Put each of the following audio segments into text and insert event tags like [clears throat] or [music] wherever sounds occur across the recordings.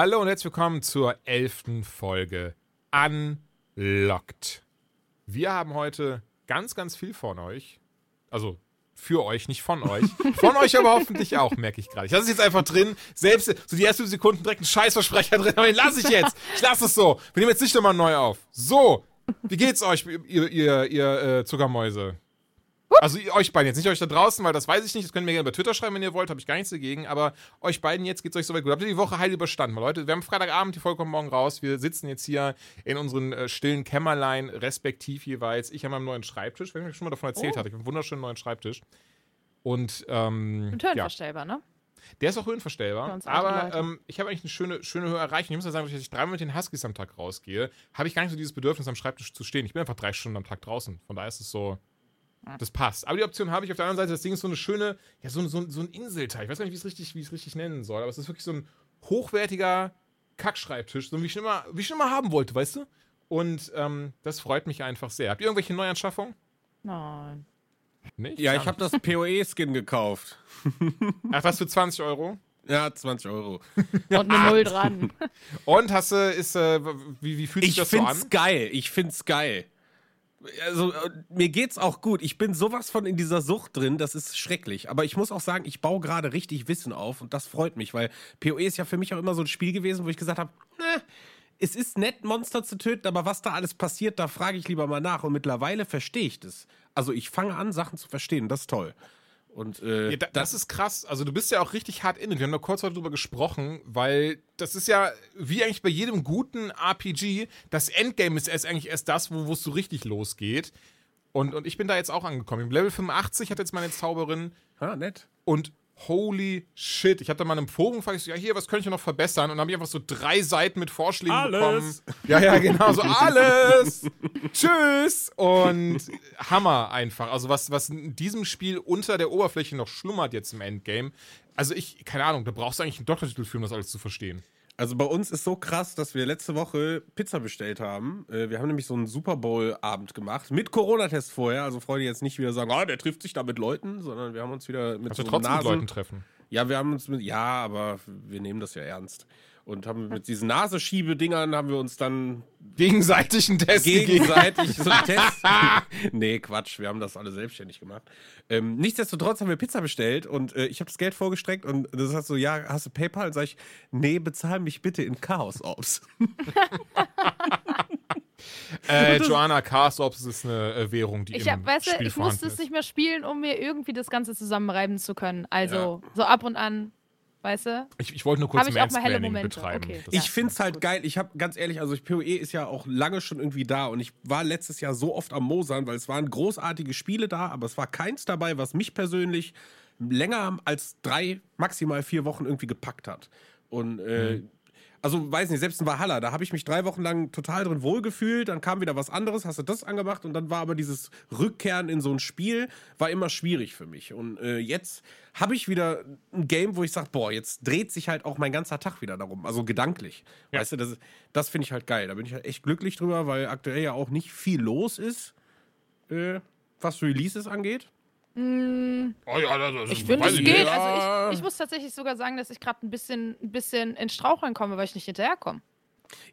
Hallo und herzlich willkommen zur elften Folge Unlocked. Wir haben heute ganz, ganz viel von euch. Also für euch, nicht von euch. [laughs] Von euch aber hoffentlich auch, merke ich gerade. Ich lasse es jetzt einfach drin. Selbst so die ersten Sekunden direkt einen Scheißversprecher drin, aber den lasse ich jetzt. Ich lasse es so. Wir nehmen jetzt nicht nochmal neu auf. So, wie geht's euch, ihr, ihr, ihr äh, Zuckermäuse? Also euch beiden jetzt, nicht euch da draußen, weil das weiß ich nicht. Das könnt ihr mir gerne bei Twitter schreiben, wenn ihr wollt, habe ich gar nichts dagegen. Aber euch beiden jetzt geht's euch soweit gut. Habt ihr die Woche heil überstanden? Weil Leute, wir haben Freitagabend, die Folge kommt morgen raus. Wir sitzen jetzt hier in unseren äh, stillen Kämmerlein, respektiv jeweils. Ich habe meinen neuen Schreibtisch, wenn ich schon mal davon erzählt Oh. hatte. Ich habe einen wunderschönen neuen Schreibtisch. Und ähm, Und ja, Höhenverstellbar, ne? der ist auch höhenverstellbar. Aber ähm, ich habe eigentlich eine schöne, schöne Höhe erreicht. Und ich muss ja sagen, dass ich dreimal mit den Huskies am Tag rausgehe, habe ich gar nicht so dieses Bedürfnis, am Schreibtisch zu stehen. Ich bin einfach drei Stunden am Tag draußen. Von daher ist es so. Das passt. Aber die Option habe ich auf der anderen Seite. Das Ding ist so eine schöne, ja, so, ein- so, ein- so ein Inselteil. Ich weiß gar nicht, wie ich es richtig, wie ich es richtig nennen soll, aber es ist wirklich so ein hochwertiger Kackschreibtisch, so wie ich schon immer, wie ich schon immer haben wollte, weißt du? Und ähm, das freut mich einfach sehr. Habt ihr irgendwelche Neuanschaffungen? Nein. Nicht? Ja, ich habe das PoE-Skin gekauft. [laughs] Ach, was für 20 Euro? Ja, 20 Euro. [laughs] Und eine Null dran. Und hast du, ist, äh, wie, wie fühlt sich Ich das so find's an? geil. Ich find's geil. Also, äh, mir geht's auch gut. Ich bin sowas von in dieser Sucht drin, das ist schrecklich. Aber ich muss auch sagen, ich baue gerade richtig Wissen auf und das freut mich, weil PoE ist ja für mich auch immer so ein Spiel gewesen, wo ich gesagt habe, ne, es ist nett, Monster zu töten, aber was da alles passiert, da frage ich lieber mal nach. Und mittlerweile verstehe ich das. Also ich fange an, Sachen zu verstehen. Das ist toll. Und äh, Ja, da, das ist krass. Also du bist ja auch richtig hart in. Wir haben da kurz heute drüber gesprochen, weil das ist ja wie eigentlich bei jedem guten RPG, das Endgame ist erst eigentlich erst das, wo wo es so richtig losgeht. Und, und ich bin da jetzt auch angekommen. Im Level 85 hat jetzt meine Zauberin ah, nett. und holy shit. Ich habe da mal einem Forum gefragt, ja hier, was könnte ich noch verbessern? Und dann habe ich einfach so drei Seiten mit Vorschlägen Alles. bekommen. Ja, ja, genau, so alles. [laughs] Tschüss. Und Hammer einfach. Also was, was in diesem Spiel unter der Oberfläche noch schlummert jetzt im Endgame. Also ich, keine Ahnung, da brauchst du eigentlich einen Doktortitel für, um das alles zu verstehen. Also bei uns ist so krass, dass wir letzte Woche Pizza bestellt haben. Äh, Wir haben nämlich so einen Super Bowl-Abend gemacht mit Corona-Test vorher. Also Freunde jetzt nicht wieder sagen, ah, der trifft sich da mit Leuten, sondern wir haben uns wieder mit Also so trotzdem mit Nasen Leuten treffen. Ja, wir haben uns mit, ja, aber wir nehmen das ja ernst. Und haben mit diesen Naseschiebedingern haben wir uns dann Gegenseitig einen Test gegenseitig so einen [laughs] Test. nee, Quatsch, wir haben das alle selbstständig gemacht. Ähm, nichtsdestotrotz haben wir Pizza bestellt und äh, ich habe das Geld vorgestreckt und das heißt so, ja, hast du PayPal? Und sag ich, nee, bezahl mich bitte in Chaos Ops. [laughs] Äh, Joanna Carsops ist eine äh, Währung, die Ich, im hab, weißt du, Spiel ich musste es nicht mehr spielen, um mir irgendwie das Ganze zusammenreiben zu können. Also, so ab und an, weißt du? Ich, ich wollte nur kurz Hab ich auch mal helle Mansplaining Momente. betreiben. Okay. Das- Ja. Ich find's halt geil. Ich habe ganz ehrlich, also PoE ist ja auch lange schon irgendwie da und ich war letztes Jahr so oft am Mosern, weil es waren großartige Spiele da, aber es war keins dabei, was mich persönlich länger als drei, maximal vier Wochen irgendwie gepackt hat. Und äh, also weiß nicht, selbst in Valhalla, da habe ich mich drei Wochen lang total drin wohlgefühlt, dann kam wieder was anderes, hast du das angemacht und dann war aber dieses Rückkehren in so ein Spiel, war immer schwierig für mich. Und äh, jetzt habe ich wieder ein Game, wo ich sage, boah, jetzt dreht sich halt auch mein ganzer Tag wieder darum, also gedanklich. Ja. Weißt du, das, das finde ich halt geil. Da bin ich halt echt glücklich drüber, weil aktuell ja auch nicht viel los ist, äh, was Releases angeht. Oh ja, das, das Ich finde, es geht. Also, ich, ich muss tatsächlich sogar sagen, dass ich gerade ein bisschen, ein bisschen in Straucheln komme, weil ich nicht hinterherkomme.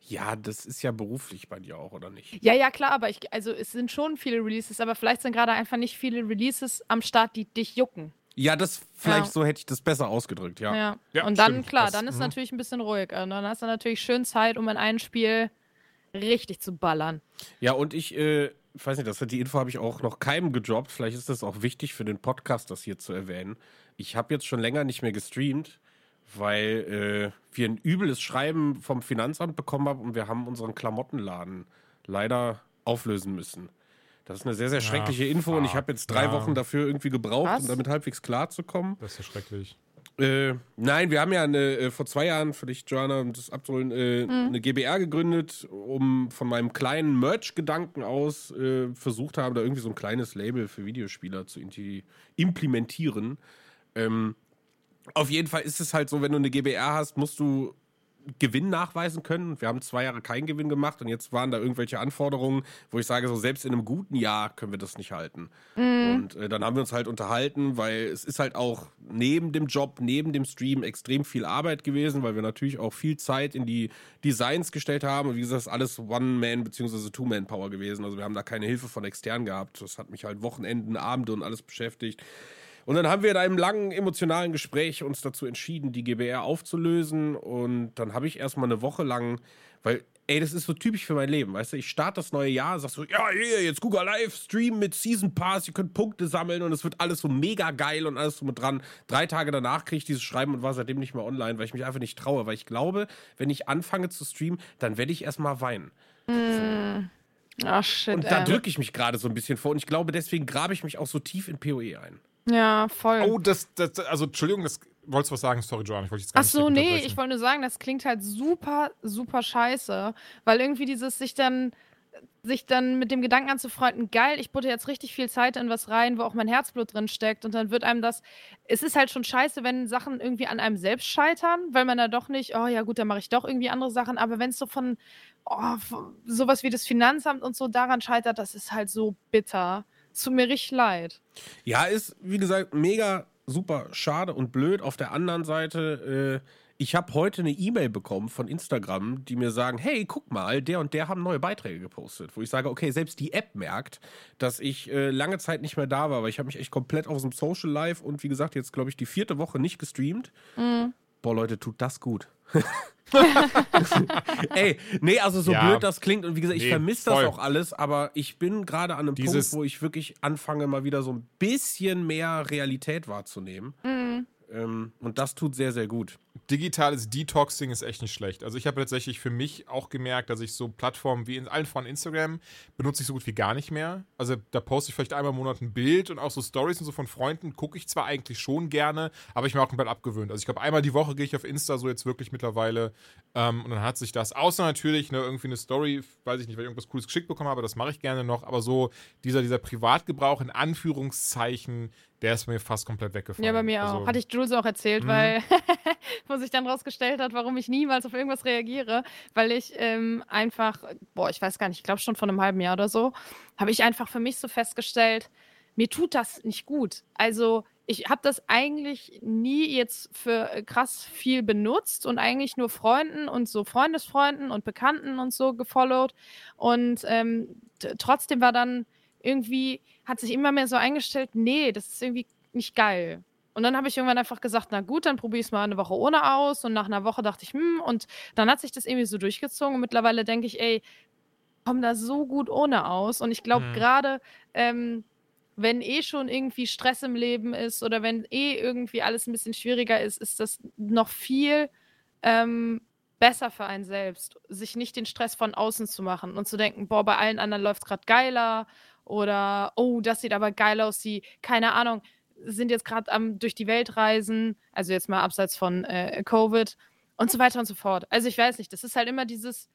Ja, das ist ja beruflich bei dir auch, oder nicht? Ja, ja, klar, aber ich, also es sind schon viele Releases, aber vielleicht sind gerade einfach nicht viele Releases am Start, die dich jucken. Ja, das vielleicht Ja. so hätte ich das besser ausgedrückt, ja. Ja. Ja, und dann, stimmt. klar, Das- dann ist mhm. natürlich ein bisschen ruhig. Und dann hast du natürlich schön Zeit, um in ein Spiel richtig zu ballern. Ja, und ich, äh, ich weiß nicht, das, die Info habe ich auch noch keinem gedroppt. Vielleicht ist das auch wichtig für den Podcast, das hier zu erwähnen. Ich habe jetzt schon länger nicht mehr gestreamt, weil äh, wir ein übles Schreiben vom Finanzamt bekommen haben und wir haben unseren Klamottenladen leider auflösen müssen. Das ist eine sehr, sehr schreckliche Info und ich habe jetzt drei Ja. Wochen dafür irgendwie gebraucht, Was? um damit halbwegs klarzukommen. Das ist ja schrecklich. Äh, nein, wir haben ja eine, äh, vor zwei Jahren, für dich, Joanna, um das abzuholen, äh, eine GBR gegründet, um von meinem kleinen Merch-Gedanken aus äh, versucht haben, da irgendwie so ein kleines Label für Videospieler zu implementieren. Ähm, auf jeden Fall ist es halt so, wenn du eine GBR hast, musst du Gewinn nachweisen können. Wir haben zwei Jahre keinen Gewinn gemacht und jetzt waren da irgendwelche Anforderungen, wo ich sage, so selbst in einem guten Jahr können wir das nicht halten. Und äh, dann haben wir uns halt unterhalten, weil es ist halt auch neben dem Job, neben dem Stream extrem viel Arbeit gewesen, weil wir natürlich auch viel Zeit in die Designs gestellt haben. Und wie gesagt, das ist alles One-Man- bzw. Two-Man-Power gewesen. Also wir haben da keine Hilfe von extern gehabt. Das hat mich halt Wochenenden, Abende und alles beschäftigt. Und dann haben wir in einem langen emotionalen Gespräch uns dazu entschieden, die GBR aufzulösen. Und dann habe ich erstmal eine Woche lang, weil, ey, das ist so typisch für mein Leben, weißt du? Ich starte das neue Jahr, sag so, ja, hier, jetzt Google Live, Stream mit Season Pass, ihr könnt Punkte sammeln und es wird alles so mega geil und alles so mit dran. Drei Tage danach kriege ich dieses Schreiben und war seitdem nicht mehr online, weil ich mich einfach nicht traue, weil ich glaube, wenn ich anfange zu streamen, dann werde ich erstmal weinen. Ach, shit. Und da drücke ich mich gerade so ein bisschen vor und ich glaube, deswegen grabe ich mich auch so tief in PoE ein. Ja, voll. Oh, das, das, also Entschuldigung, das wolltest du was sagen? Sorry, Joanna, ich wollte jetzt gar Ach nicht so, nee, ich wollte nur sagen, das klingt halt super, super scheiße, weil irgendwie dieses sich dann sich dann mit dem Gedanken anzufreunden, geil, ich butte jetzt richtig viel Zeit in was rein, wo auch mein Herzblut drin steckt und dann wird einem das, es ist halt schon scheiße, wenn Sachen irgendwie an einem selbst scheitern, weil man da doch nicht, oh ja gut, dann mache ich doch irgendwie andere Sachen, aber wenn es so von, oh, von sowas wie das Finanzamt und so daran scheitert, das ist halt so bitter. Tut mir richtig leid. Ja, ist, wie gesagt, mega super schade und blöd. Auf der anderen Seite, äh, ich habe heute eine E-Mail bekommen von Instagram, die mir sagen, hey, guck mal, der und der haben neue Beiträge gepostet. Wo ich sage, okay, selbst die App merkt, dass ich äh, lange Zeit nicht mehr da war, weil ich habe mich echt komplett aus dem Social Life und wie gesagt, jetzt glaube ich die vierte Woche nicht gestreamt. Boah, Leute, tut das gut. [laughs] Ey, nee, also so Ja. blöd das klingt und wie gesagt, ich Nee, vermisse das auch alles, aber ich bin gerade an einem Dieses- Punkt, wo ich wirklich anfange, mal wieder so ein bisschen mehr Realität wahrzunehmen. Ähm, und das tut sehr, sehr gut. digitales Detoxing ist echt nicht schlecht. Also ich habe tatsächlich für mich auch gemerkt, dass ich so Plattformen wie in allen von Instagram benutze ich so gut wie gar nicht mehr. Also da poste ich vielleicht einmal im Monat ein Bild und auch so Stories und so von Freunden gucke ich zwar eigentlich schon gerne, aber ich mir auch komplett abgewöhnt. Also ich glaube, einmal die Woche gehe ich auf Insta so jetzt wirklich mittlerweile ähm, und dann hat sich das, außer natürlich ne, irgendwie eine Story, weiß ich nicht, weil ich irgendwas Cooles geschickt bekommen habe, das mache ich gerne noch, aber so dieser, dieser Privatgebrauch in Anführungszeichen, der ist mir fast komplett weggefallen. Ja, bei mir also, auch. Hatte ich Jules auch erzählt, Mhm. weil, [laughs] wo sich dann rausgestellt hat, warum ich niemals auf irgendwas reagiere, weil ich ähm, einfach, boah, ich weiß gar nicht, ich glaube schon vor einem halben Jahr oder so, habe ich einfach für mich so festgestellt, mir tut das nicht gut. Also ich habe das eigentlich nie jetzt für krass viel benutzt und eigentlich nur Freunden und so Freundesfreunden und Bekannten und so gefollowt. Und ähm, trotzdem war dann irgendwie, hat sich immer mehr so eingestellt, nee, das ist irgendwie nicht geil. Und dann habe ich irgendwann einfach gesagt, na gut, dann probiere ich es mal eine Woche ohne aus. Und nach einer Woche dachte ich, hm, und dann hat sich das irgendwie so durchgezogen. Und mittlerweile denke ich, ey, komm da so gut ohne aus. Und ich glaube, Mhm. gerade ähm, wenn eh schon irgendwie Stress im Leben ist oder wenn eh irgendwie alles ein bisschen schwieriger ist, ist das noch viel ähm, besser für einen selbst, sich nicht den Stress von außen zu machen und zu denken, boah, bei allen anderen läuft es gerade geiler oder oh, das sieht aber geil aus, die, keine Ahnung, sind jetzt gerade am durch die Welt reisen, also jetzt mal abseits von äh, Covid und so weiter und so fort. Also ich weiß nicht, das ist halt immer dieses,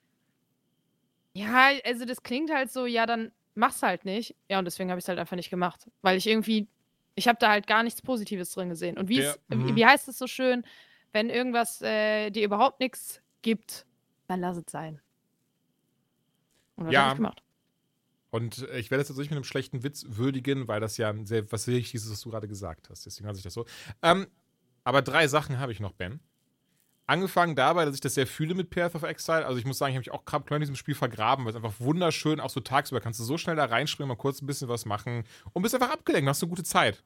ja, also das klingt halt so, ja, dann mach's halt nicht. Ja, und deswegen habe ich es halt einfach nicht gemacht, weil ich irgendwie, ich habe da halt gar nichts Positives drin gesehen. Und wie, Der- es, mhm. wie, wie heißt es so schön, wenn irgendwas äh, dir überhaupt nichts gibt, dann lass es sein. Und das Ja. hab ich gemacht. Und äh, ich werde das jetzt nicht mit einem schlechten Witz würdigen, weil das ja sehr, was Wichtiges ist, was du gerade gesagt hast. Deswegen hat sich das so. Ähm, aber drei Sachen habe ich noch, Ben. Angefangen dabei, dass ich das sehr fühle mit Path of Exile. Also ich muss sagen, ich habe mich auch gerade in diesem Spiel vergraben, weil es einfach wunderschön, auch so tagsüber kannst du so schnell da reinspringen, mal kurz ein bisschen was machen und bist einfach abgelenkt, hast eine gute Zeit.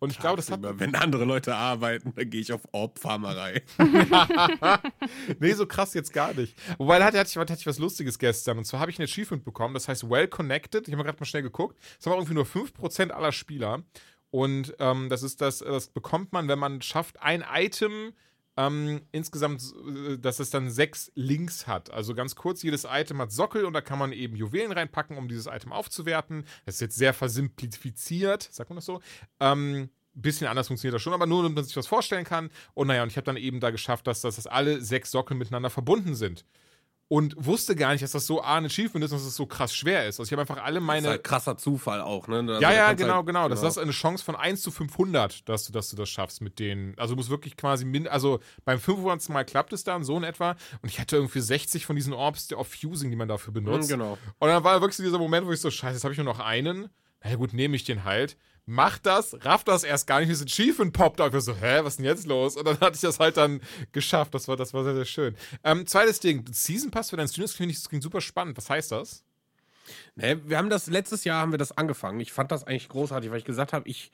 Und ich glaube, das hat, wenn andere Leute arbeiten, dann gehe ich auf Orbfarmerei. [laughs] nee, so krass jetzt gar nicht. Wobei, da hatte, hatte, ich, hatte ich was Lustiges gestern. Und zwar habe ich ein Achievement bekommen, das heißt Well Connected. Ich habe gerade mal schnell geguckt. Das haben irgendwie nur 5% aller Spieler. Und ähm, das ist das, das bekommt man, wenn man schafft, ein Item ähm, insgesamt, äh, dass es dann sechs Links hat. Also ganz kurz, jedes Item hat Sockel und da kann man eben Juwelen reinpacken, um dieses Item aufzuwerten. Das ist jetzt sehr versimplifiziert, sagt man das so. Ähm, bisschen anders funktioniert das schon, aber nur, damit man sich was vorstellen kann. Und naja, und ich habe dann eben da geschafft, dass, dass das alle sechs Sockel miteinander verbunden sind und wusste gar nicht, dass das so A, ein Achievement ist und dass es so krass schwer ist. Also ich habe einfach alle meine. Das ist halt krasser Zufall auch, ne? Also ja, ja, genau, halt, genau. Das genau. ist eine Chance von 1 zu 500, dass du, dass du das schaffst mit denen. Also du musst wirklich quasi, min also beim 500. Mal klappt es dann, so in etwa. Und ich hatte irgendwie 60 von diesen Orbs auf Fusing, die man dafür benutzt. Mhm, genau. Und dann war wirklich dieser Moment, wo ich so, scheiße, jetzt habe ich nur noch einen. Na ja, gut, nehme ich den halt macht das, rafft das erst gar nicht, wie so ein Achievement poppt auf. Ich so, hä, was ist denn jetzt los? Und dann hatte ich das halt dann geschafft. Das war, das war sehr, sehr schön. Ähm, zweites Ding, Season Pass für deinen Stream, das klingt, das klingt super spannend. Was heißt das? Nee, wir haben das, letztes Jahr haben wir das angefangen. Ich fand das eigentlich großartig, weil ich gesagt habe, ich,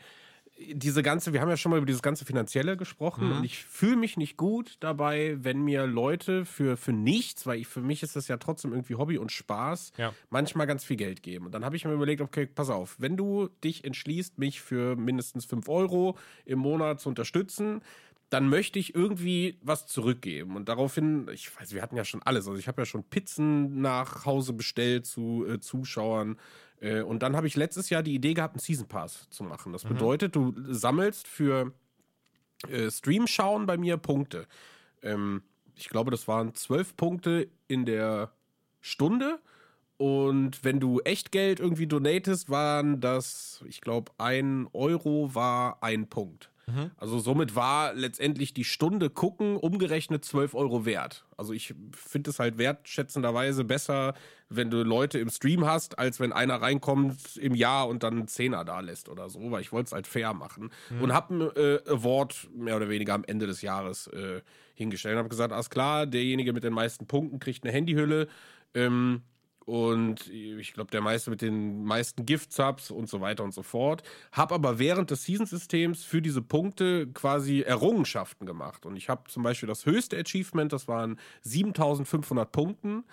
diese ganze, wir haben ja schon mal über dieses ganze Finanzielle gesprochen mhm. und ich fühle mich nicht gut dabei, wenn mir Leute für, für nichts, weil ich, für mich ist das ja trotzdem irgendwie Hobby und Spaß, ja. manchmal ganz viel Geld geben. Und dann habe ich mir überlegt, okay, pass auf, wenn du dich entschließt, mich für mindestens 5 Euro im Monat zu unterstützen, dann möchte ich irgendwie was zurückgeben. Und daraufhin, ich weiß, wir hatten ja schon alles. Also ich habe ja schon Pizzen nach Hause bestellt zu äh, Zuschauern. Äh, und dann habe ich letztes Jahr die Idee gehabt, einen Season Pass zu machen. Das mhm. bedeutet, du sammelst für äh, Stream schauen bei mir Punkte. Ähm, ich glaube, das waren zwölf Punkte in der Stunde. Und wenn du Echtgeld irgendwie donatest, waren das, ich glaube, ein Euro war ein Punkt. Mhm. Also somit war letztendlich die Stunde gucken umgerechnet 12 Euro wert. Also ich finde es halt wertschätzenderweise besser, wenn du Leute im Stream hast, als wenn einer reinkommt im Jahr und dann einen Zehner da lässt oder so, weil ich wollte es halt fair machen. Mhm. Und habe ein äh, Award mehr oder weniger am Ende des Jahres äh, hingestellt. Habe gesagt, alles klar, derjenige mit den meisten Punkten kriegt eine Handyhülle. Ähm, und ich glaube, der meiste mit den meisten Gift-Subs und so weiter und so fort. Habe aber während des Season-Systems für diese Punkte quasi Errungenschaften gemacht. Und ich habe zum Beispiel das höchste Achievement, das waren 7500 Punkten.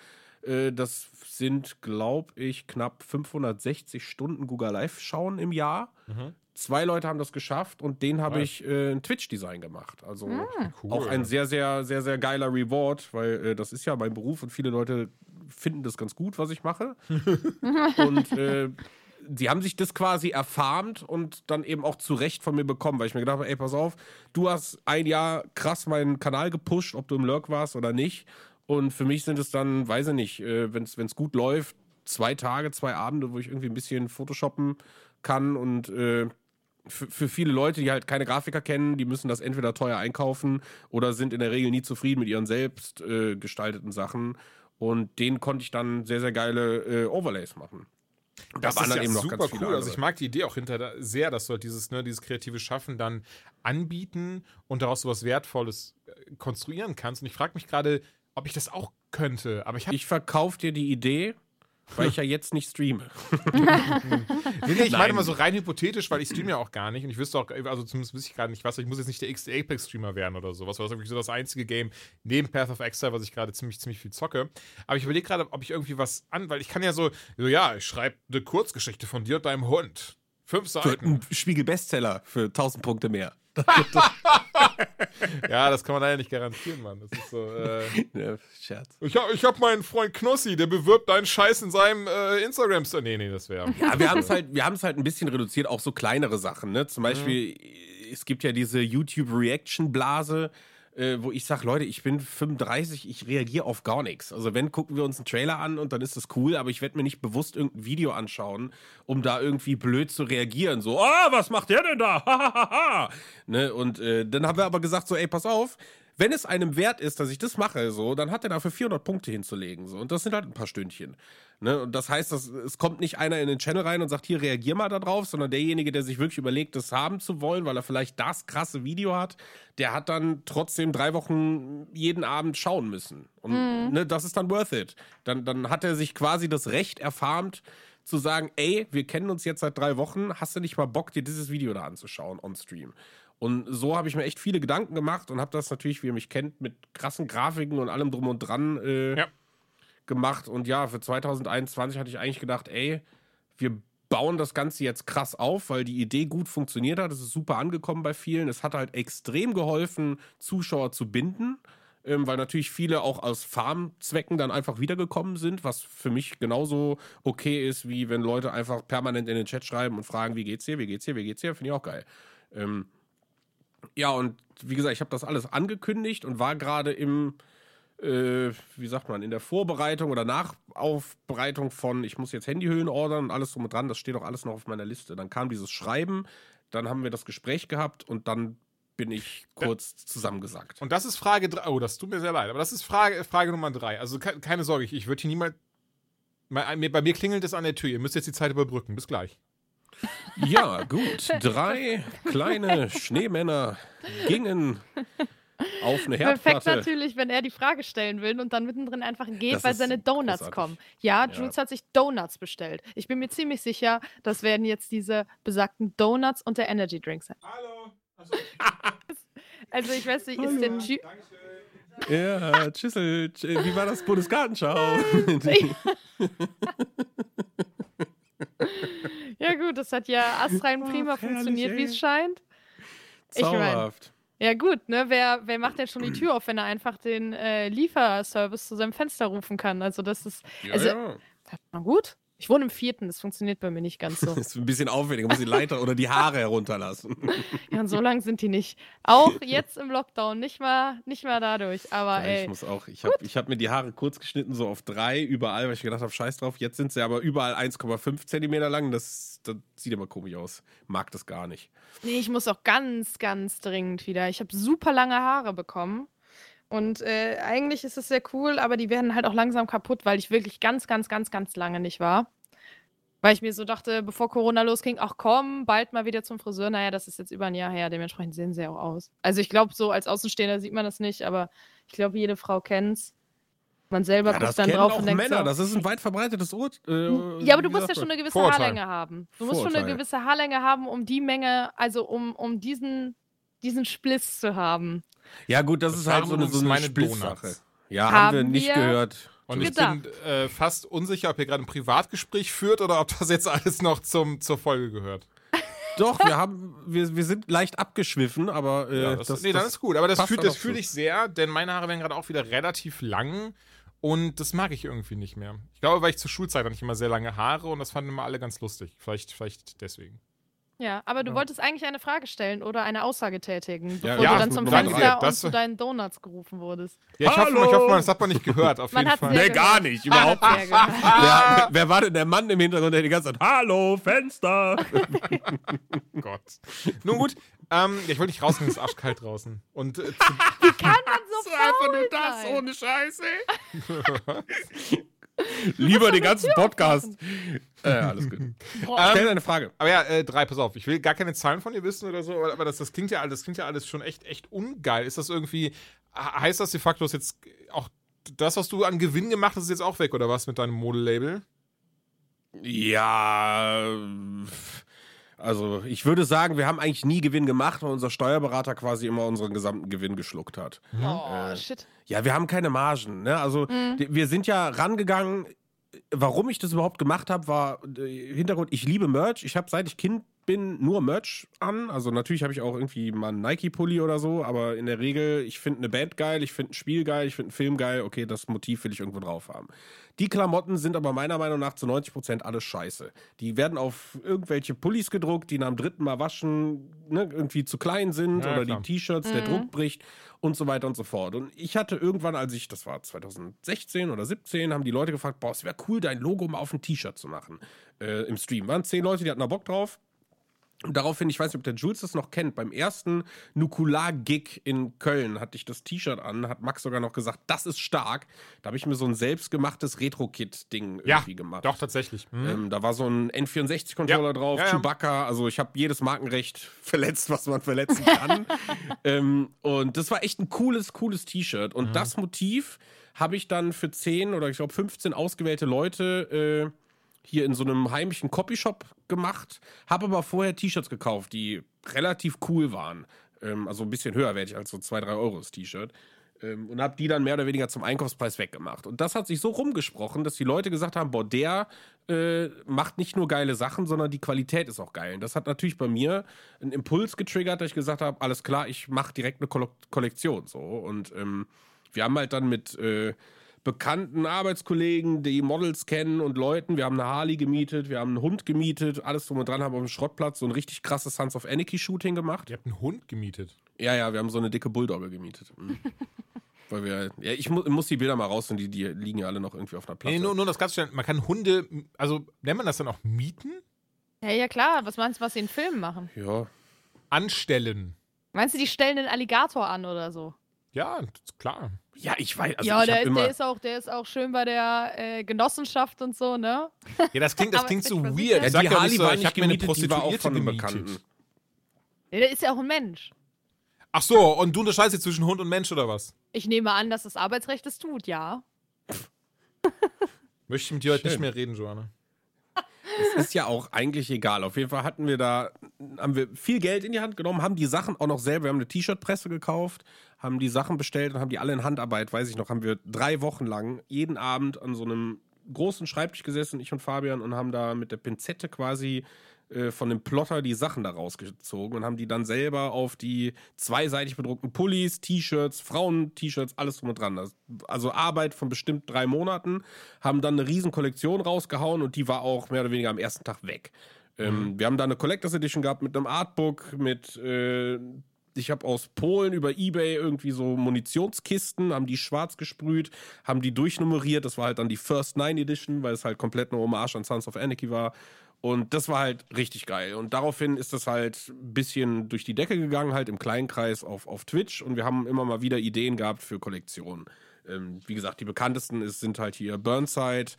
Äh, das sind, glaube ich, knapp 560 Stunden Google Live schauen im Jahr. Mhm. Zwei Leute haben das geschafft und den habe ich äh, ein Twitch-Design gemacht. Also mhm. cool. auch ein sehr, sehr, sehr, sehr geiler Reward, weil äh, das ist ja mein Beruf und viele Leute finden das ganz gut, was ich mache. [laughs] und äh, die haben sich das quasi erfarmt und dann eben auch zu Recht von mir bekommen, weil ich mir gedacht habe, ey, pass auf, du hast ein Jahr krass meinen Kanal gepusht, ob du im Lurk warst oder nicht. Und für mich sind es dann, weiß ich nicht, äh, wenn es gut läuft, zwei Tage, zwei Abende, wo ich irgendwie ein bisschen Photoshoppen kann und äh, für viele Leute, die halt keine Grafiker kennen, die müssen das entweder teuer einkaufen oder sind in der Regel nie zufrieden mit ihren selbst äh, gestalteten Sachen. Und denen konnte ich dann sehr, sehr geile äh, Overlays machen. Das da ist ja super cool. Also ich mag die Idee auch hinter sehr, dass du halt dieses, ne, dieses kreative Schaffen dann anbieten und daraus so was Wertvolles äh, konstruieren kannst. Und ich frage mich gerade, ob ich das auch könnte. Aber ich, ich verkaufe dir die Idee weil ich ja jetzt nicht streame. [laughs] nee, nee, ich meine immer so rein hypothetisch, weil ich streame ja auch gar nicht und ich wüsste auch, also zumindest wüsste ich gerade nicht was, ich muss jetzt nicht der x Apex-Streamer werden oder sowas, weil das ist wirklich so das einzige Game neben Path of Exile, was ich gerade ziemlich, ziemlich viel zocke. Aber ich überlege gerade, ob ich irgendwie was an, weil ich kann ja so, so ja, ich schreibe eine Kurzgeschichte von dir und deinem Hund. Fünf Seiten. Spiegel-Bestseller für 1000 Punkte mehr. [laughs] ja, das kann man leider nicht garantieren, Mann. Das ist so. Äh, ja, Scherz. Ich habe ich hab meinen Freund Knossi, der bewirbt deinen Scheiß in seinem äh, Instagram. -Store. Nee, nee, das wäre. Ja, wir haben es halt, halt ein bisschen reduziert, auch so kleinere Sachen. Ne? Zum Beispiel, mhm. es gibt ja diese YouTube-Reaction-Blase äh, wo ich sage, Leute, ich bin 35, ich reagiere auf gar nichts. Also wenn, gucken wir uns einen Trailer an und dann ist das cool, aber ich werde mir nicht bewusst irgendein Video anschauen, um da irgendwie blöd zu reagieren. So, ah, was macht der denn da? [laughs] ne? Und äh, dann haben wir aber gesagt, so, ey, pass auf, wenn es einem wert ist, dass ich das mache, so, dann hat er dafür 400 Punkte hinzulegen. So. Und das sind halt ein paar Stündchen. Ne? Und das heißt, dass, es kommt nicht einer in den Channel rein und sagt, hier, reagier mal da drauf, sondern derjenige, der sich wirklich überlegt, das haben zu wollen, weil er vielleicht das krasse Video hat, der hat dann trotzdem drei Wochen jeden Abend schauen müssen. Und mhm. ne, das ist dann worth it. Dann, dann hat er sich quasi das Recht erfarmt, zu sagen, ey, wir kennen uns jetzt seit drei Wochen, hast du nicht mal Bock, dir dieses Video da anzuschauen on Stream? Und so habe ich mir echt viele Gedanken gemacht und habe das natürlich, wie ihr mich kennt, mit krassen Grafiken und allem drum und dran äh, ja. gemacht. Und ja, für 2021 hatte ich eigentlich gedacht, ey, wir bauen das Ganze jetzt krass auf, weil die Idee gut funktioniert hat. Es ist super angekommen bei vielen. Es hat halt extrem geholfen, Zuschauer zu binden, ähm, weil natürlich viele auch aus Farmzwecken dann einfach wiedergekommen sind, was für mich genauso okay ist, wie wenn Leute einfach permanent in den Chat schreiben und fragen, wie geht's dir, wie geht's dir, wie geht's dir, finde ich auch geil. Ähm, ja, und wie gesagt, ich habe das alles angekündigt und war gerade im, äh, wie sagt man, in der Vorbereitung oder Nachaufbereitung von, ich muss jetzt Handyhüllen ordern und alles drum und dran, das steht auch alles noch auf meiner Liste. Dann kam dieses Schreiben, dann haben wir das Gespräch gehabt und dann bin ich kurz zusammengesackt. Und das ist Frage 3. Oh, das tut mir sehr leid. Aber das ist Frage, Frage Nummer 3. Also ke keine Sorge, ich, ich würde hier niemals. Bei mir klingelt es an der Tür. Ihr müsst jetzt die Zeit überbrücken. Bis gleich. Ja, gut. Drei kleine Schneemänner gingen auf eine Herdplatte. Perfekt natürlich, wenn er die Frage stellen will und dann mittendrin einfach geht, Das weil seine Donuts großartig. kommen. Ja, Ja. Jules hat sich Donuts bestellt. Ich bin mir ziemlich sicher, das werden jetzt diese besagten Donuts und der Energy Drink sein. Hallo. [laughs] Also ich weiß nicht, ist der Ju Ja, Tschüssel. Tsch- Wie war das Bundesgartenschau? [laughs] [laughs] Ja gut, das hat ja [laughs] astrein prima herrlich, funktioniert, wie es scheint. Ich mein, Zauberhaft. Ja gut, ne? Wer, wer macht denn schon die Tür auf, wenn er einfach den äh, Lieferservice zu seinem Fenster rufen kann? Also das ist, Ja, also, ja. na gut. Ich wohne im vierten, das funktioniert bei mir nicht ganz so. Das [laughs] ist ein bisschen aufwendig. Man muss die Leiter oder die Haare herunterlassen. [laughs] Ja, und so lang sind die nicht. Auch [laughs] jetzt im Lockdown, nicht mal, nicht mal dadurch. Aber Ja, ey, ich muss auch. Ich habe hab mir die Haare kurz geschnitten, so auf drei, überall, weil ich gedacht habe, scheiß drauf. Jetzt sind sie aber überall 1,5 Zentimeter lang. Das, das sieht immer komisch aus. Mag das gar nicht. nee, ich muss auch ganz, ganz dringend wieder. Ich habe super lange Haare bekommen. Und äh, eigentlich ist es sehr cool, aber die werden halt auch langsam kaputt, weil ich wirklich ganz, ganz, ganz, ganz lange nicht war. Weil ich mir so dachte, bevor Corona losging, ach komm, bald mal wieder zum Friseur. Naja, das ist jetzt über ein Jahr her, dementsprechend sehen sie auch aus. Also ich glaube, so als Außenstehender sieht man das nicht, aber ich glaube, jede Frau kennt's. Man selber Ja, guckt dann drauf auch und denkt Männer. so, Das ist ein weit verbreitetes Ur äh, Ja, aber du musst ja schon eine gewisse Vorurteil. Haarlänge haben. Du musst schon eine Vorurteil. gewisse Haarlänge haben, um die Menge, also um, um diesen, diesen Spliss zu haben. Ja, gut, das, Das ist halt so eine, so eine. Donuts. Ja, haben, wir Haben nicht wir- gehört. Und ich Gedacht. bin äh, fast unsicher, ob ihr gerade ein Privatgespräch führt oder ob das jetzt alles noch zum, zur Folge gehört. [laughs] Doch, wir haben, wir, wir sind leicht abgeschwiffen, aber äh, Ja, das, das, nee, dann das- ist gut. Aber das fühlt, dann das fühle ich sehr, denn meine Haare werden gerade auch wieder relativ lang und das mag ich irgendwie nicht mehr. Ich glaube, weil ich zur Schulzeit hatte ich immer sehr lange Haare und das fanden immer alle ganz lustig. Vielleicht, vielleicht deswegen. Ja, aber du Ja. wolltest eigentlich eine Frage stellen oder eine Aussage tätigen, Ja, bevor ja, du dann das zum Fenster und Das- zu deinen Donuts gerufen wurdest. Ja, ich hoffe, Hallo! ich hoffe mal, das hat man nicht [laughs] gehört, auf Man jeden Fall. Nee, gar nicht, [laughs] überhaupt nicht. Wer, [laughs] wer war denn der Mann im Hintergrund, der die ganze Zeit, hallo, Fenster? Gott. Nun gut, ähm, ja, ich wollte nicht rausgehen, es ist arschkalt draußen. Und äh, zu, Kann man so faul sein? ohne Scheiße. [laughs] Lieber den ganzen Podcast. Äh, alles gut. Boah. Stell deine Frage. Aber ja, äh, drei, pass auf, ich will gar keine Zahlen von dir wissen oder so, aber das, das klingt ja alles, das klingt ja alles schon echt, echt ungeil. Ist das irgendwie, he- heißt das de facto dass jetzt auch das, was du an Gewinn gemacht hast, ist jetzt auch weg oder was mit deinem Modelabel? Ja, also ich würde sagen, wir haben eigentlich nie Gewinn gemacht, weil unser Steuerberater quasi immer unseren gesamten Gewinn geschluckt hat. Oh, Äh, shit. Ja, wir haben keine Margen. Ne? Also Mhm. wir sind ja rangegangen. Warum ich das überhaupt gemacht habe, war äh, Hintergrund, ich liebe Merch. Ich habe seit ich Kind bin nur Merch an. Also natürlich habe ich auch irgendwie mal einen Nike-Pulli oder so, aber in der Regel, ich finde eine Band geil, ich finde ein Spiel geil, ich finde einen Film geil. Okay, das Motiv will ich irgendwo drauf haben. Die Klamotten sind aber meiner Meinung nach zu 90% alles scheiße. Die werden auf irgendwelche Pullis gedruckt, die nach dem dritten Mal waschen ne, irgendwie zu klein sind Ja, oder klar. die T-Shirts, der Mhm. Druck bricht und so weiter und so fort. Und ich hatte irgendwann, als ich, das war 2016 oder 17, haben die Leute gefragt, boah, es wäre cool, dein Logo mal auf ein T-Shirt zu machen äh, im Stream. Waren zehn Leute, die hatten da Bock drauf. Und daraufhin, ich weiß nicht, ob der Jules das noch kennt, beim ersten Nukular-Gig in Köln hatte ich das T-Shirt an, hat Max sogar noch gesagt, das ist stark. Da habe ich mir so ein selbstgemachtes Retro-Kit-Ding Ja, irgendwie gemacht. doch, tatsächlich. Hm. Ähm, da war so ein N64-Controller Ja, drauf, ja. Chewbacca. Also ich habe jedes Markenrecht [laughs] verletzt, was man verletzen kann. [laughs] ähm, und das war echt ein cooles, cooles T-Shirt. Mhm. Und das Motiv habe ich dann für 10 oder ich glaube 15 ausgewählte Leute äh, hier in so einem heimischen Copyshop gemacht. Habe aber vorher T-Shirts gekauft, die relativ cool waren. Ähm, also ein bisschen höherwertig als so 2, 3 Euro das T-Shirt. Ähm, und habe die dann mehr oder weniger zum Einkaufspreis weggemacht. Und das hat sich so rumgesprochen, dass die Leute gesagt haben, boah, der äh, macht nicht nur geile Sachen, sondern die Qualität ist auch geil. Und das hat natürlich bei mir einen Impuls getriggert, dass ich gesagt habe, alles klar, ich mache direkt eine Koll Kollektion. So. Und ähm, wir haben halt dann mit äh, bekannten Arbeitskollegen, die Models kennen und Leuten, wir haben eine Harley gemietet, wir haben einen Hund gemietet, alles drum und dran, haben auf dem Schrottplatz so ein richtig krasses Sons of Anarchy Shooting gemacht. Ihr habt einen Hund gemietet. Ja, ja, wir haben so eine dicke Bulldogge gemietet. Mhm. [laughs] Weil wir, ja, ich mu muss die Bilder mal raus und die, die liegen ja alle noch irgendwie auf einer Platte. Nee, nur, nur das klarzustellen, man kann Hunde, also nennt man das dann auch mieten? Ja, ja, klar. Was meinst du, was sie in Filmen machen? ja, Anstellen. Meinst du, die stellen einen Alligator an oder so? Ja, das ist klar. ja, ich weiß. Also ja, ich der, immer, der, ist auch, der ist auch schön bei der äh, Genossenschaft und so, ne? [laughs] Ja, das klingt, das klingt so weird. weiß Ich sag die ja nicht so, war ich nicht hab mir eine gemietet, die war auch Prostituierte von einem. Bekannten. Der, der ist ja auch ein Mensch. Ach so, und du unterscheidest jetzt zwischen Hund und Mensch oder was? Ich nehme an, dass das Arbeitsrecht es tut, ja. Möchte ich mit dir heute nicht mehr reden, Joanna. Es ist ja auch eigentlich egal. Auf jeden Fall hatten wir da, haben wir viel Geld in die Hand genommen, haben die Sachen auch noch selber, wir haben eine T-Shirt-Presse gekauft, haben die Sachen bestellt und haben die alle in Handarbeit, weiß ich noch, haben wir drei Wochen lang jeden Abend an so einem großen Schreibtisch gesessen, ich und Fabian, und haben da mit der Pinzette quasi äh, von dem Plotter die Sachen da rausgezogen und haben die dann selber auf die zweiseitig bedruckten Pullis, T-Shirts, Frauen-T-Shirts, alles drum und dran. Das, also Arbeit von bestimmt drei Monaten, haben dann eine riesen Kollektion rausgehauen und die war auch mehr oder weniger am ersten Tag weg. Ähm, wir haben da eine Collectors Edition gehabt mit einem Artbook, mit äh, ich habe aus Polen über Ebay irgendwie so Munitionskisten, haben die schwarz gesprüht, haben die durchnummeriert. Das war halt dann die First Nine Edition, weil es halt komplett eine Hommage an Sons of Anarchy war. Und das war halt richtig geil. Und daraufhin ist das halt ein bisschen durch die Decke gegangen, halt im kleinen Kreis auf, auf Twitch. Und wir haben immer mal wieder Ideen gehabt für Kollektionen. Ähm, wie gesagt, die bekanntesten ist, sind halt hier Burnside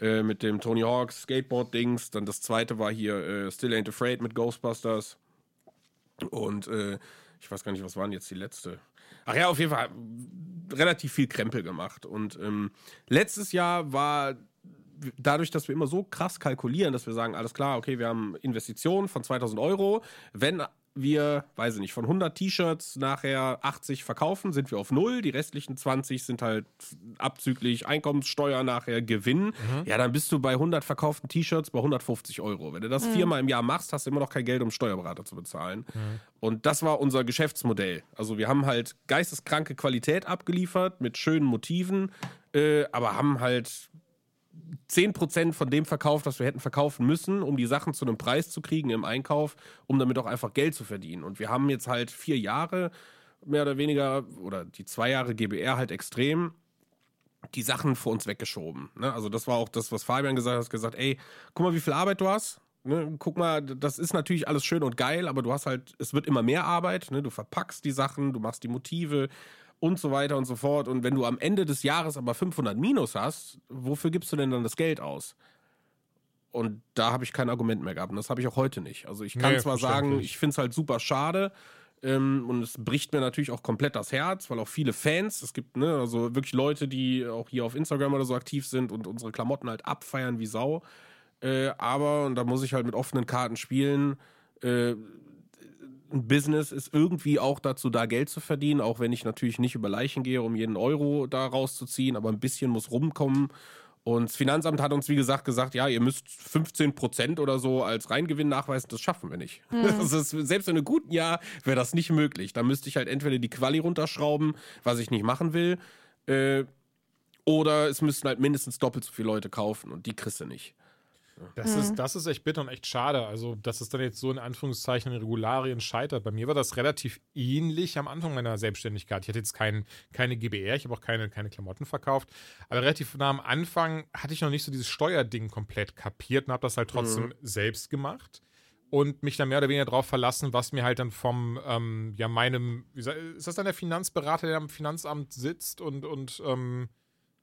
äh, mit dem Tony Hawk's Skateboard-Dings. Dann das zweite war hier äh, Still Ain't Afraid mit Ghostbusters. Und äh, ich weiß gar nicht, was waren jetzt die letzte? Ach ja, auf jeden Fall relativ viel Krempel gemacht. Und ähm, letztes Jahr war dadurch, dass wir immer so krass kalkulieren, dass wir sagen, alles klar, okay, wir haben Investitionen von 2000 Euro. Wenn wir, weiß ich nicht, von 100 T-Shirts nachher 80 verkaufen, sind wir auf null. Die restlichen 20 sind halt abzüglich Einkommenssteuer nachher Gewinn. Ja, dann bist du bei 100 verkauften T-Shirts bei 150 Euro. Wenn du das viermal im Jahr machst, hast du immer noch kein Geld, um Steuerberater zu bezahlen. Und das war unser Geschäftsmodell. Also wir haben halt geisteskranke Qualität abgeliefert mit schönen Motiven, äh, aber haben halt 10% von dem verkauft, was wir hätten verkaufen müssen, um die Sachen zu einem Preis zu kriegen im Einkauf, um damit auch einfach Geld zu verdienen. Und wir haben jetzt halt vier Jahre, mehr oder weniger, oder die zwei Jahre GBR halt extrem, die Sachen vor uns weggeschoben. Ne? Also das war auch das, was Fabian gesagt hat, gesagt, ey, guck mal, wie viel Arbeit du hast. Ne? Guck mal, das ist natürlich alles schön und geil, aber du hast halt, es wird immer mehr Arbeit. Ne? Du verpackst die Sachen, du machst die Motive und so weiter und so fort. Und wenn du am Ende des Jahres aber 500 Minus hast, wofür gibst du denn dann das Geld aus? Und da habe ich kein Argument mehr gehabt. Und das habe ich auch heute nicht. Also ich kann Nee, zwar sagen, ich finde es halt super schade. Ähm, und es bricht mir natürlich auch komplett das Herz, weil auch viele Fans, es gibt ne, also wirklich Leute, die auch hier auf Instagram oder so aktiv sind und unsere Klamotten halt abfeiern wie Sau. Äh, aber, und da muss ich halt mit offenen Karten spielen, äh, Business ist irgendwie auch dazu da, Geld zu verdienen, auch wenn ich natürlich nicht über Leichen gehe, um jeden Euro da rauszuziehen, aber ein bisschen muss rumkommen. Und das Finanzamt hat uns, wie gesagt, gesagt, ja, ihr müsst 15 Prozent oder so als Reingewinn nachweisen, das schaffen wir nicht. [laughs] Das ist, selbst in einem guten Jahr wäre das nicht möglich. Da müsste ich halt entweder die Quali runterschrauben, was ich nicht machen will, äh, oder es müssten halt mindestens doppelt so viele Leute kaufen und die kriegst du nicht. Das, ist, das ist echt bitter und echt schade. Also, dass es dann jetzt so in Anführungszeichen in Regularien scheitert. Bei mir war das relativ ähnlich am Anfang meiner Selbstständigkeit. Ich hatte jetzt kein, keine GBR, ich habe auch keine, keine Klamotten verkauft. Aber relativ nah am Anfang hatte ich noch nicht so dieses Steuerding komplett kapiert und habe das halt trotzdem selbst gemacht. Und mich dann mehr oder weniger darauf verlassen, was mir halt dann vom, ähm, ja, meinem, ist das dann der Finanzberater, der am Finanzamt sitzt und, und ähm,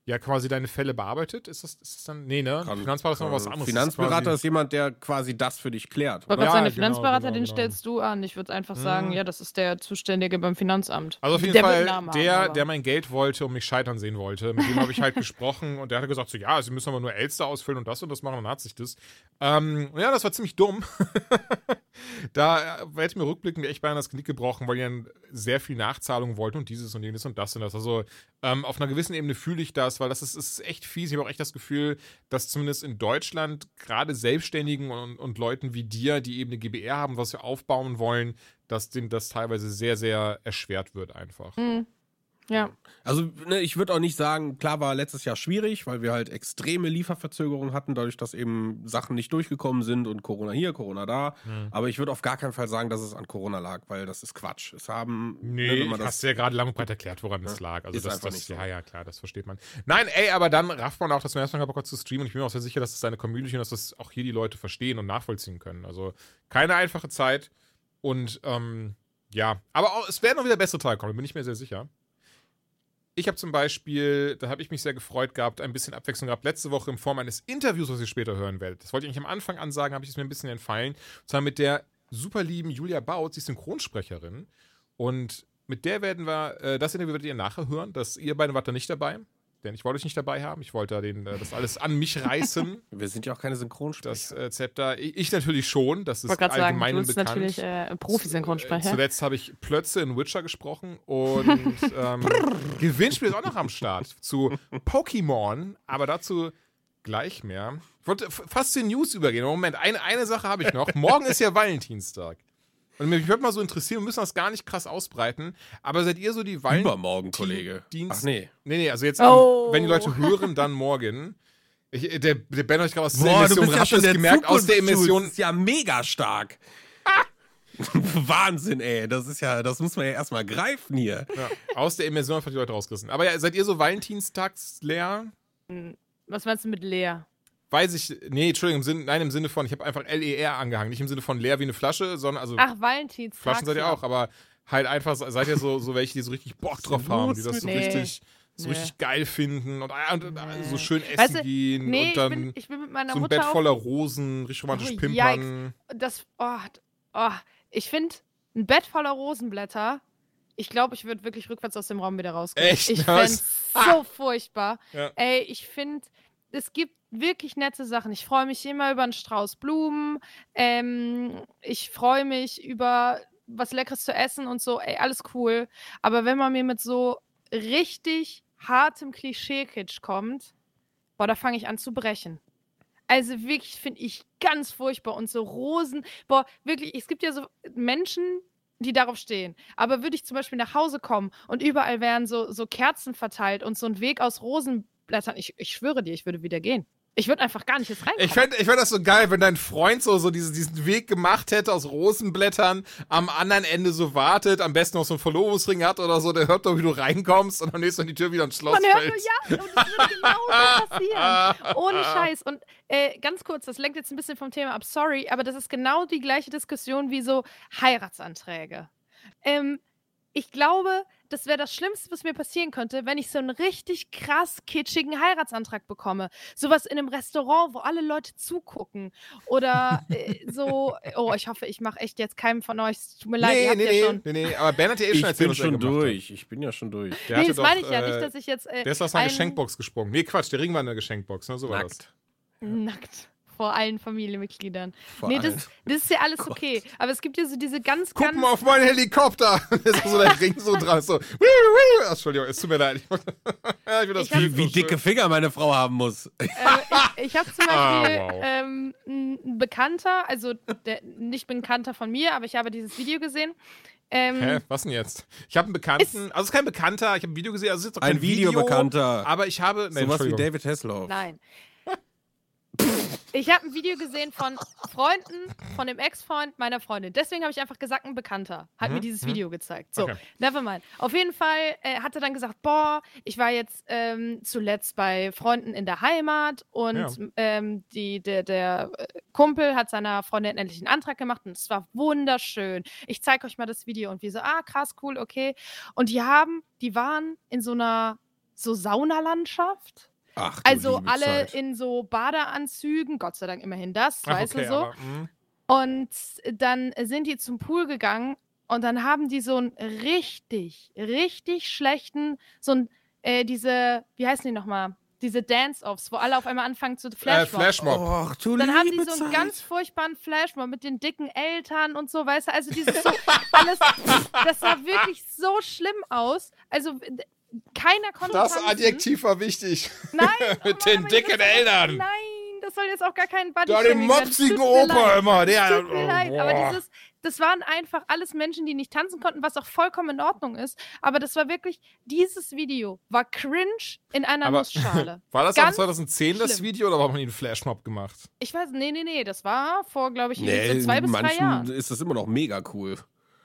ja quasi deine Fälle bearbeitet. Ist das, ist das dann? Nee, ne? Kann- Finanzberater ist noch was anderes. Finanzberater Das ist jemand, der quasi das für dich klärt. Wollte Ja, sagen, der genau, Finanzberater, genau, den genau. stellst du an. Ich würde einfach sagen, Mhm. ja, das ist der Zuständige beim Finanzamt. Also auf jeden der Fall Namen der, haben, aber- der mein Geld wollte und mich scheitern sehen wollte. Mit dem habe ich halt [laughs] gesprochen und der hat gesagt so, ja, sie müssen aber nur Elster ausfüllen und das und das machen und dann hat sich das. Ähm, und ja, das war ziemlich dumm. [laughs] da äh, hätte mir rückblickend echt beinahe das Knick gebrochen, weil die dann sehr viel Nachzahlung wollten und dieses und jenes und das und das. Also ähm, auf einer gewissen Ebene fühle ich das, weil das ist, ist echt fies. Ich habe auch echt das Gefühl, dass zumindest in Deutschland gerade Selbstständigen und, und Leuten wie dir, die eben eine GBR haben, was wir aufbauen wollen, dass denen das teilweise sehr, sehr erschwert wird einfach. Mhm. Ja. Also, ne, ich würde auch nicht sagen, klar war letztes Jahr schwierig, weil wir halt extreme Lieferverzögerungen hatten, dadurch, dass eben Sachen nicht durchgekommen sind und Corona hier, Corona da. Mhm. Aber ich würde auf gar keinen Fall sagen, dass es an Corona lag, weil das ist Quatsch. Es haben. Nee, ne, wenn ich man hast ja gerade lang und breit erklärt, woran es Ja, lag. Also ist das, einfach das nicht so. ja, ja, klar, das versteht man. Nein, ey, aber dann rafft man auch, dass man erstmal Bock hat zu streamen und ich bin mir auch sehr sicher, dass es seine Community und dass das auch hier die Leute verstehen und nachvollziehen können. Also keine einfache Zeit und ähm, ja, aber auch, es werden auch wieder bessere Tage kommen, bin ich mir sehr sicher. Ich habe zum Beispiel, da habe ich mich sehr gefreut gehabt, ein bisschen Abwechslung gehabt, letzte Woche in Form eines Interviews, was ihr später hören werdet. Das wollte ich eigentlich am Anfang ansagen, habe ich es mir ein bisschen entfallen. Und zwar mit der super lieben Julia Bautz, die Synchronsprecherin. Und mit der werden wir, äh, das Interview werdet ihr nachher hören. Das, ihr beide wart da nicht dabei, denn ich wollte euch nicht dabei haben. Ich wollte da den, äh, das alles an mich reißen, [laughs] Wir sind ja auch keine Synchronsprecher. das äh, Zepter. Ich, ich natürlich schon, das ist gerade sagen, allgemein du bist bekannt. natürlich äh, Profi-Synchronsprecher. Äh, Zuletzt habe ich Plötze in Witcher gesprochen und [laughs] ähm, Gewinnspiel ist auch noch am Start zu Pokémon, aber dazu gleich mehr. Ich wollte fast zu den News übergehen. Moment, eine, eine Sache habe ich noch. Morgen ist ja Valentinstag. Und mich würde mal so interessieren, wir müssen das gar nicht krass ausbreiten, aber seid ihr so die Valentin... Übermorgen, Kollege. Dienst- Ach nee. Nee, nee, also jetzt, Oh. wenn die Leute hören, dann morgen. Ich, der, der Ben hat euch gerade aus der Boah, Emission bist ja schon der gemerkt, aus der. Emission Das ist ja mega stark. [laughs] Wahnsinn, ey. Das ist ja, das muss man ja erstmal greifen hier. Ja, aus der Immersion einfach die Leute rausgerissen. Aber ja, seid ihr so Valentinstags-leer? Was meinst du mit Lea? Weiß ich, nee, Entschuldigung, im Sinne, nein, im Sinne von, ich habe einfach LER angehangen. Nicht im Sinne von leer wie eine Flasche, sondern, also Ach, Valentinstag. Flaschen seid ihr auch, aber halt einfach, seid ihr so, so welche, die so richtig Bock drauf haben, die das so Nee. richtig, so Nee. richtig geil finden und, und, und Nee. so schön essen Weißt du, gehen Nee, und dann ich, bin, ich bin mit meiner so ein Mutter Bett voller Rosen, richtig romantisch Oh, pimpern. das, oh, oh, ich finde, ein Bett voller Rosenblätter, ich glaube, ich würde wirklich rückwärts aus dem Raum wieder rausgehen. Echt? Ich [laughs] fände so furchtbar. Ja. Ey, ich finde, es gibt wirklich nette Sachen. Ich freue mich immer über einen Strauß Blumen. Ähm, ich freue mich über was Leckeres zu essen und so. Ey, alles cool. Aber wenn man mir mit so richtig hartem Klischee-Kitsch kommt, boah, da fange ich an zu brechen. Also wirklich finde ich ganz furchtbar. Und so Rosen, boah, wirklich, es gibt ja so Menschen, die darauf stehen. Aber würde ich zum Beispiel nach Hause kommen und überall wären so, so Kerzen verteilt und so ein Weg aus Rosenblättern, ich, ich schwöre dir, ich würde wieder gehen. Ich würde einfach gar nicht jetzt reinkommen. Ich fände ich fänd das so geil, wenn dein Freund so, so diesen, diesen Weg gemacht hätte aus Rosenblättern, am anderen Ende so wartet, am besten noch so einen Verlobungsring hat oder so, der hört doch, wie du reinkommst und am nächsten Mal die Tür wieder ins Schloss Man hört fällt. nur, ja, und das würde genau so passieren. Ohne [laughs] Scheiß. Und äh, ganz kurz, das lenkt jetzt ein bisschen vom Thema ab, sorry, aber das ist genau die gleiche Diskussion wie so Heiratsanträge. Ähm, ich glaube, das wäre das Schlimmste, was mir passieren könnte, wenn ich so einen richtig krass kitschigen Heiratsantrag bekomme. Sowas in einem Restaurant, wo alle Leute zugucken. Oder äh, so, oh, ich hoffe, ich mache echt jetzt keinem von euch, es tut mir leid, ihr Nee, habt nee, ja nee, schon. nee, nee, aber Ben hat ja eh schon Ich erzählt, bin schon gemacht hat. durch. Ich bin ja schon durch. Der nee, das meine doch, ich ja äh, nicht, dass ich jetzt. Äh, Der ist aus einer ein- Geschenkbox gesprungen. Nee, Quatsch, der Ring war in der Geschenkbox, ne? So war das. Nackt. Vor allen Familienmitgliedern. Vor nee, das, das ist ja alles okay. Aber es gibt ja so diese ganz, Guck ganz. mal auf meinen Helikopter! [laughs] da ist so der Ring so dran. So. Entschuldigung, es tut mir leid. [laughs] ja, Wie, wie so dicke. Finger meine Frau haben muss. Äh, ich ich habe zum Ah, Beispiel wow. ähm, ein Bekannter, also der, nicht Bekannter von mir, aber ich habe dieses Video gesehen. Ähm, Hä, was denn jetzt? Ich habe einen Bekannten, also es ist kein Bekannter, ich habe ein Video gesehen, also es ist jetzt auch Ein kein Video, Videobekannter. aber ich habe, nee, Sowas wie Entschuldigung. David Hasselhoff. Nein. Ich habe ein Video gesehen von Freunden, von dem Ex-Freund meiner Freundin. Deswegen habe ich einfach gesagt, ein Bekannter hat Mhm, mir dieses mhm. Video gezeigt. So, Okay. nevermind. Auf jeden Fall äh, hat er dann gesagt, boah, ich war jetzt ähm, zuletzt bei Freunden in der Heimat und Ja. ähm, die, der, der äh, Kumpel hat seiner Freundin endlich einen Antrag gemacht und es war wunderschön. Ich zeige euch mal das Video und wir so, ah, krass, cool, okay. Und die haben, die waren in so einer so Saunalandschaft. Ach, du Also liebe alle Zeit. in so Badeanzügen, Gott sei Dank immerhin das, Ach, weißt okay, du so. aber, hm. Und dann sind die zum Pool gegangen und dann haben die so einen richtig, richtig schlechten, so ein, äh, diese, wie heißen die nochmal? Diese Dance-Offs, wo alle auf einmal anfangen zu Äh, Flashmob. Flashmob. Och, du Dann haben die so einen Zeit. ganz furchtbaren Flashmob mit den dicken Eltern und so, weißt du? Also dieses so, alles, das sah wirklich so schlimm aus. Also keiner konnte Das tanzen. Adjektiv war wichtig. Nein, [laughs] Mit oh den dicken das Eltern. Nein, das soll jetzt auch gar kein Body Da den mopsigen Opa immer, der. Tut mir leid, aber dieses, das waren einfach alles Menschen, die nicht tanzen konnten, was auch vollkommen in Ordnung ist. Aber das war wirklich, dieses Video war cringe in einer Aber Nussschale. [laughs] War das auch Ganz 2010 das schlimm. Video oder war man den Flashmob gemacht? Ich weiß, nee, nee, nee, das war vor, glaube ich, Nee, so zwei bis drei manchen Jahren. ist das immer noch mega cool.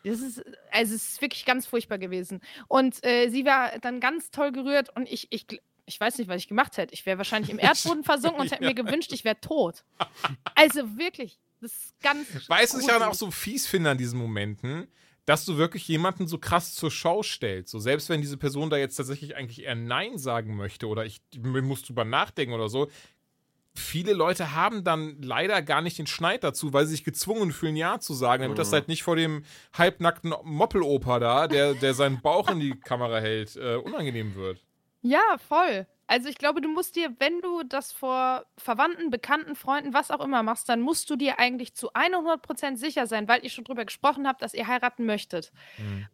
Das ist, also es ist wirklich ganz furchtbar gewesen. Und äh, sie war dann ganz toll gerührt und ich, ich, ich weiß nicht, was ich gemacht hätte. Ich wäre wahrscheinlich im Erdboden versunken und hätte mir [laughs] gewünscht, ich wäre tot. Also wirklich, das ist ganz. [laughs] Weißt du, ich dann auch so fies finde an diesen Momenten, dass du wirklich jemanden so krass zur Schau stellst. So, selbst wenn diese Person da jetzt tatsächlich eigentlich eher Nein sagen möchte oder ich muss drüber nachdenken oder so. Viele Leute haben dann leider gar nicht den Schneid dazu, weil sie sich gezwungen fühlen, Ja zu sagen, damit das halt nicht vor dem halbnackten Moppeloper da, der, der seinen Bauch in die Kamera hält, äh, unangenehm wird. Ja, voll. Also ich glaube, du musst dir, wenn du das vor Verwandten, Bekannten, Freunden, was auch immer machst, dann musst du dir eigentlich zu 100% sicher sein, weil ihr schon drüber gesprochen habt, dass ihr heiraten möchtet.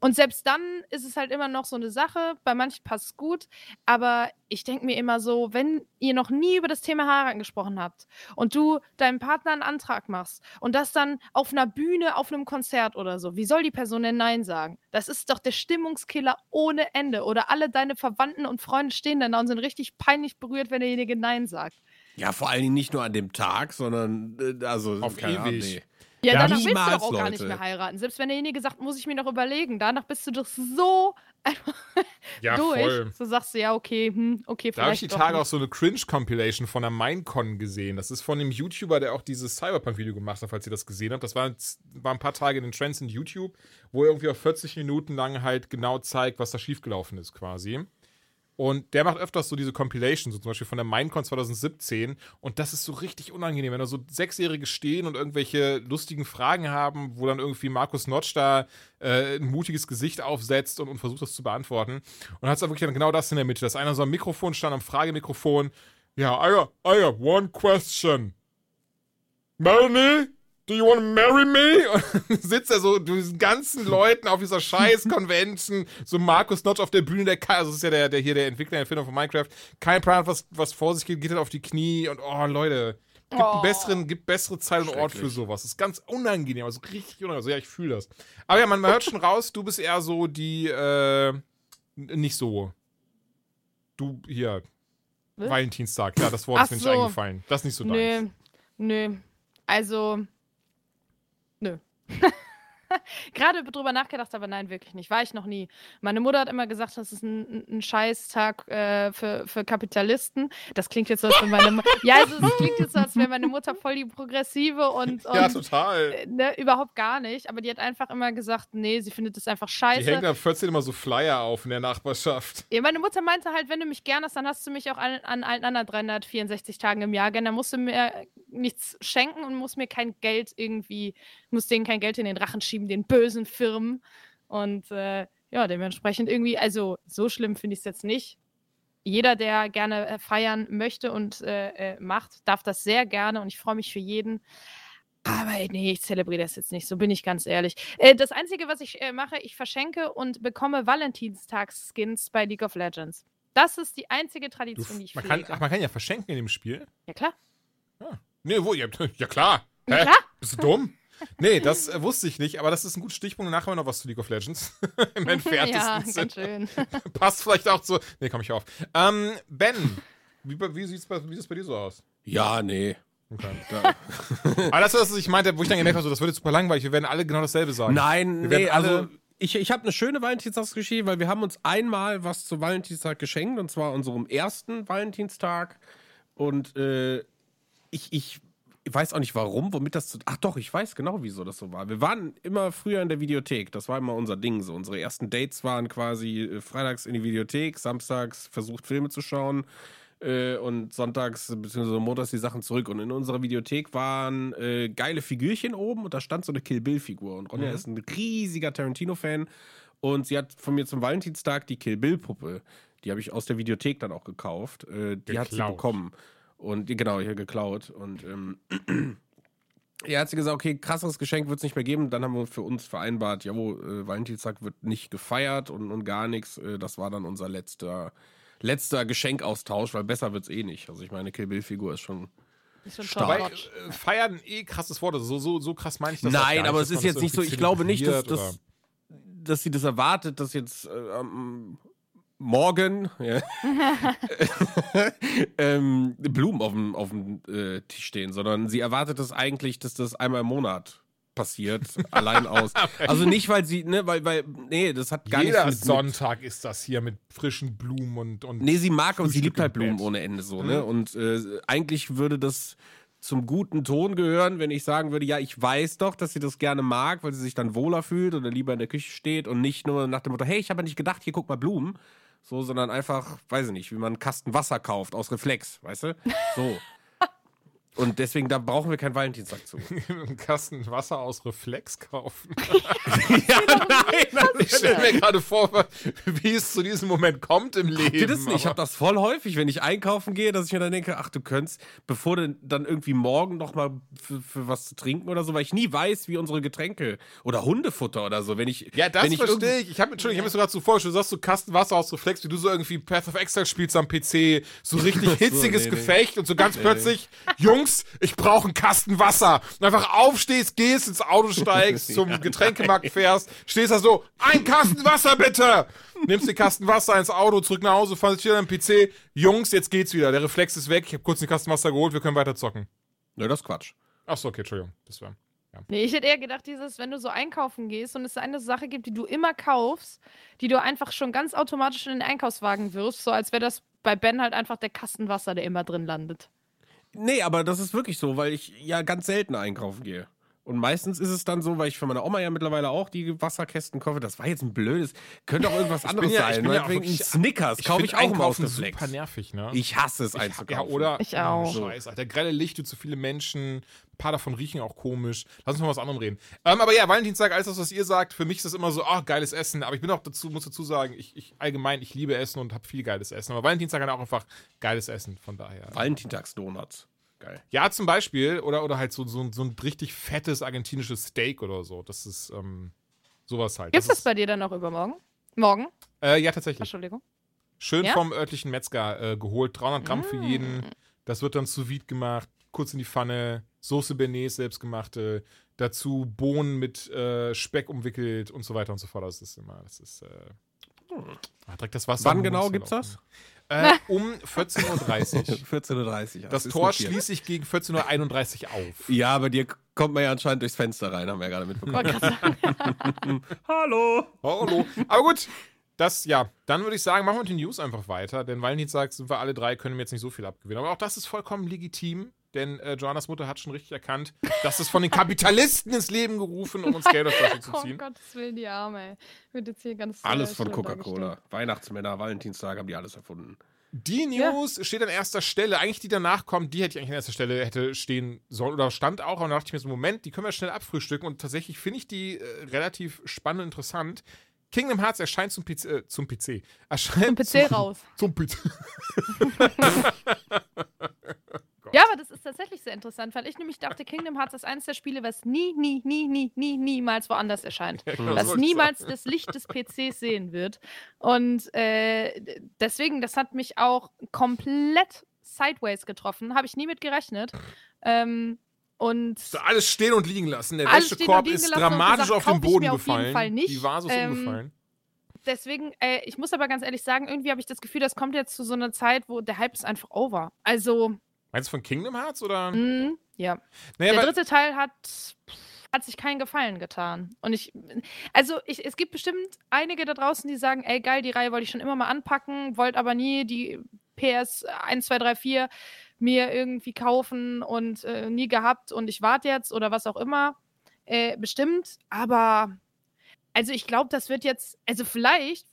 Und selbst dann ist es halt immer noch so eine Sache, bei manchen passt es gut, aber ich denke mir immer so, wenn ihr noch nie über das Thema heiraten gesprochen habt und du deinem Partner einen Antrag machst und das dann auf einer Bühne, auf einem Konzert oder so, wie soll die Person denn Nein sagen? Das ist doch der Stimmungskiller ohne Ende. Oder alle deine Verwandten und Freunde stehen dann da und sind richtig peinlich berührt, wenn derjenige Nein sagt. Ja, vor allen Dingen nicht nur an dem Tag, sondern äh, also Auf keine Ahnung, ewig. nee. Ja, Ja, danach willst du doch auch gar nicht Leute. mehr heiraten. Selbst wenn derjenige sagt, muss ich mir noch überlegen. Danach bist du doch so einfach [laughs] Ja, durch. voll. So sagst du, ja, okay, hm, okay, Da habe ich vielleicht die Tage nicht. auch so eine Cringe-Compilation von der Minecon gesehen. Das ist von dem YouTuber, der auch dieses Cyberpunk-Video gemacht hat, falls ihr das gesehen habt. Das war, war ein paar Tage in den Trends in YouTube, wo er irgendwie auf 40 Minuten lang halt genau zeigt, was da schiefgelaufen ist quasi. Und der macht öfters so diese Compilations, so zum Beispiel von der Minecon 2017. Und das ist so richtig unangenehm, wenn da so Sechsjährige stehen und irgendwelche lustigen Fragen haben, wo dann irgendwie Markus Notch da äh, ein mutiges Gesicht aufsetzt und, und versucht, das zu beantworten. Und hat es wirklich dann genau das in der Mitte, dass einer so am Mikrofon stand, am Fragemikrofon. Ja, I got, I got one question. Melanie, do you want to marry me? Und dann sitzt er so durch diesen ganzen Leuten auf dieser scheiß Convention, so Markus Notch auf der Bühne, der also das ist ja der, der hier der Entwickler, der Erfinder von Minecraft, kein Plan, was, was vor sich geht, geht halt auf die Knie und oh, Leute, gibt, einen Oh. besseren, gibt bessere Zeit und Ort für sowas. Das ist ganz unangenehm, also richtig unangenehm. Also ja, ich fühle das. Aber ja, man, man hört schon raus, du bist eher so die, äh, nicht so. Du, hier, Was? Valentinstag, ja, das Wort Ach ist mir nicht so. eingefallen. Das ist nicht so deins. Nö, nö. Also. [laughs] Gerade drüber nachgedacht, aber nein, wirklich nicht. War ich noch nie. Meine Mutter hat immer gesagt, das ist ein, ein- Scheißtag äh, für, für Kapitalisten. Das klingt jetzt so, als wäre meine Mu [laughs] Ja, also, es klingt jetzt so, als wäre meine Mutter voll die Progressive und, [laughs] und Ja, total. äh, ne, überhaupt gar nicht. Aber die hat einfach immer gesagt, nee, sie findet das einfach Die scheiße. hängen ab 14 immer so Flyer auf in der Nachbarschaft. Ja, meine Mutter meinte halt, wenn du mich gern hast, dann hast du mich auch an, an allen anderen 364 Tagen im Jahr gern. Dann musst du mir nichts schenken und musst mir kein Geld irgendwie, musst denen kein Geld in den Rachen schieben, den bösen Firmen. Und äh, ja, dementsprechend irgendwie, also so schlimm finde ich es jetzt nicht. Jeder, der gerne äh, feiern möchte und äh, äh, macht, darf das sehr gerne und ich freue mich für jeden. Aber nee, ich zelebriere das jetzt nicht, so bin ich ganz ehrlich. Äh, das Einzige, was ich äh, mache, ich verschenke und bekomme Valentinstags-Skins bei League of Legends. Das ist die einzige Tradition, die ich man, kann, ach, man kann ja verschenken in dem Spiel. ja, klar. Nee, wo? Ja, ja klar. Ja, Hä? klar. Bist du dumm? Nee, das äh, wusste ich nicht, aber das ist ein guter Stichpunkt. Nachher haben wir noch was zu League of Legends. [laughs] Im entferntesten Ja, schön. [laughs] Passt vielleicht auch zu. Nee, komm ich auf. Ähm, Ben, wie, bei- wie, bei, sieht es bei dir so aus? Ja, nee. Okay. Da, [laughs] Aber das was ich meinte, wo ich dann gemerkt habe, so, das wird jetzt super langweilig. Wir werden alle genau dasselbe sagen. Nein, nee, alle- also ich, ich habe eine schöne Valentinstagsgeschichte, weil wir haben uns einmal was zu Valentinstag geschenkt und zwar unserem ersten Valentinstag und äh, ich, ich ich weiß auch nicht warum, womit das zu. Ach doch, ich weiß genau, wieso das so war. Wir waren immer früher in der Videothek. Das war immer unser Ding so. Unsere ersten Dates waren quasi äh, freitags in die Videothek, samstags versucht Filme zu schauen äh, und sonntags bzw. montags die Sachen zurück. Und in unserer Videothek waren äh, geile Figürchen oben und da stand so eine Kill Bill-Figur. Und Ronja Mhm. ist ein riesiger Tarantino-Fan und sie hat von mir zum Valentinstag die Kill Bill-Puppe. Die habe ich aus der Videothek dann auch gekauft. Äh, die hat sie Geklaut. bekommen. Und die- genau, hier geklaut. Und ähm, ja, [clears throat] hat sie gesagt, okay, krasseres Geschenk wird es nicht mehr geben. Dann haben wir für uns vereinbart, ja, wo äh, Valentinstag wird nicht gefeiert und, und gar nichts. Äh, das war dann unser letzter, letzter Geschenkaustausch, weil besser wird es eh nicht. Also ich meine, Kill Bill-Figur ist schon. Ist schon Stark. Äh, feiern eh krasses Wort. Also so, so, so krass meine ich das Nein, aber es ist jetzt nicht so, ich glaube nicht, dass, dass, dass sie das erwartet, dass jetzt äh, am morgen ja, [laughs] ähm, Blumen auf dem, auf dem äh, Tisch stehen, sondern sie erwartet es eigentlich, dass das einmal im Monat passiert, [laughs] allein aus. Also nicht, weil sie, ne, weil, weil, nee, das hat gar Jeder nichts mit, Sonntag ist das hier mit frischen Blumen und. und Nee, sie mag und sie Frühstück liebt halt Blumen ohne Ende so, ne? Und äh, eigentlich würde das zum guten Ton gehören, wenn ich sagen würde, ja, ich weiß doch, dass sie das gerne mag, weil sie sich dann wohler fühlt oder lieber in der Küche steht und nicht nur nach dem Motto, hey, ich habe ja nicht gedacht, hier guck mal Blumen. So, sondern einfach, weiß ich nicht, wie man einen Kasten Wasser kauft aus Reflex, weißt du? So. [laughs] Und deswegen, da brauchen wir keinen Valentinstag zu. [laughs] einen Kasten Wasser aus Reflex kaufen. [laughs] ja, nein, Ich stelle mir gerade vor, wie es zu diesem Moment kommt im Leben. Habt das nicht? Ich habe das voll häufig, wenn ich einkaufen gehe, dass ich mir dann denke, ach, du könntest, bevor du dann irgendwie morgen noch mal für, für was zu trinken oder so, weil ich nie weiß, wie unsere Getränke oder Hundefutter oder so, wenn ich Ja, das wenn ich verstehe ich. Ich habe Entschuldigung, ich habe mir so gerade so vorgestellt, du sagst so Kasten Wasser aus Reflex, wie du so irgendwie Path of Exile spielst am PC, so richtig [laughs] hitziges nee, nee. Gefecht und so ganz plötzlich, Jungs, ich brauche einen Kasten Wasser. Und einfach aufstehst, gehst ins Auto steigst, [laughs] zum Getränkemarkt fährst, stehst da so, ein Kasten Wasser bitte! Nimmst den Kasten Wasser ins Auto, zurück nach Hause, fährst wieder am PC, Jungs, jetzt geht's wieder, der Reflex ist weg, ich habe kurz den Kasten Wasser geholt, wir können weiter zocken. Ne, das ist Quatsch. Achso, okay, Entschuldigung, das war... Nee, ich hätte eher gedacht, dieses, wenn du so einkaufen gehst und es eine Sache gibt, die du immer kaufst, die du einfach schon ganz automatisch in den Einkaufswagen wirfst, so als wäre das bei Ben halt einfach der Kasten Wasser, der immer drin landet. Nee, aber das ist wirklich so, weil ich ja ganz selten einkaufen gehe. Und meistens ist es dann so, weil ich für meine Oma ja mittlerweile auch die Wasserkästen kaufe. Das war jetzt ein blödes. Könnte auch irgendwas anderes ja- ich sein. bin ja ne? auch Wegen wirklich- Snickers kaufe ich, auch Einkaufen Reflex. super nervig, ne? Ich hasse es Ja, einzukaufen. oder? Ich auch. Scheiße, Alter. Grelle Lichter, zu viele Menschen. Ein paar davon riechen auch komisch. Lass uns mal was anderem reden. Ähm, aber ja, Valentinstag, alles das, was ihr sagt, für mich ist das immer so, ah, geiles Essen. Aber ich bin auch dazu, muss dazu sagen, ich, ich allgemein, ich liebe Essen und habe viel geiles Essen. Aber Valentinstag hat auch einfach geiles Essen, von daher. Valentinstagsdonuts. Geil. Ja, zum Beispiel, oder, oder halt so, so, so ein richtig fettes argentinisches Steak oder so. Das ist ähm, sowas halt. Gibt's das ist, bei dir dann noch übermorgen? Morgen? äh, Ja, tatsächlich. Entschuldigung. Schön Ja? vom örtlichen Metzger äh, geholt, 300 Gramm für jeden. Das wird dann sous vide gemacht, kurz in die Pfanne, Soße Bearnaise selbstgemachte, dazu Bohnen mit äh, Speck umwickelt und so weiter und so fort. Das ist immer, das ist, äh, ah, direkt das Wasser. Wann genau gibt's das? Äh, um 14.30 Uhr. 14.30 [laughs] Uhr. Das Tor schließe ich gegen 14.31 Uhr auf. Ja, bei dir kommt man ja anscheinend durchs Fenster rein, haben wir ja gerade mitbekommen. [laughs] Hallo! Hallo. Aber gut, das, ja, dann würde ich sagen, machen wir mit den News einfach weiter, denn Valentinstag sind wir alle drei, können wir jetzt nicht so viel abgewinnen. Aber auch das ist vollkommen legitim, denn äh, Joannas Mutter hat schon richtig erkannt, dass es von den Kapitalisten ins Leben gerufen, um uns Geld aus der Tasche zu [laughs] Oh ziehen. Gottes Willen, die Arme, ey. Wird jetzt hier ganz. äh, Alles von Coca-Cola. Weihnachtsmänner, Valentinstag haben die alles erfunden. Die News steht an erster Stelle. Eigentlich die danach kommt, die hätte ich eigentlich an erster Stelle hätte stehen sollen oder stand auch. Und da dachte ich mir so, Moment, die können wir schnell abfrühstücken. Und tatsächlich finde ich die äh, relativ spannend und interessant. Kingdom Hearts erscheint zum PC. Äh, zum PC. Erscheint Zum PC raus. [laughs] Zum PC. [laughs] Ja, aber das ist tatsächlich sehr interessant, weil ich nämlich dachte, Kingdom Hearts ist eines der Spiele, was nie, nie, nie, nie, nie, niemals woanders erscheint. genau, was niemals sagen. das Licht des PCs sehen wird. Und äh, deswegen, das hat mich auch komplett sideways getroffen. Habe ich nie mit gerechnet. Ähm, und So alles stehen und liegen lassen. Der Wäschekorb ist dramatisch gesagt, auf den Boden mir auf jeden gefallen. Fall nicht. Die Vase ist Ähm, umgefallen. deswegen, äh, ich muss aber ganz ehrlich sagen, irgendwie habe ich das Gefühl, das kommt jetzt zu so einer Zeit, wo der Hype ist einfach over. Also, Meinst du von Kingdom Hearts oder? mh, ja. Naja, der dritte Teil hat, hat sich keinen Gefallen getan. Und ich, also ich, es gibt bestimmt einige da draußen, die sagen, ey geil, die Reihe wollte ich schon immer mal anpacken, wollte aber nie die PS 1, 2, 3, 4 mir irgendwie kaufen und äh, nie gehabt und ich warte jetzt oder was auch immer. Äh, bestimmt, aber also ich glaube, das wird jetzt, also vielleicht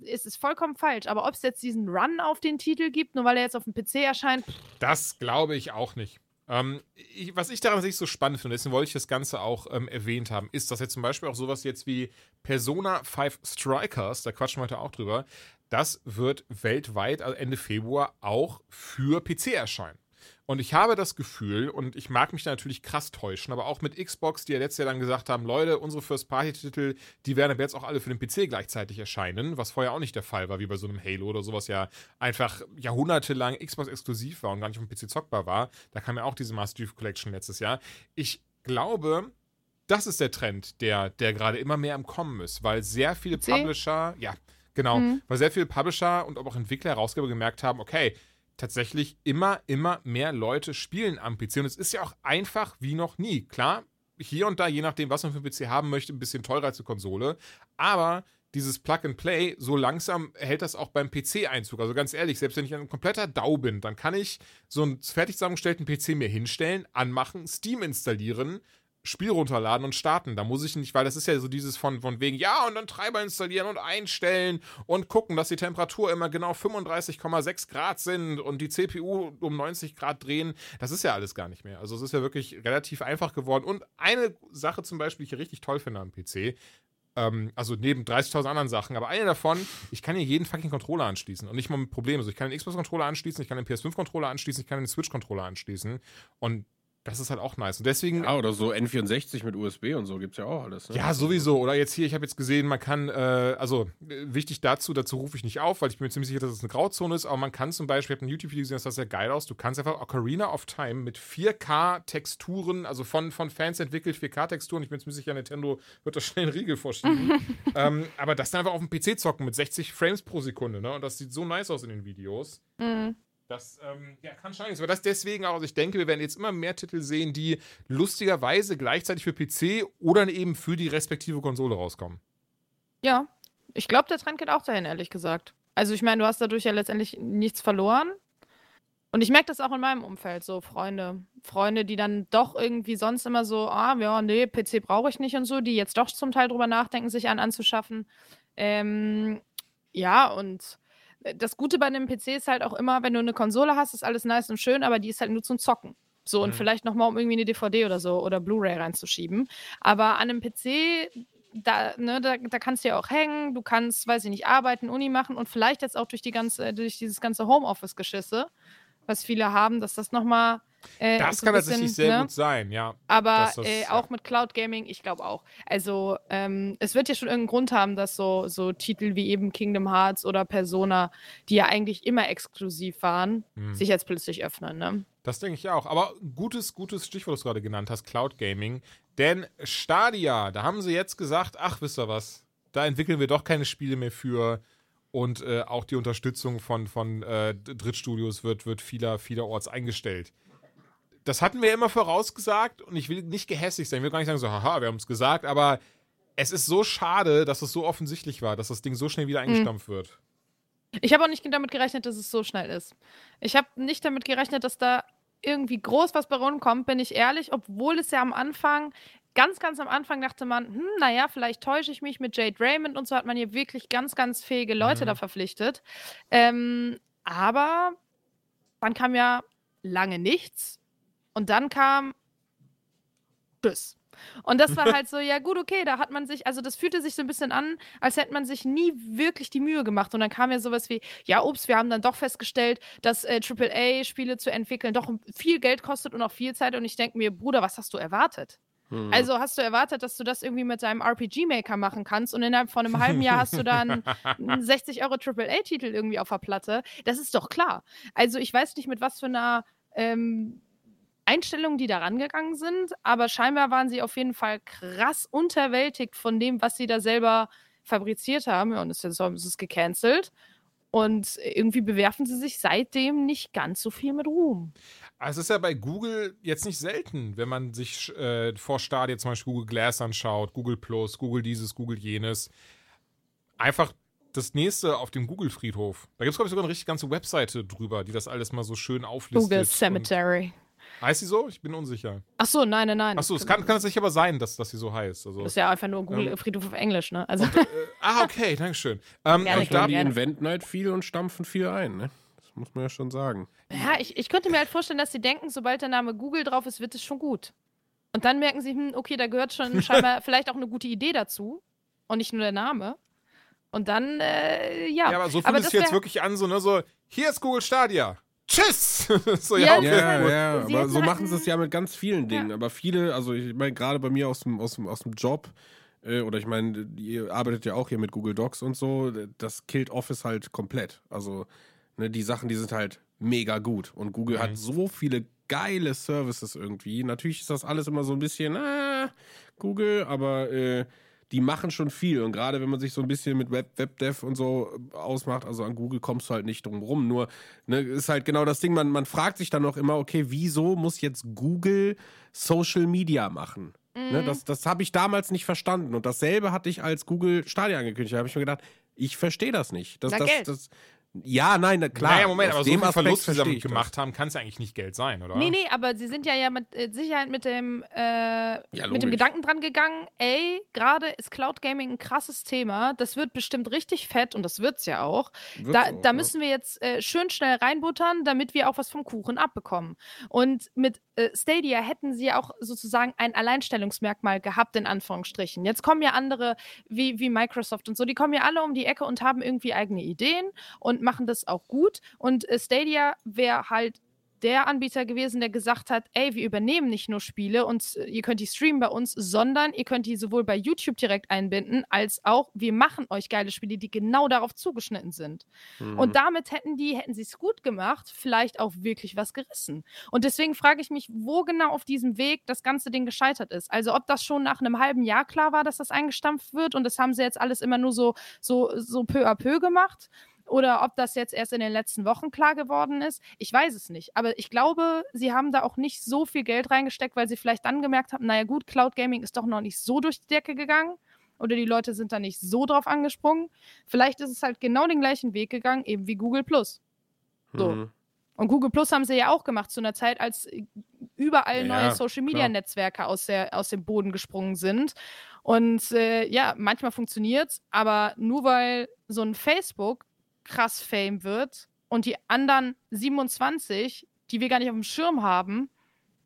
ist es vollkommen falsch, aber ob es jetzt diesen Run auf den Titel gibt, nur weil er jetzt auf dem PC erscheint. Das glaube ich auch nicht. Ähm, ich, was ich daran sich so spannend finde, deswegen wollte ich das Ganze auch ähm, erwähnt haben, ist, dass jetzt zum Beispiel auch sowas jetzt wie Persona 5 Strikers, da quatschen wir heute auch drüber, das wird weltweit also Ende Februar auch für PC erscheinen. Und ich habe das Gefühl, und ich mag mich da natürlich krass täuschen, aber auch mit Xbox, die ja letztes Jahr dann gesagt haben, Leute, unsere First-Party-Titel, die werden aber jetzt auch alle für den PC gleichzeitig erscheinen, was vorher auch nicht der Fall war, wie bei so einem Halo oder sowas ja einfach jahrhundertelang Xbox-exklusiv war und gar nicht auf dem PC zockbar war. Da kam ja auch diese Master Chief Collection letztes Jahr. Ich glaube, das ist der Trend, der, der gerade immer mehr im Kommen ist, weil sehr viele PC? Publisher, ja, genau, mhm. weil sehr viele Publisher und auch Entwickler, Herausgeber gemerkt haben, okay, tatsächlich immer, immer mehr Leute spielen am PC. Und es ist ja auch einfach wie noch nie. Klar, hier und da, je nachdem, was man für einen PC haben möchte, ein bisschen teurer als eine Konsole. Aber dieses Plug and Play, so langsam hält das auch beim PC-Einzug. Also ganz ehrlich, selbst wenn ich ein kompletter DAU bin, dann kann ich so einen fertig zusammengestellten PC mir hinstellen, anmachen, Steam installieren, Spiel runterladen und starten. Da muss ich nicht, weil das ist ja so dieses von, von wegen, ja, und dann Treiber installieren und einstellen und gucken, dass die Temperatur immer genau 35,6 Grad sind und die CPU um 90 Grad drehen. Das ist ja alles gar nicht mehr. Also es ist ja wirklich relativ einfach geworden. Und eine Sache zum Beispiel, die ich richtig toll finde am PC, ähm, also neben 30.000 anderen Sachen, aber eine davon, ich kann hier jeden fucking Controller anschließen und nicht mal mit Problemen. Also ich kann den Xbox-Controller anschließen, ich kann den PS5-Controller anschließen, ich kann den Switch-Controller anschließen und das ist halt auch nice. Und deswegen. Ja, oder so N64 mit USB und so gibt es ja auch alles. Ne? Ja, sowieso. Oder jetzt hier, ich habe jetzt gesehen, man kann, äh, also wichtig dazu, dazu rufe ich nicht auf, weil ich bin mir ziemlich sicher, dass es eine Grauzone ist, aber man kann zum Beispiel, ich habe ein YouTube-Video gesehen, das sah sehr geil aus, du kannst einfach Ocarina of Time mit 4K-Texturen, also von, von Fans entwickelt 4K-Texturen, ich bin ziemlich sicher, Nintendo wird da schnell einen Riegel vorschieben. [laughs] ähm, aber das dann einfach auf dem PC zocken mit 60 Frames pro Sekunde, ne? Und das sieht so nice aus in den Videos. Mhm. Das ähm, ja, kann schon Aber das deswegen auch, also ich denke, wir werden jetzt immer mehr Titel sehen, die lustigerweise gleichzeitig für PC oder eben für die respektive Konsole rauskommen. Ja, ich glaube, der Trend geht auch dahin, ehrlich gesagt. Also ich meine, du hast dadurch ja letztendlich nichts verloren. Und ich merke das auch in meinem Umfeld, so Freunde. Freunde, die dann doch irgendwie sonst immer so, ah, ja, nee, PC brauche ich nicht und so, die jetzt doch zum Teil drüber nachdenken, sich einen anzuschaffen. Ähm, ja, und das Gute bei einem PC ist halt auch immer, wenn du eine Konsole hast, ist alles nice und schön, aber die ist halt nur zum Zocken. So, und mhm. vielleicht nochmal, um irgendwie eine DVD oder so oder Blu-ray reinzuschieben. Aber an einem PC, da, ne, da, da kannst du ja auch hängen, du kannst, weiß ich nicht, arbeiten, Uni machen und vielleicht jetzt auch durch die ganze, durch dieses ganze Homeoffice-Geschisse, was viele haben, dass das nochmal äh, das kann bisschen, tatsächlich sehr ne? gut sein, ja. Aber das, äh, auch mit Cloud Gaming, ich glaube auch. Also ähm, es wird ja schon irgendeinen Grund haben, dass so, so Titel wie eben Kingdom Hearts oder Persona, die ja eigentlich immer exklusiv waren, hm. sich jetzt plötzlich öffnen. Ne? Das denke ich auch. Aber gutes, gutes Stichwort, das du gerade genannt hast, Cloud Gaming. Denn Stadia, da haben sie jetzt gesagt, ach, wisst ihr was, da entwickeln wir doch keine Spiele mehr für und äh, auch die Unterstützung von, von äh, Drittstudios wird, wird vieler, vielerorts eingestellt das hatten wir immer vorausgesagt und ich will nicht gehässig sein. Ich will gar nicht sagen so, haha, wir haben es gesagt, aber es ist so schade, dass es so offensichtlich war, dass das Ding so schnell wieder hm. eingestampft mhm. wird. Ich habe auch nicht damit gerechnet, dass es so schnell ist. Ich habe nicht damit gerechnet, dass da irgendwie groß was bei rumkommt, bin ich ehrlich, obwohl es ja am Anfang, ganz, ganz am Anfang dachte man, hm, naja, vielleicht täusche ich mich mit Jade Raymond und so hat man hier wirklich ganz, ganz fähige Leute mhm. da verpflichtet. Ähm, aber dann kam ja lange nichts und dann kam Tschüss. Und das war halt so, ja gut, okay, da hat man sich, also das fühlte sich so ein bisschen an, als hätte man sich nie wirklich die Mühe gemacht. Und dann kam ja sowas wie, ja, ups, wir haben dann doch festgestellt, dass äh, AAA-Spiele zu entwickeln doch viel Geld kostet und auch viel Zeit. Und ich denke mir, Bruder, was hast du erwartet? Mhm. Also hast du erwartet, dass du das irgendwie mit deinem RPG-Maker machen kannst und innerhalb von einem halben Jahr hast du dann [laughs] einen 60 Euro AAA-Titel irgendwie auf der Platte? Das ist doch klar. Also ich weiß nicht, mit was für einer ähm, Einstellungen, die da rangegangen sind, aber scheinbar waren sie auf jeden Fall krass unterwältigt von dem, was sie da selber fabriziert haben. Ja, und es ist, es ist gecancelt. Und irgendwie bewerfen sie sich seitdem nicht ganz so viel mit Ruhm. Also es ist ja bei Google jetzt nicht selten, wenn man sich äh, vor Stadia zum Beispiel Google Glass anschaut, Google Plus, Google dieses, Google jenes. Einfach das nächste auf dem Google-Friedhof. Da gibt es, glaube ich, sogar eine richtig ganze Webseite drüber, die das alles mal so schön auflistet. Google und- Cemetery. Heißt sie so? Ich bin unsicher. Ach so, nein, nein, nein. Achso, es kann, kann tatsächlich aber sein, dass, dass sie so heißt. Also, Das ist ja einfach nur Google Ähm, Friedhof auf Englisch, ne? Also, ah, okay, dankeschön. Ähm, Gerne, und da, gerne. Die inventen halt viel und stampfen viel ein, ne? Das muss man ja schon sagen. ja, ich, ich könnte mir halt vorstellen, dass sie denken, sobald der Name Google drauf ist, wird es schon gut. Und dann merken sie, hm, okay, da gehört schon [laughs] scheinbar vielleicht auch eine gute Idee dazu. Und nicht nur der Name. Und dann, äh, ja. ja, aber so fühlt es sich jetzt wirklich an, so, ne, so, hier ist Google Stadia. Tschüss! [laughs] so, Ja, Ja, ja, aber so machen sie es ja mit ganz vielen Dingen. Ja. Aber viele, also ich meine, gerade bei mir aus dem, aus dem, aus dem Job, äh, oder ich meine, ihr arbeitet ja auch hier mit Google Docs und so, das killt Office halt komplett. Also, ne, die Sachen, die sind halt mega gut. Und Google Mhm. hat so viele geile Services irgendwie. Natürlich ist das alles immer so ein bisschen, ah, Google, aber äh, die machen schon viel. Und gerade wenn man sich so ein bisschen mit Web, Webdev und so äh, ausmacht, also an Google kommst du halt nicht drum rum. Nur, ne, ist halt genau das Ding, man, man fragt sich dann auch immer, okay, wieso muss jetzt Google Social Media machen? Mhm. Ne, das das habe ich damals nicht verstanden. Und dasselbe hatte ich als Google Stadia angekündigt. Da habe ich mir gedacht, ich verstehe das nicht. Das, Na, das, das, ja, nein, na, klar. naja, Moment, aus aber so viel Aspekt Verlust, die sie das. gemacht haben, kann es ja eigentlich nicht Geld sein, oder? Nee, nee, aber sie sind ja, ja mit äh, Sicherheit mit dem, äh, mit dem. Gedanken dran gegangen, ey, gerade ist Cloud Gaming ein krasses Thema, das wird bestimmt richtig fett und das wird's ja auch. Wird's Da, auch, da ja. müssen wir jetzt äh, schön schnell reinbuttern, damit wir auch was vom Kuchen abbekommen. Und mit äh, Stadia hätten sie auch sozusagen ein Alleinstellungsmerkmal gehabt, in Anführungsstrichen. Jetzt kommen ja andere wie, wie Microsoft und so, die kommen ja alle um die Ecke und haben irgendwie eigene Ideen und machen das auch gut. Und äh, Stadia wäre halt der Anbieter gewesen, der gesagt hat, ey, wir übernehmen nicht nur Spiele und äh, ihr könnt die streamen bei uns, sondern ihr könnt die sowohl bei YouTube direkt einbinden, als auch wir machen euch geile Spiele, die genau darauf zugeschnitten sind. Mhm. Und damit hätten die, hätten sie es gut gemacht, vielleicht auch wirklich was gerissen. Und deswegen frage ich mich, wo genau auf diesem Weg das ganze Ding gescheitert ist. Also ob das schon nach einem halben Jahr klar war, dass das eingestampft wird und das haben sie jetzt alles immer nur so, so, so peu à peu gemacht. Oder ob das jetzt erst in den letzten Wochen klar geworden ist. Ich weiß es nicht. Aber ich glaube, sie haben da auch nicht so viel Geld reingesteckt, weil sie vielleicht dann gemerkt haben, naja gut, Cloud Gaming ist doch noch nicht so durch die Decke gegangen. Oder die Leute sind da nicht so drauf angesprungen. Vielleicht ist es halt genau den gleichen Weg gegangen, eben wie Google Plus. So. Mhm. Und Google Plus haben sie ja auch gemacht zu einer Zeit, als überall Ja, neue Social Media Netzwerke aus, der, aus dem Boden gesprungen sind. Und äh, ja, manchmal funktioniert's, aber nur weil so ein Facebook krass Fame wird und die anderen 27, die wir gar nicht auf dem Schirm haben,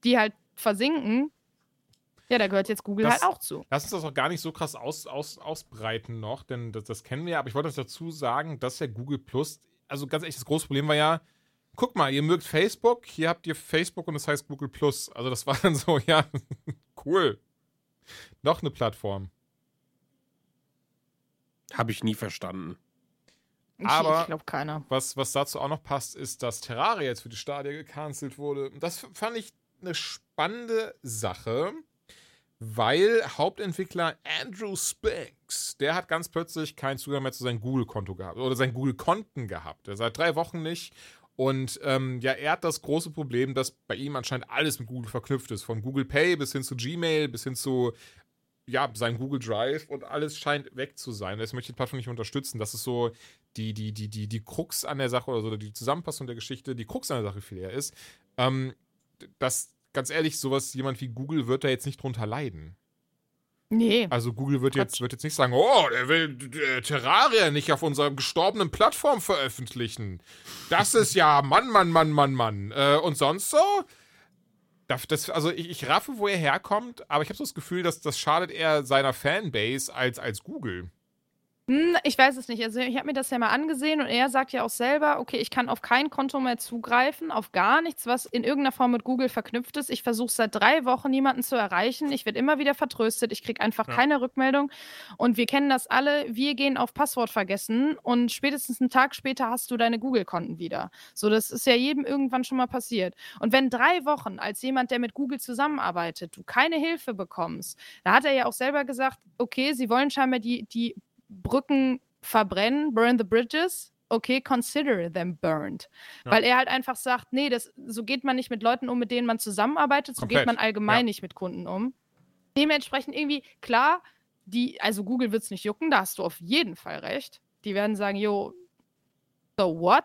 die halt versinken, ja, da gehört jetzt Google Das- halt auch zu. Lass uns das auch gar nicht so krass aus, aus, ausbreiten noch, denn das, das kennen wir ja. Aber ich wollte das dazu sagen, dass ja Google Plus, also ganz ehrlich, das große Problem war ja, guck mal, ihr mögt Facebook, hier habt ihr Facebook und es heißt Google Plus. Also das war [laughs] dann so, ja, cool. Noch eine Plattform. Habe ich nie verstanden. Ich, Aber- ich glaube keiner. Was, was dazu auch noch passt, ist, dass Terraria jetzt für die Stadia gecancelt wurde. Das fand ich eine spannende Sache, weil Hauptentwickler Andrew Spinks, der hat ganz plötzlich keinen Zugang mehr zu seinem Google-Konto gehabt oder seinen Google-Konten gehabt. Er seit drei Wochen nicht. Und ähm, ja, er hat das große Problem, dass bei ihm anscheinend alles mit Google verknüpft ist. Von Google Pay bis hin zu Gmail, bis hin zu ja, sein Google Drive und alles scheint weg zu sein. Das möchte ich die Plattform nicht unterstützen. Das ist so die, die, die, die, die Krux an der Sache oder so, die Zusammenfassung der Geschichte, die Krux an der Sache viel eher ist, ähm, dass, ganz ehrlich, sowas, jemand wie Google wird da jetzt nicht drunter leiden. Nee. Also Google wird jetzt, wird jetzt nicht sagen, oh, der will äh, Terraria nicht auf unserer gestorbenen Plattform veröffentlichen. Das ist ja Mann, Mann, Mann, Mann, Mann. Äh, und sonst so? Das, das, also ich, ich raffe, wo er herkommt, aber ich habe so das Gefühl, dass das schadet eher seiner Fanbase als, als Google. Hm, Ich weiß es nicht. Also ich habe mir das ja mal angesehen und er sagt ja auch selber, okay, ich kann auf kein Konto mehr zugreifen, auf gar nichts, was in irgendeiner Form mit Google verknüpft ist. Ich versuche seit drei Wochen niemanden zu erreichen. Ich werde immer wieder vertröstet. Ich kriege einfach Ja. keine Rückmeldung. Und wir kennen das alle. Wir gehen auf Passwort vergessen und spätestens einen Tag später hast du deine Google-Konten wieder. So, das ist ja jedem irgendwann schon mal passiert. Und wenn drei Wochen als jemand, der mit Google zusammenarbeitet, du keine Hilfe bekommst, da hat er ja auch selber gesagt, okay, sie wollen scheinbar die, die Brücken verbrennen, burn the bridges. Okay, consider them burned. Ja. Weil er halt einfach sagt, nee, das, so geht man nicht mit Leuten um, mit denen man zusammenarbeitet, so geht Komplett. man allgemein Ja. nicht mit Kunden um. Dementsprechend irgendwie, klar, die, also Google wird es nicht jucken, da hast du auf jeden Fall recht. Die werden sagen, yo, so what?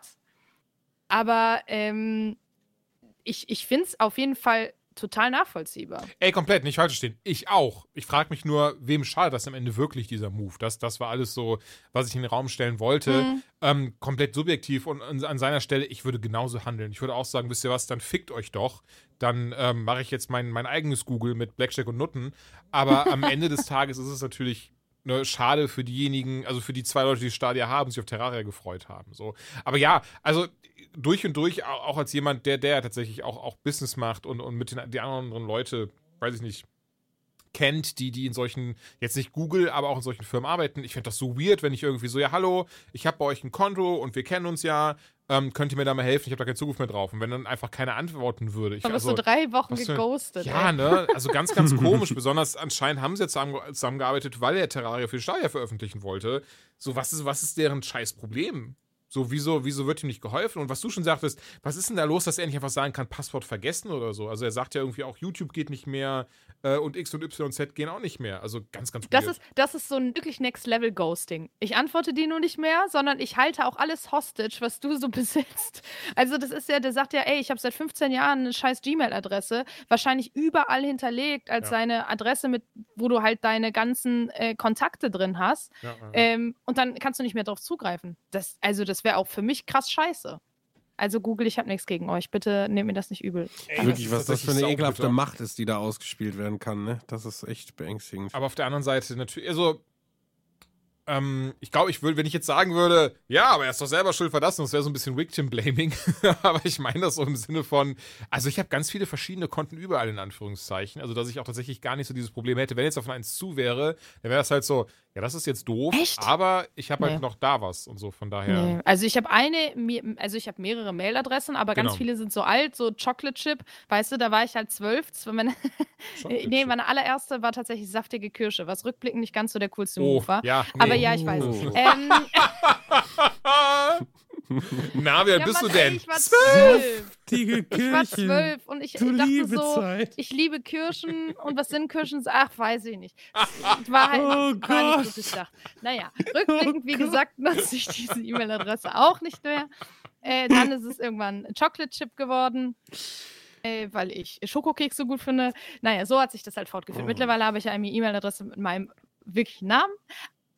Aber ähm, ich, ich finde es auf jeden Fall total nachvollziehbar. Ey, komplett, nicht falsch verstehen. Ich auch. Ich frage mich nur, wem schadet das am Ende wirklich, dieser Move? Das, das war alles so, was ich in den Raum stellen wollte. Mhm. Ähm, komplett subjektiv und an, an seiner Stelle, ich würde genauso handeln. Ich würde auch sagen, wisst ihr was, dann fickt euch doch. Dann ähm, mache ich jetzt mein, mein eigenes Google mit Blackjack und Nutten. Aber am Ende des Tages ist es natürlich ne, schade für diejenigen, also für die zwei Leute, die Stadia haben, sich auf Terraria gefreut haben. So. Aber ja, also durch und durch, au- auch als jemand, der, der tatsächlich auch, auch Business macht und, und mit den die anderen Leute, weiß ich nicht, kennt, die, die in solchen, jetzt nicht Google, aber auch in solchen Firmen arbeiten. Ich finde das so weird, wenn ich irgendwie so, ja, hallo, ich habe bei euch ein Konto und wir kennen uns ja, ähm, könnt ihr mir da mal helfen? Ich habe da keinen Zugriff mehr drauf. Und wenn dann einfach keiner antworten würde. Ich, Dann bist also, du drei Wochen geghostet. ja, ne? Also ganz, ganz [laughs] komisch. Besonders anscheinend haben sie jetzt zusammen, zusammengearbeitet, weil er Terraria für Stadia veröffentlichen wollte. So, was ist, was ist deren scheiß Problem? So, wieso, wieso wird ihm nicht geholfen? Und was du schon sagtest, was ist denn da los, dass er nicht einfach sagen kann, Passwort vergessen oder so? Also er sagt ja irgendwie auch, YouTube geht nicht mehr äh, und X und YZ gehen auch nicht mehr. Also ganz, ganz Das weird. ist, das ist so ein wirklich Next-Level-Ghosting. Ich antworte dir nur nicht mehr, sondern ich halte auch alles hostage, was du so [laughs] besitzt. Also, das ist ja, der sagt ja, ey, ich habe seit 15 Jahren eine scheiß Gmail-Adresse, wahrscheinlich überall hinterlegt als Ja. seine Adresse, mit, wo du halt deine ganzen äh, Kontakte drin hast. Ja, ja. Ähm, und dann kannst du nicht mehr drauf zugreifen. Das, also, das wäre auch für mich krass scheiße. Also, Google, ich habe nichts gegen euch. Bitte nehmt mir das nicht übel. Ey, Wirklich, ist was das für eine ekelhafte. Macht ist, die da ausgespielt werden kann, ne? Das ist echt beängstigend. Aber auf der anderen Seite natürlich, also ähm, ich glaube, ich würde, wenn ich jetzt sagen würde, ja, aber er ist doch selber schuld verlassen, das wäre so ein bisschen Victim-Blaming. [laughs] aber ich meine das so im Sinne von, also ich habe ganz viele verschiedene Konten überall in Anführungszeichen, also dass ich auch tatsächlich gar nicht so dieses Problem hätte. Wenn jetzt auf eins zu wäre, dann wäre das halt so, ja, das ist jetzt doof, Echt? aber ich habe halt Nee. noch da was und so, von daher. Nee. Also ich habe eine, also ich habe mehrere Mailadressen, aber ganz Genau. viele sind so alt, so Chocolate Chip. Weißt du, da war ich halt zwölf. Meine, [laughs] nee, meine allererste war tatsächlich saftige Kirsche, was rückblickend nicht ganz so der coolste Oh, Move war. ja, Aber nee. ja, ich weiß. Oh. Ähm, [laughs] [laughs] Na, wie alt ja, bist Mann, du denn? Ey, ich war zwölf. Die Ich war zwölf und ich Du dachte liebe so, Zeit. ich liebe Kirschen und was sind Kirschen? Ach, weiß ich nicht. War halt Oh war nicht Gott. so durchdacht. Naja, rückblickend, wie gesagt, nutze ich diese E-Mail-Adresse auch nicht mehr. Äh, dann ist es irgendwann ein Chocolate Chip geworden. Äh, weil ich Schokokeks so gut finde. Naja, so hat sich das halt fortgeführt. Oh. Mittlerweile habe ich eine E-Mail-Adresse mit meinem wirklichen Namen.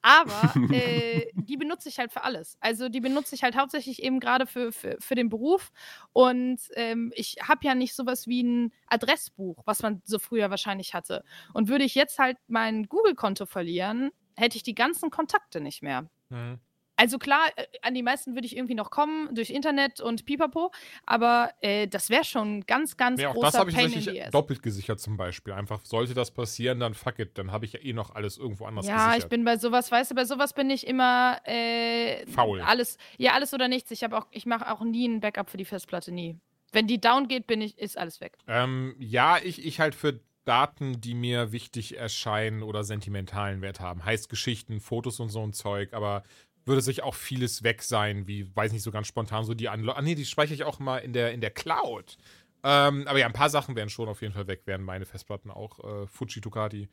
Aber [laughs] äh, die benutze ich halt für alles. Also die benutze ich halt hauptsächlich eben gerade für, für, für den Beruf. Und ähm, ich habe ja nicht sowas wie ein Adressbuch, was man so früher wahrscheinlich hatte. Und würde ich jetzt halt mein Google-Konto verlieren, hätte ich die ganzen Kontakte nicht mehr. Hm. Also klar, äh, an die meisten würde ich irgendwie noch kommen durch Internet und Pipapo, aber äh, das wäre schon ganz, ganz Nee, auch großer das habe ich Pain tatsächlich doppelt gesichert zum Beispiel. Einfach, sollte das passieren, dann fuck it, dann habe ich ja eh noch alles irgendwo anders Ja, gesichert. ich bin bei sowas, weißt du, bei sowas bin ich immer äh, Faul. Alles, ja, alles oder nichts. Ich habe auch, ich mache auch nie ein Backup für die Festplatte, nie. Wenn die down geht, bin ich, ist alles weg. Ähm, ja, ich, ich halt für Daten, die mir wichtig erscheinen oder sentimentalen Wert haben. Heißt Geschichten, Fotos und so ein Zeug, aber würde sich auch vieles weg sein, wie, weiß nicht, so ganz spontan so die Anlo Ah, nee, die speichere ich auch mal in der, in der Cloud. Ähm, aber ja, ein paar Sachen wären schon auf jeden Fall weg, wären meine Festplatten auch. Äh, Fuji Ducati.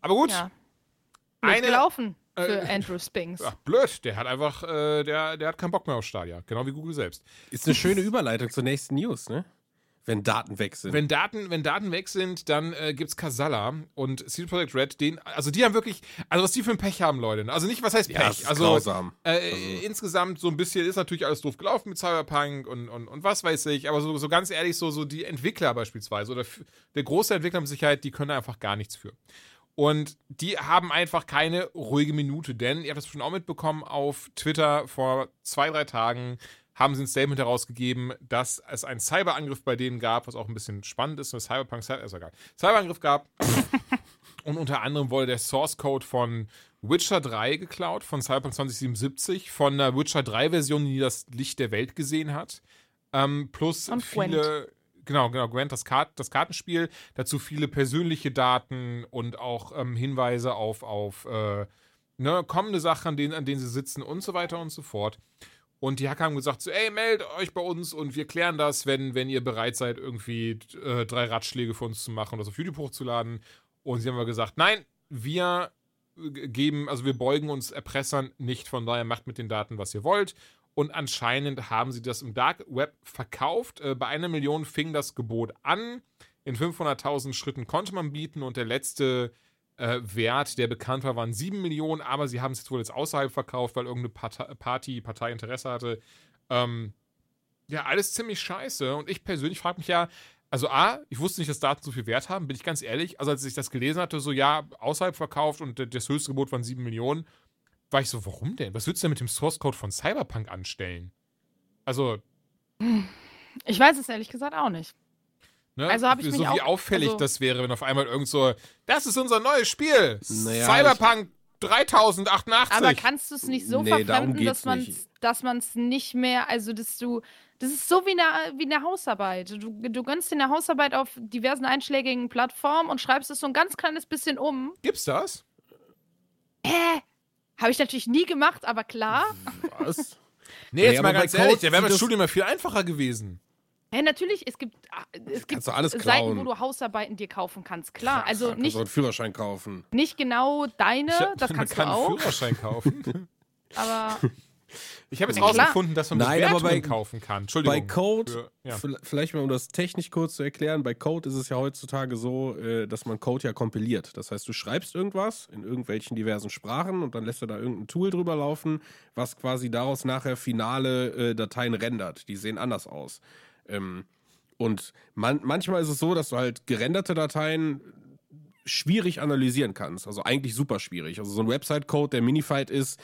Aber gut, Ja. Eine- gelaufen für äh, [laughs] Andrew Spinks. ach, blöd, der hat einfach, äh, der, der hat keinen Bock mehr auf Stadia. Genau wie Google selbst. Ist eine schöne Überleitung zur nächsten News, ne? Wenn Daten weg sind. Wenn Daten, wenn Daten weg sind, dann äh, gibt's Casala und CD Projekt Red, den, also die haben wirklich, also was die für ein Pech haben, Leute. Also nicht, was heißt Pech? ja, das ist also grausam. äh, insgesamt so ein bisschen ist natürlich alles doof gelaufen mit Cyberpunk und, und, und was weiß ich, aber so, so ganz ehrlich, so, so die Entwickler beispielsweise oder der große Entwickler mit Sicherheit, die können einfach gar nichts für. Und die haben einfach keine ruhige Minute, denn ihr habt das schon auch mitbekommen auf Twitter vor zwei, drei Tagen haben sie ein Statement herausgegeben, dass es einen Cyberangriff bei denen gab, was auch ein bisschen spannend ist, ein Cyberpunk, ist egal. Cyberangriff gab [laughs] und unter anderem wurde der Source Code von Witcher 3 geklaut, von Cyberpunk 2077, von einer Witcher 3 Version, die das Licht der Welt gesehen hat. Ähm, plus Und viele, genau, genau, Gwent, das, Kart, das Kartenspiel, dazu viele persönliche Daten und auch ähm, Hinweise auf, auf äh, ne, kommende Sachen, an denen, an denen sie sitzen und so weiter und so fort. Und die Hacker haben gesagt so, ey, meldet euch bei uns und wir klären das, wenn, wenn ihr bereit seid, irgendwie äh, drei Ratschläge für uns zu machen und das auf YouTube hochzuladen. Und sie haben aber gesagt, nein, wir geben, also wir beugen uns Erpressern nicht, von daher macht mit den Daten, was ihr wollt. Und anscheinend haben sie das im Dark Web verkauft. Äh, bei einer Million fing das Gebot an. In 500.000 Schritten konnte man bieten und der letzte äh, Wert, der bekannt war, waren 7 Millionen, aber sie haben es jetzt wohl jetzt außerhalb verkauft, weil irgendeine Partei, Party, Partei Interesse hatte. Ähm, ja, alles ziemlich scheiße. Und ich persönlich frage mich ja, also A, ich wusste nicht, dass Daten so viel Wert haben, bin ich ganz ehrlich. Also als ich das gelesen hatte, so ja, außerhalb verkauft und das höchste Gebot waren 7 Millionen, war ich so, warum denn? Was würdest du denn mit dem Source Code von Cyberpunk anstellen? Also. Ich weiß es ehrlich gesagt auch nicht. Ne? Also habe ich so mich wie auch, auffällig also, das wäre, wenn auf einmal irgend so, das ist unser neues Spiel, Naja, Cyberpunk 3088. Aber kannst du es nicht so Nee, verfremden, dass man nicht. dass man es nicht mehr, also dass du, das ist so wie eine, wie eine Hausarbeit. Du, du gönnst dir eine Hausarbeit auf diversen einschlägigen Plattformen und schreibst es so ein ganz kleines bisschen um. Gibt's das? Hä? Habe ich natürlich nie gemacht, aber klar. Was? Nee, Nee, jetzt mal ganz ehrlich, der wäre das- Studium ja viel einfacher gewesen. Hä, natürlich, es gibt, ah, es gibt Seiten, wo du Hausarbeiten dir kaufen kannst. Klar, also Kannst nicht, du einen Führerschein kaufen. nicht genau deine, das man kannst kann du einen auch, Führerschein kaufen. [laughs] aber [laughs] Ich habe jetzt Ja, rausgefunden, dass man Nein, aber Bewertungen bei- kaufen kann. Entschuldigung. Bei Code, Für- ja. vielleicht mal um das technisch kurz zu erklären, bei Code ist es ja heutzutage so, äh, dass man Code ja kompiliert. Das heißt, du schreibst irgendwas in irgendwelchen diversen Sprachen und dann lässt du da irgendein Tool drüber laufen, was quasi daraus nachher finale äh, Dateien rendert. Die sehen anders aus. Ähm, und man, manchmal ist es so, dass du halt gerenderte Dateien schwierig analysieren kannst. Also eigentlich super schwierig. Also so ein Website-Code, der minified ist,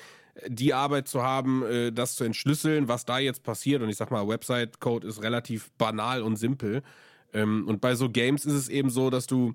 die Arbeit zu haben, äh, das zu entschlüsseln, was da jetzt passiert. Und ich sag mal, Website-Code ist relativ banal und simpel. Ähm, und bei so Games ist es eben so, dass du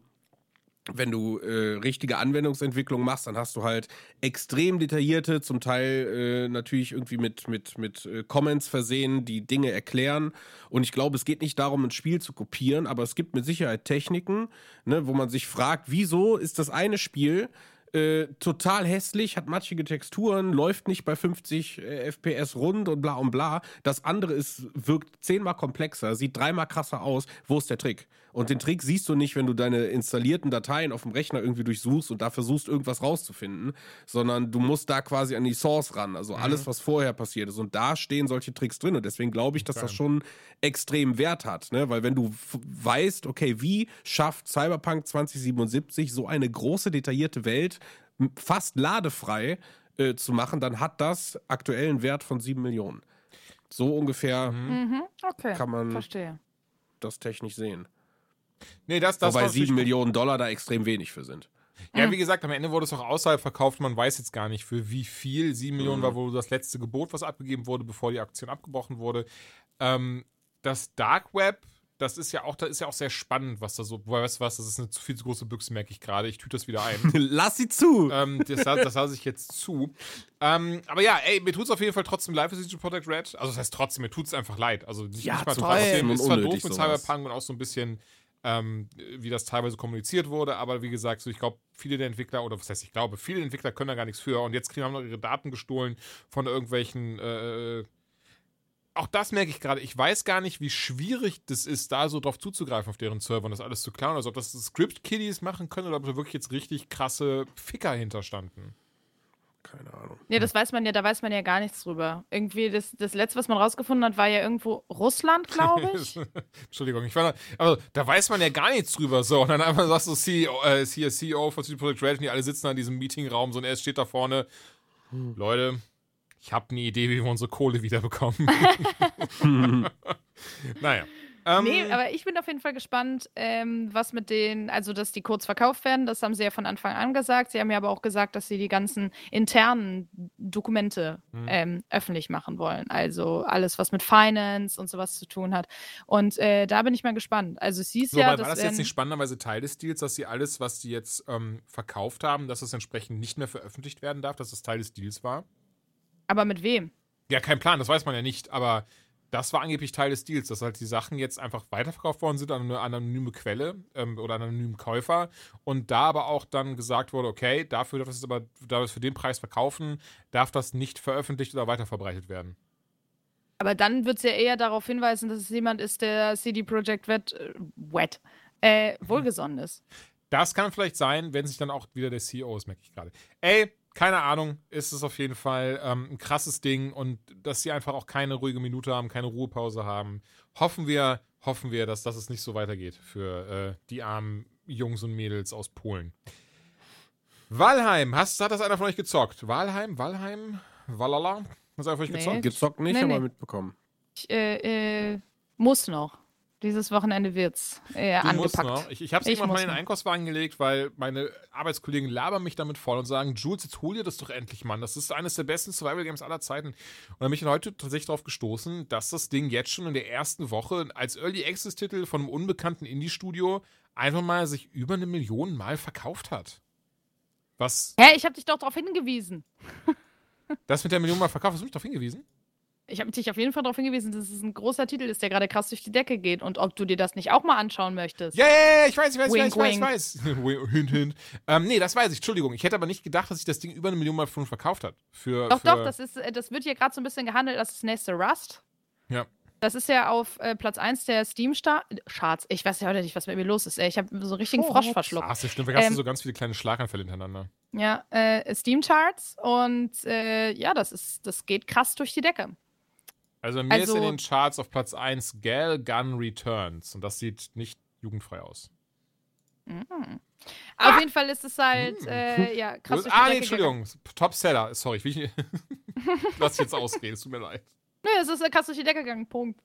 wenn du äh, richtige Anwendungsentwicklung machst, dann hast du halt extrem detaillierte, zum Teil äh, natürlich irgendwie mit, mit, mit äh, Comments versehen, die Dinge erklären. Und ich glaube, es geht nicht darum, ein Spiel zu kopieren, aber es gibt mit Sicherheit Techniken, ne, wo man sich fragt, wieso ist das eine Spiel äh, total hässlich, hat matschige Texturen, läuft nicht bei 50 äh, FPS rund und bla und bla. Das andere ist, wirkt zehnmal komplexer, sieht dreimal krasser aus. Wo ist der Trick? Und den Trick siehst du nicht, wenn du deine installierten Dateien auf dem Rechner irgendwie durchsuchst und da versuchst, irgendwas rauszufinden, sondern du musst da quasi an die Source ran, also alles, was vorher passiert ist. Und da stehen solche Tricks drin. Und deswegen glaube ich, dass das schon extrem Wert hat, ne? Weil wenn du weißt, okay, wie schafft Cyberpunk 2077 so eine große, detaillierte Welt fast ladefrei äh, zu machen, dann hat das aktuell einen Wert von 7 Millionen. So ungefähr mhm, okay, Kann man- verstehe. das technisch sehen. Nee, das, das Wobei war natürlich 7 Millionen Dollar da extrem wenig für sind. Ja, wie gesagt, am Ende wurde es auch außerhalb verkauft. Man weiß jetzt gar nicht, für wie viel. 7 Millionen war wohl das letzte Gebot, was abgegeben wurde, bevor die Aktion abgebrochen wurde. Ähm, das Dark Web, das ist ja auch, da ist ja auch sehr spannend, was da so. Weißt du was, das ist eine zu viel zu große Büchse, merke ich gerade. Ich tüte das wieder ein. [laughs] Lass sie zu! ähm, das, das lasse ich jetzt zu. Ähm, aber ja, ey, mir tut es auf jeden Fall trotzdem leid für CG Projekt Red. Also, das heißt trotzdem, mir tut es einfach leid. Also, nicht, Ja, nicht mal toll. trotzdem. Ist zwar doof mit sowas. Cyberpunk und auch so ein bisschen, ähm, wie das teilweise kommuniziert wurde. Aber wie gesagt, so, ich glaube, viele der Entwickler, oder was heißt, ich glaube, viele Entwickler können da gar nichts für. Und jetzt kriegen haben noch ihre Daten gestohlen von irgendwelchen. Äh, auch das merke ich gerade. Ich weiß gar nicht, wie schwierig das ist, da so drauf zuzugreifen auf deren Server und das alles zu klauen. Also ob das Script-Kiddies machen können oder ob da wirklich jetzt richtig krasse Ficker hinterstanden. Keine Ahnung. Nee, das weiß man ja, da weiß man ja gar nichts drüber. Irgendwie, das, das letzte, was man rausgefunden hat, war ja irgendwo Russland, glaube [laughs] ich. Entschuldigung, ich war da, also da weiß man ja gar nichts drüber so und dann einfach sagst du CEO, äh, ist hier CEO von CD Projekt Red und die alle sitzen an diesem Meetingraum so und er steht da vorne. Leute, ich habe eine Idee, wie wir unsere Kohle wiederbekommen. [laughs] [laughs] naja. Ähm, Nee, aber ich bin auf jeden Fall gespannt, ähm, was mit den, also dass die Codes verkauft werden, das haben sie ja von Anfang an gesagt. Sie haben ja aber auch gesagt, dass sie die ganzen internen Dokumente Mhm. ähm, öffentlich machen wollen. Also alles, was mit Finance und sowas zu tun hat. Und äh, da bin ich mal gespannt. Also es hieß so, ja, aber war das jetzt nicht spannenderweise Teil des Deals, dass sie alles, was sie jetzt ähm, verkauft haben, dass es entsprechend nicht mehr veröffentlicht werden darf, dass es Teil des Deals war? aber mit wem? Ja, kein Plan, das weiß man ja nicht, aber das war angeblich Teil des Deals, dass halt die Sachen jetzt einfach weiterverkauft worden sind an eine anonyme Quelle ähm, oder einen anonymen Käufer und da aber auch dann gesagt wurde, okay, dafür darf es aber, da wir es für den Preis verkaufen, darf das nicht veröffentlicht oder weiterverbreitet werden. Aber dann wird es ja eher darauf hinweisen, dass es jemand ist, der CD Projekt Red, äh, Wet, äh, wohlgesonnen ist. Das kann vielleicht sein, wenn sich dann auch wieder der CEO ist, merke ich gerade. Ey, keine Ahnung, ist es auf jeden Fall ähm, ein krasses Ding und dass sie einfach auch keine ruhige Minute haben, keine Ruhepause haben. Hoffen wir, hoffen wir, dass, dass es nicht so weitergeht für äh, die armen Jungs und Mädels aus Polen. Walheim, hast, hat das einer von euch gezockt? Walheim, Walheim, Walala? Hast du einer von euch Nee. gezockt? Gezockt nicht, Nee, aber nee. mitbekommen. Ich äh, äh, muss noch. Dieses Wochenende wird's äh, Du musst angepackt. noch. Ich, ich habe es irgendwann mal in den. Einkaufswagen gelegt, weil meine Arbeitskollegen labern mich damit voll und sagen, Jules, jetzt hol dir das doch endlich, Mann. Das ist eines der besten Survival-Games aller Zeiten. Und dann bin ich heute tatsächlich darauf gestoßen, dass das Ding jetzt schon in der ersten Woche als Early Access-Titel von einem unbekannten Indie-Studio einfach mal sich über eine Million Mal verkauft hat. Was Hä, ich habe dich doch darauf hingewiesen. das mit der Million Mal verkauft, hast du mich darauf hingewiesen? Ich habe dich auf jeden Fall darauf hingewiesen, dass es ein großer Titel ist, der gerade krass durch die Decke geht und ob du dir das nicht auch mal anschauen möchtest. Ja, ja, ja, ich weiß, ich weiß, Wink, ich weiß, ich weiß, ich weiß. [laughs] hint, hint. Ähm, nee, das weiß ich, Entschuldigung. Ich hätte aber nicht gedacht, dass sich das Ding über eine Million Mal schon verkauft hat. Für, Doch, für, doch, das, ist, äh, das wird hier gerade so ein bisschen gehandelt als das nächste Rust. Ja. Das ist ja auf äh, Platz 1 der Steam-Charts. Ich weiß ja heute nicht, was mit mir los ist. Ey. Ich habe so einen richtigen Frosch verschluckt. Ist ja stimmt. Du Ähm, so ganz viele kleine Schlaganfälle hintereinander. Ja, äh, Steam-Charts und äh, ja, das ist, das geht krass durch die Decke. Also mir ist in also- den Charts auf Platz 1 Gal Gun Returns. Und das sieht nicht jugendfrei aus. Auf jeden Fall ist es halt, äh, ja, krass ah, nee, Entschuldigung. Top-Seller. Sorry, ich will. [laughs] Lass jetzt ausreden, es tut mir leid. Nö, es ist krass durch die Decke gegangen, Punkt.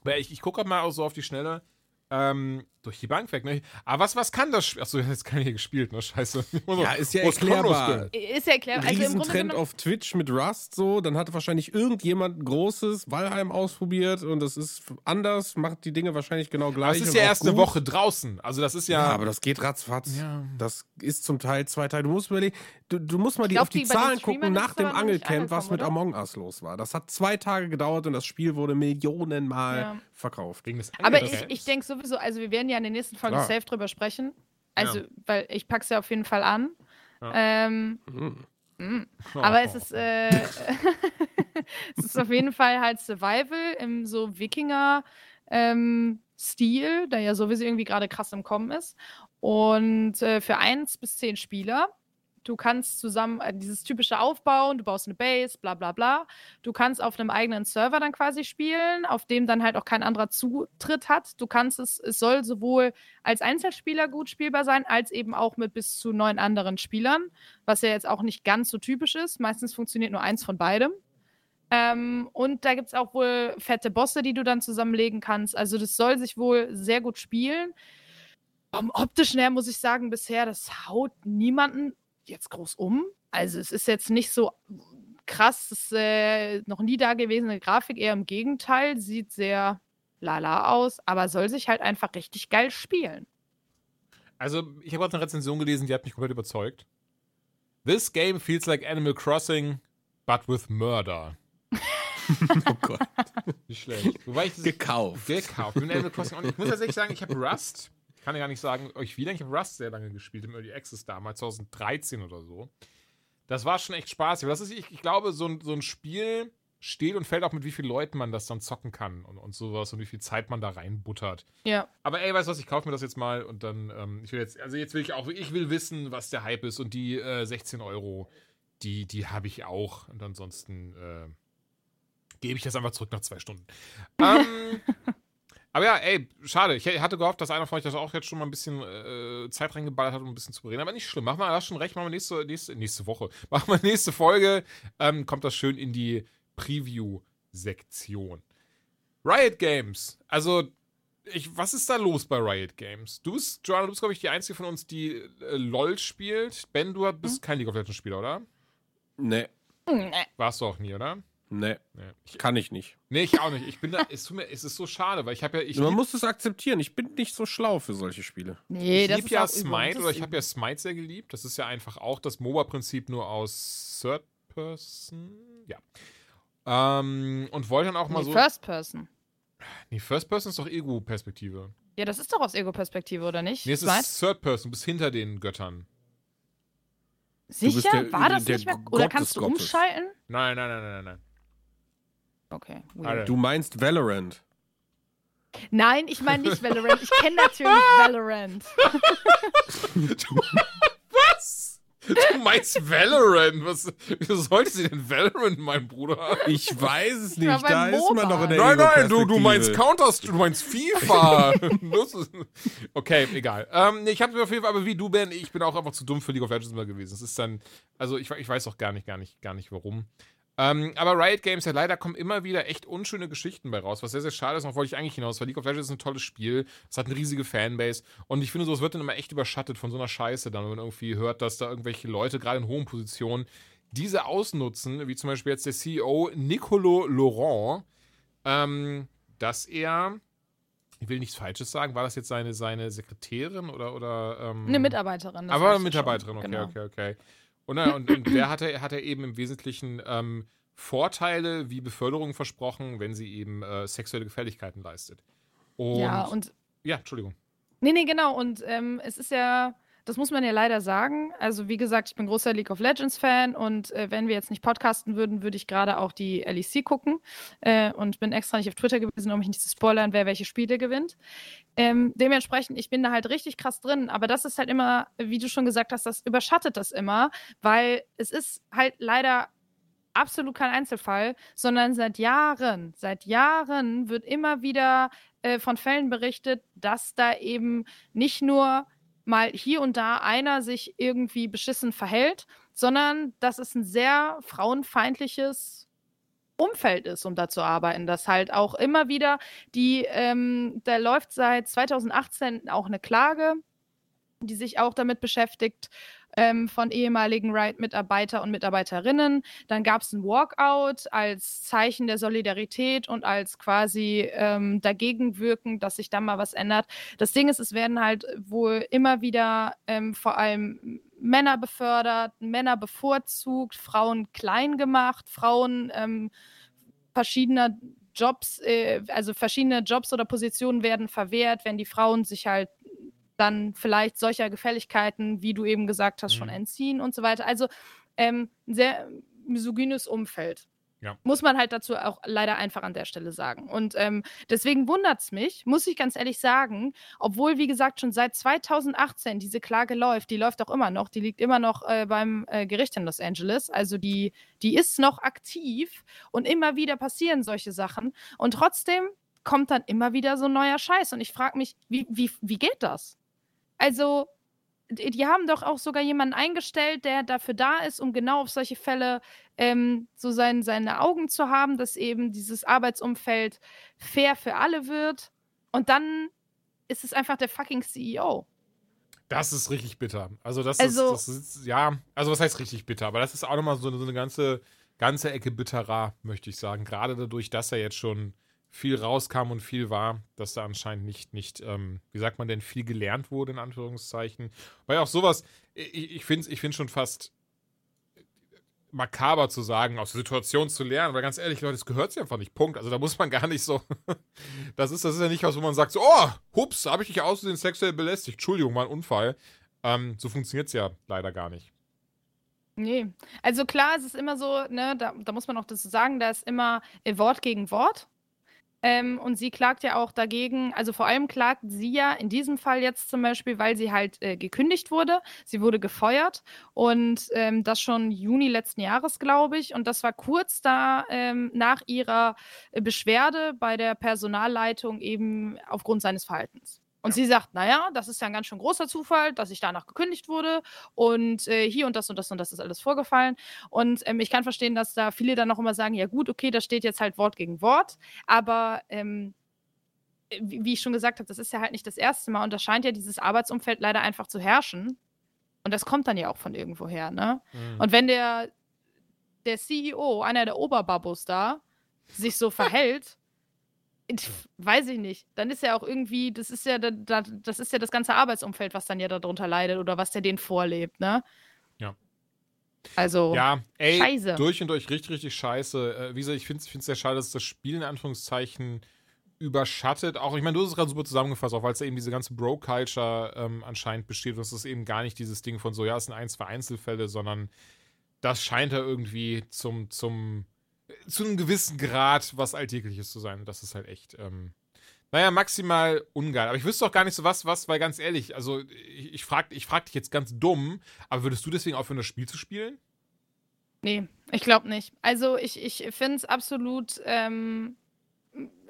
Aber ich, ich gucke mal auch so auf die Schnelle. Ähm, durch die Bank weg, ne? Aber was, was kann das Spiel? Achso, jetzt kann ich hier gespielt, ne? Scheiße. [laughs] Ja, ist ja das erklärbar. Ist ja klar. Also im Grunde genommen, auf Twitch mit Rust so, dann hatte wahrscheinlich irgendjemand ein großes Valheim ausprobiert und das ist anders, macht die Dinge wahrscheinlich genau Aber gleich. es ist ja erst eine gut. Woche draußen. Also das ist Ja, ja. aber das geht ratzfatz. Ja. Das ist zum Teil zwei Teile. Du musst überlegen, du, du musst mal die, glaub, auf die, die- Zahlen gucken nach dem Angelcamp, was mit angekommen, Among Us los war. Das hat zwei Tage gedauert und das Spiel wurde Millionenmal Ja. verkauft. aber ich, ich denke sowieso, also wir werden ja in der nächsten Folge Klar. safe drüber sprechen. Also, Ja. weil ich pack's ja auf jeden Fall an. Ja. Ähm, Mhm. Aber es ist, äh, [laughs] es ist auf jeden Fall halt Survival im so Wikinger ähm, Stil, der ja sowieso irgendwie gerade krass im Kommen ist. Und äh, für eins bis zehn Spieler. Du kannst zusammen äh, dieses typische aufbauen, du baust eine Base, bla bla bla. Du kannst auf einem eigenen Server dann quasi spielen, auf dem dann halt auch kein anderer Zutritt hat. Du kannst es, es soll sowohl als Einzelspieler gut spielbar sein, als eben auch mit bis zu neun anderen Spielern was ja jetzt auch nicht ganz so typisch ist. Meistens funktioniert nur eins von beidem. Ähm, und da gibt es auch wohl fette Bosse, die du dann zusammenlegen kannst. Also das soll sich wohl sehr gut spielen. Vom optischen her muss ich sagen, bisher, das haut niemanden jetzt groß um. Also es ist jetzt nicht so krass, es ist äh, noch nie da gewesene Grafik, eher im Gegenteil, sieht sehr lala aus, aber soll sich halt einfach richtig geil spielen. Also, ich habe gerade eine Rezension gelesen, die hat mich komplett überzeugt. This game feels like Animal Crossing, but with murder. [laughs] Oh Gott. Nicht schlecht. Wobei ich das Gekauft. gekauft. Ich bin Animal Crossing. Und ich muss tatsächlich sagen, ich habe Rust. Ich kann ja gar nicht sagen, euch wie lange. Ich habe Rust sehr lange gespielt im Early Access damals, 2013 oder so. Das war schon echt spaßig. Das ist, ich, ich glaube, so ein, so ein Spiel steht und fällt auch mit wie vielen Leuten man das dann zocken kann und, und sowas und wie viel Zeit man da reinbuttert. Ja. Aber ey, weißt du was, ich kaufe mir das jetzt mal und dann, ähm, ich will jetzt, also jetzt will ich auch, ich will wissen, was der Hype ist und die äh, 16 Euro, die, die habe ich auch und ansonsten äh, gebe ich das einfach zurück nach zwei Stunden. [laughs] ähm, aber ja, ey, schade. Ich hatte gehofft, dass einer von euch das auch jetzt schon mal ein bisschen äh, Zeit reingeballert hat, um ein bisschen zu reden. Aber nicht schlimm. Machen wir das schon recht. Machen wir nächste, nächste, nächste Woche. [laughs] Machen wir nächste Folge. Ähm, kommt das schön in die Preview-Sektion. Riot Games. Also, ich, was ist da los bei Riot Games? Du bist, Joanna, du bist, glaube ich, die Einzige von uns, die äh, LOL spielt. Ben, du bist kein League of Legends Spieler, oder? Nee, Hm, nee. Warst du auch nie, oder? Nee, Nee, ich, kann ich nicht. nee, ich auch nicht. Ich bin da, es, tut mir, es ist so schade, weil ich habe ja, ich Man lieb- muss es akzeptieren. Ich bin nicht so schlau für solche Spiele. Nee, ich das lieb ist ja Smite oder ich habe ja Smite sehr geliebt. Das ist ja einfach auch das MOBA-Prinzip nur aus Third Person. Ja. Ähm, und wollte dann auch mal Nee, so. First Person. nee, First Person ist doch Ego-Perspektive. Ja, das ist doch aus Ego-Perspektive, oder nicht? Nee, es Smite? ist Third Person, du bist hinter den Göttern. Sicher? der- War das der nicht mehr? Gott Oder kannst du Gottes. umschalten? Nein, nein, nein, nein, nein, nein. Okay. weird. Du meinst Valorant. Nein, ich meine nicht Valorant. Ich kenne natürlich [laughs] Valorant. [laughs] Was? Du meinst Valorant? Was, wieso sollte sie denn Valorant, mein Bruder? Ich weiß es nicht. Da ist man noch in der Nein, nein, du, du meinst Counter, du meinst FIFA. [laughs] Okay, egal. Ähm, nee, ich habe mir auf jeden Fall, aber wie du, Ben, ich bin auch einfach zu dumm für League of Legends immer gewesen. Es ist dann, also ich, ich weiß auch gar nicht, gar nicht, gar nicht warum. Ähm, aber Riot Games, ja leider kommen immer wieder echt unschöne Geschichten bei raus, was sehr, sehr schade ist, und wollte ich eigentlich hinaus, weil League of Legends ist ein tolles Spiel, es hat eine riesige Fanbase und ich finde, so, es wird dann immer echt überschattet von so einer Scheiße dann, wenn man irgendwie hört, dass da irgendwelche Leute, gerade in hohen Positionen, diese ausnutzen, wie zum Beispiel jetzt der CEO Nicolo Laurent, ähm, dass er, ich will nichts Falsches sagen, war das jetzt seine, seine Sekretärin oder, oder ähm, Eine Mitarbeiterin. das aber weißt eine Mitarbeiterin, schon. okay, Genau. okay, okay. Und, und, und der hat er, hat er eben im Wesentlichen ähm, Vorteile wie Beförderung versprochen, wenn sie eben äh, sexuelle Gefälligkeiten leistet. Und, Ja, und ja, Entschuldigung. Nee, nee, genau. Und ähm, es ist ja, das muss man ja leider sagen. Also, wie gesagt, ich bin großer League of Legends-Fan und äh, wenn wir jetzt nicht podcasten würden, würde ich gerade auch die LEC gucken. Äh, und bin extra nicht auf Twitter gewesen, um mich nicht zu spoilern, wer welche Spiele gewinnt. Ähm, dementsprechend, ich bin da halt richtig krass drin, aber das ist halt immer, wie du schon gesagt hast, das überschattet das immer, weil es ist halt leider absolut kein Einzelfall, sondern seit Jahren, seit Jahren wird immer wieder äh, von Fällen berichtet, dass da eben nicht nur mal hier und da einer sich irgendwie beschissen verhält, sondern dass es ein sehr frauenfeindliches Umfeld ist, um da zu arbeiten. Dass halt auch immer wieder die, ähm, da läuft seit 2018 auch eine Klage, die sich auch damit beschäftigt, ähm, von ehemaligen Riot-Mitarbeiter und Mitarbeiterinnen. Dann gab es ein Walkout als Zeichen der Solidarität und als quasi ähm, dagegen wirken, dass sich da mal was ändert. Das Ding ist, es werden halt wohl immer wieder ähm, vor allem Männer befördert, Männer bevorzugt, Frauen klein gemacht, Frauen ähm, verschiedener Jobs, äh, also verschiedene Jobs oder Positionen werden verwehrt, wenn die Frauen sich halt dann vielleicht solcher Gefälligkeiten, wie du eben gesagt hast, schon Mhm. entziehen und so weiter. Also ähm, ein sehr misogynes Umfeld. Ja. Muss man halt dazu auch leider einfach an der Stelle sagen. Und ähm, deswegen wundert es mich, muss ich ganz ehrlich sagen, obwohl, wie gesagt, schon seit 2018 diese Klage läuft, die läuft auch immer noch, die liegt immer noch äh, beim äh, Gericht in Los Angeles. Also die, die ist noch aktiv und immer wieder passieren solche Sachen. Und trotzdem kommt dann immer wieder so ein neuer Scheiß. Und ich frage mich, wie, wie, wie geht das? Also, die, die haben doch auch sogar jemanden eingestellt, der dafür da ist, um genau auf solche Fälle ähm, so sein, seine Augen zu haben, dass eben dieses Arbeitsumfeld fair für alle wird. Und dann ist es einfach der fucking CEO. Das ist richtig bitter. Also das, Also- ist, das ist, ja, also was heißt richtig bitter? Aber das ist auch nochmal so, eine- so eine ganze, ganze Ecke bitterer, möchte ich sagen. Gerade dadurch, dass er jetzt schon viel rauskam und viel war, dass da anscheinend nicht, nicht, ähm, wie sagt man denn, viel gelernt wurde, in Anführungszeichen. Weil auch sowas, ich, ich finde es ich find's schon fast makaber zu sagen, aus der Situation zu lernen, weil ganz ehrlich, Leute, das gehört sich einfach nicht. Punkt. Also da muss man gar nicht so. [laughs] das, ist, das ist ja nicht was, wo man sagt, so, oh, hups, habe ich dich außerdem sexuell belästigt. Entschuldigung, war ein Unfall. Ähm, so funktioniert es ja leider gar nicht. Nee. Also klar, es ist immer so, ne, da, da muss man auch dazu sagen, da ist immer Wort gegen Wort. Ähm, und sie klagt ja auch dagegen, also vor allem klagt sie ja in diesem Fall jetzt zum Beispiel, weil sie halt äh, gekündigt wurde. Sie wurde gefeuert und ähm, das schon Juni letzten Jahres, glaube ich. Und das war kurz da ähm, nach ihrer Beschwerde bei der Personalleitung eben aufgrund seines Verhaltens. Und sie sagt, naja, das ist ja ein ganz schön großer Zufall, dass ich danach gekündigt wurde und äh, hier und das und das und das ist alles vorgefallen. Und ähm, ich kann verstehen, dass da viele dann noch immer sagen, ja gut, okay, da steht jetzt halt Wort gegen Wort, aber ähm, wie, wie ich schon gesagt habe, das ist ja halt nicht das erste Mal und da scheint ja dieses Arbeitsumfeld leider einfach zu herrschen. Und das kommt dann ja auch von irgendwoher, ne? Und wenn der, der CEO, einer der Oberbabos da, sich so verhält, pf, weiß ich nicht, dann ist ja auch irgendwie, das ist ja, da- da- das ist ja das ganze Arbeitsumfeld, was dann ja darunter leidet oder was der den vorlebt, ne? Ja. Also, Ja, ey, Scheiße. durch und durch richtig, richtig scheiße. Äh, wie gesagt, ich finde es sehr schade, dass das Spiel in Anführungszeichen überschattet. Auch, ich meine, du hast es gerade super zusammengefasst, auch weil es da eben diese ganze Bro-Culture ähm, anscheinend besteht. Und es ist eben gar nicht dieses Ding von so, ja, es sind ein, zwei Einzelfälle, sondern das scheint da irgendwie zum, zum, zu einem gewissen Grad was Alltägliches zu sein. Das ist halt echt, ähm, Naja, maximal ungeil. Aber ich wüsste doch gar nicht so was, was, weil ganz ehrlich, also ich, ich frage ich frag dich jetzt ganz dumm, aber würdest du deswegen aufhören, das Spiel zu spielen? Nee, ich glaube nicht. Also ich, ich finde es absolut, ähm,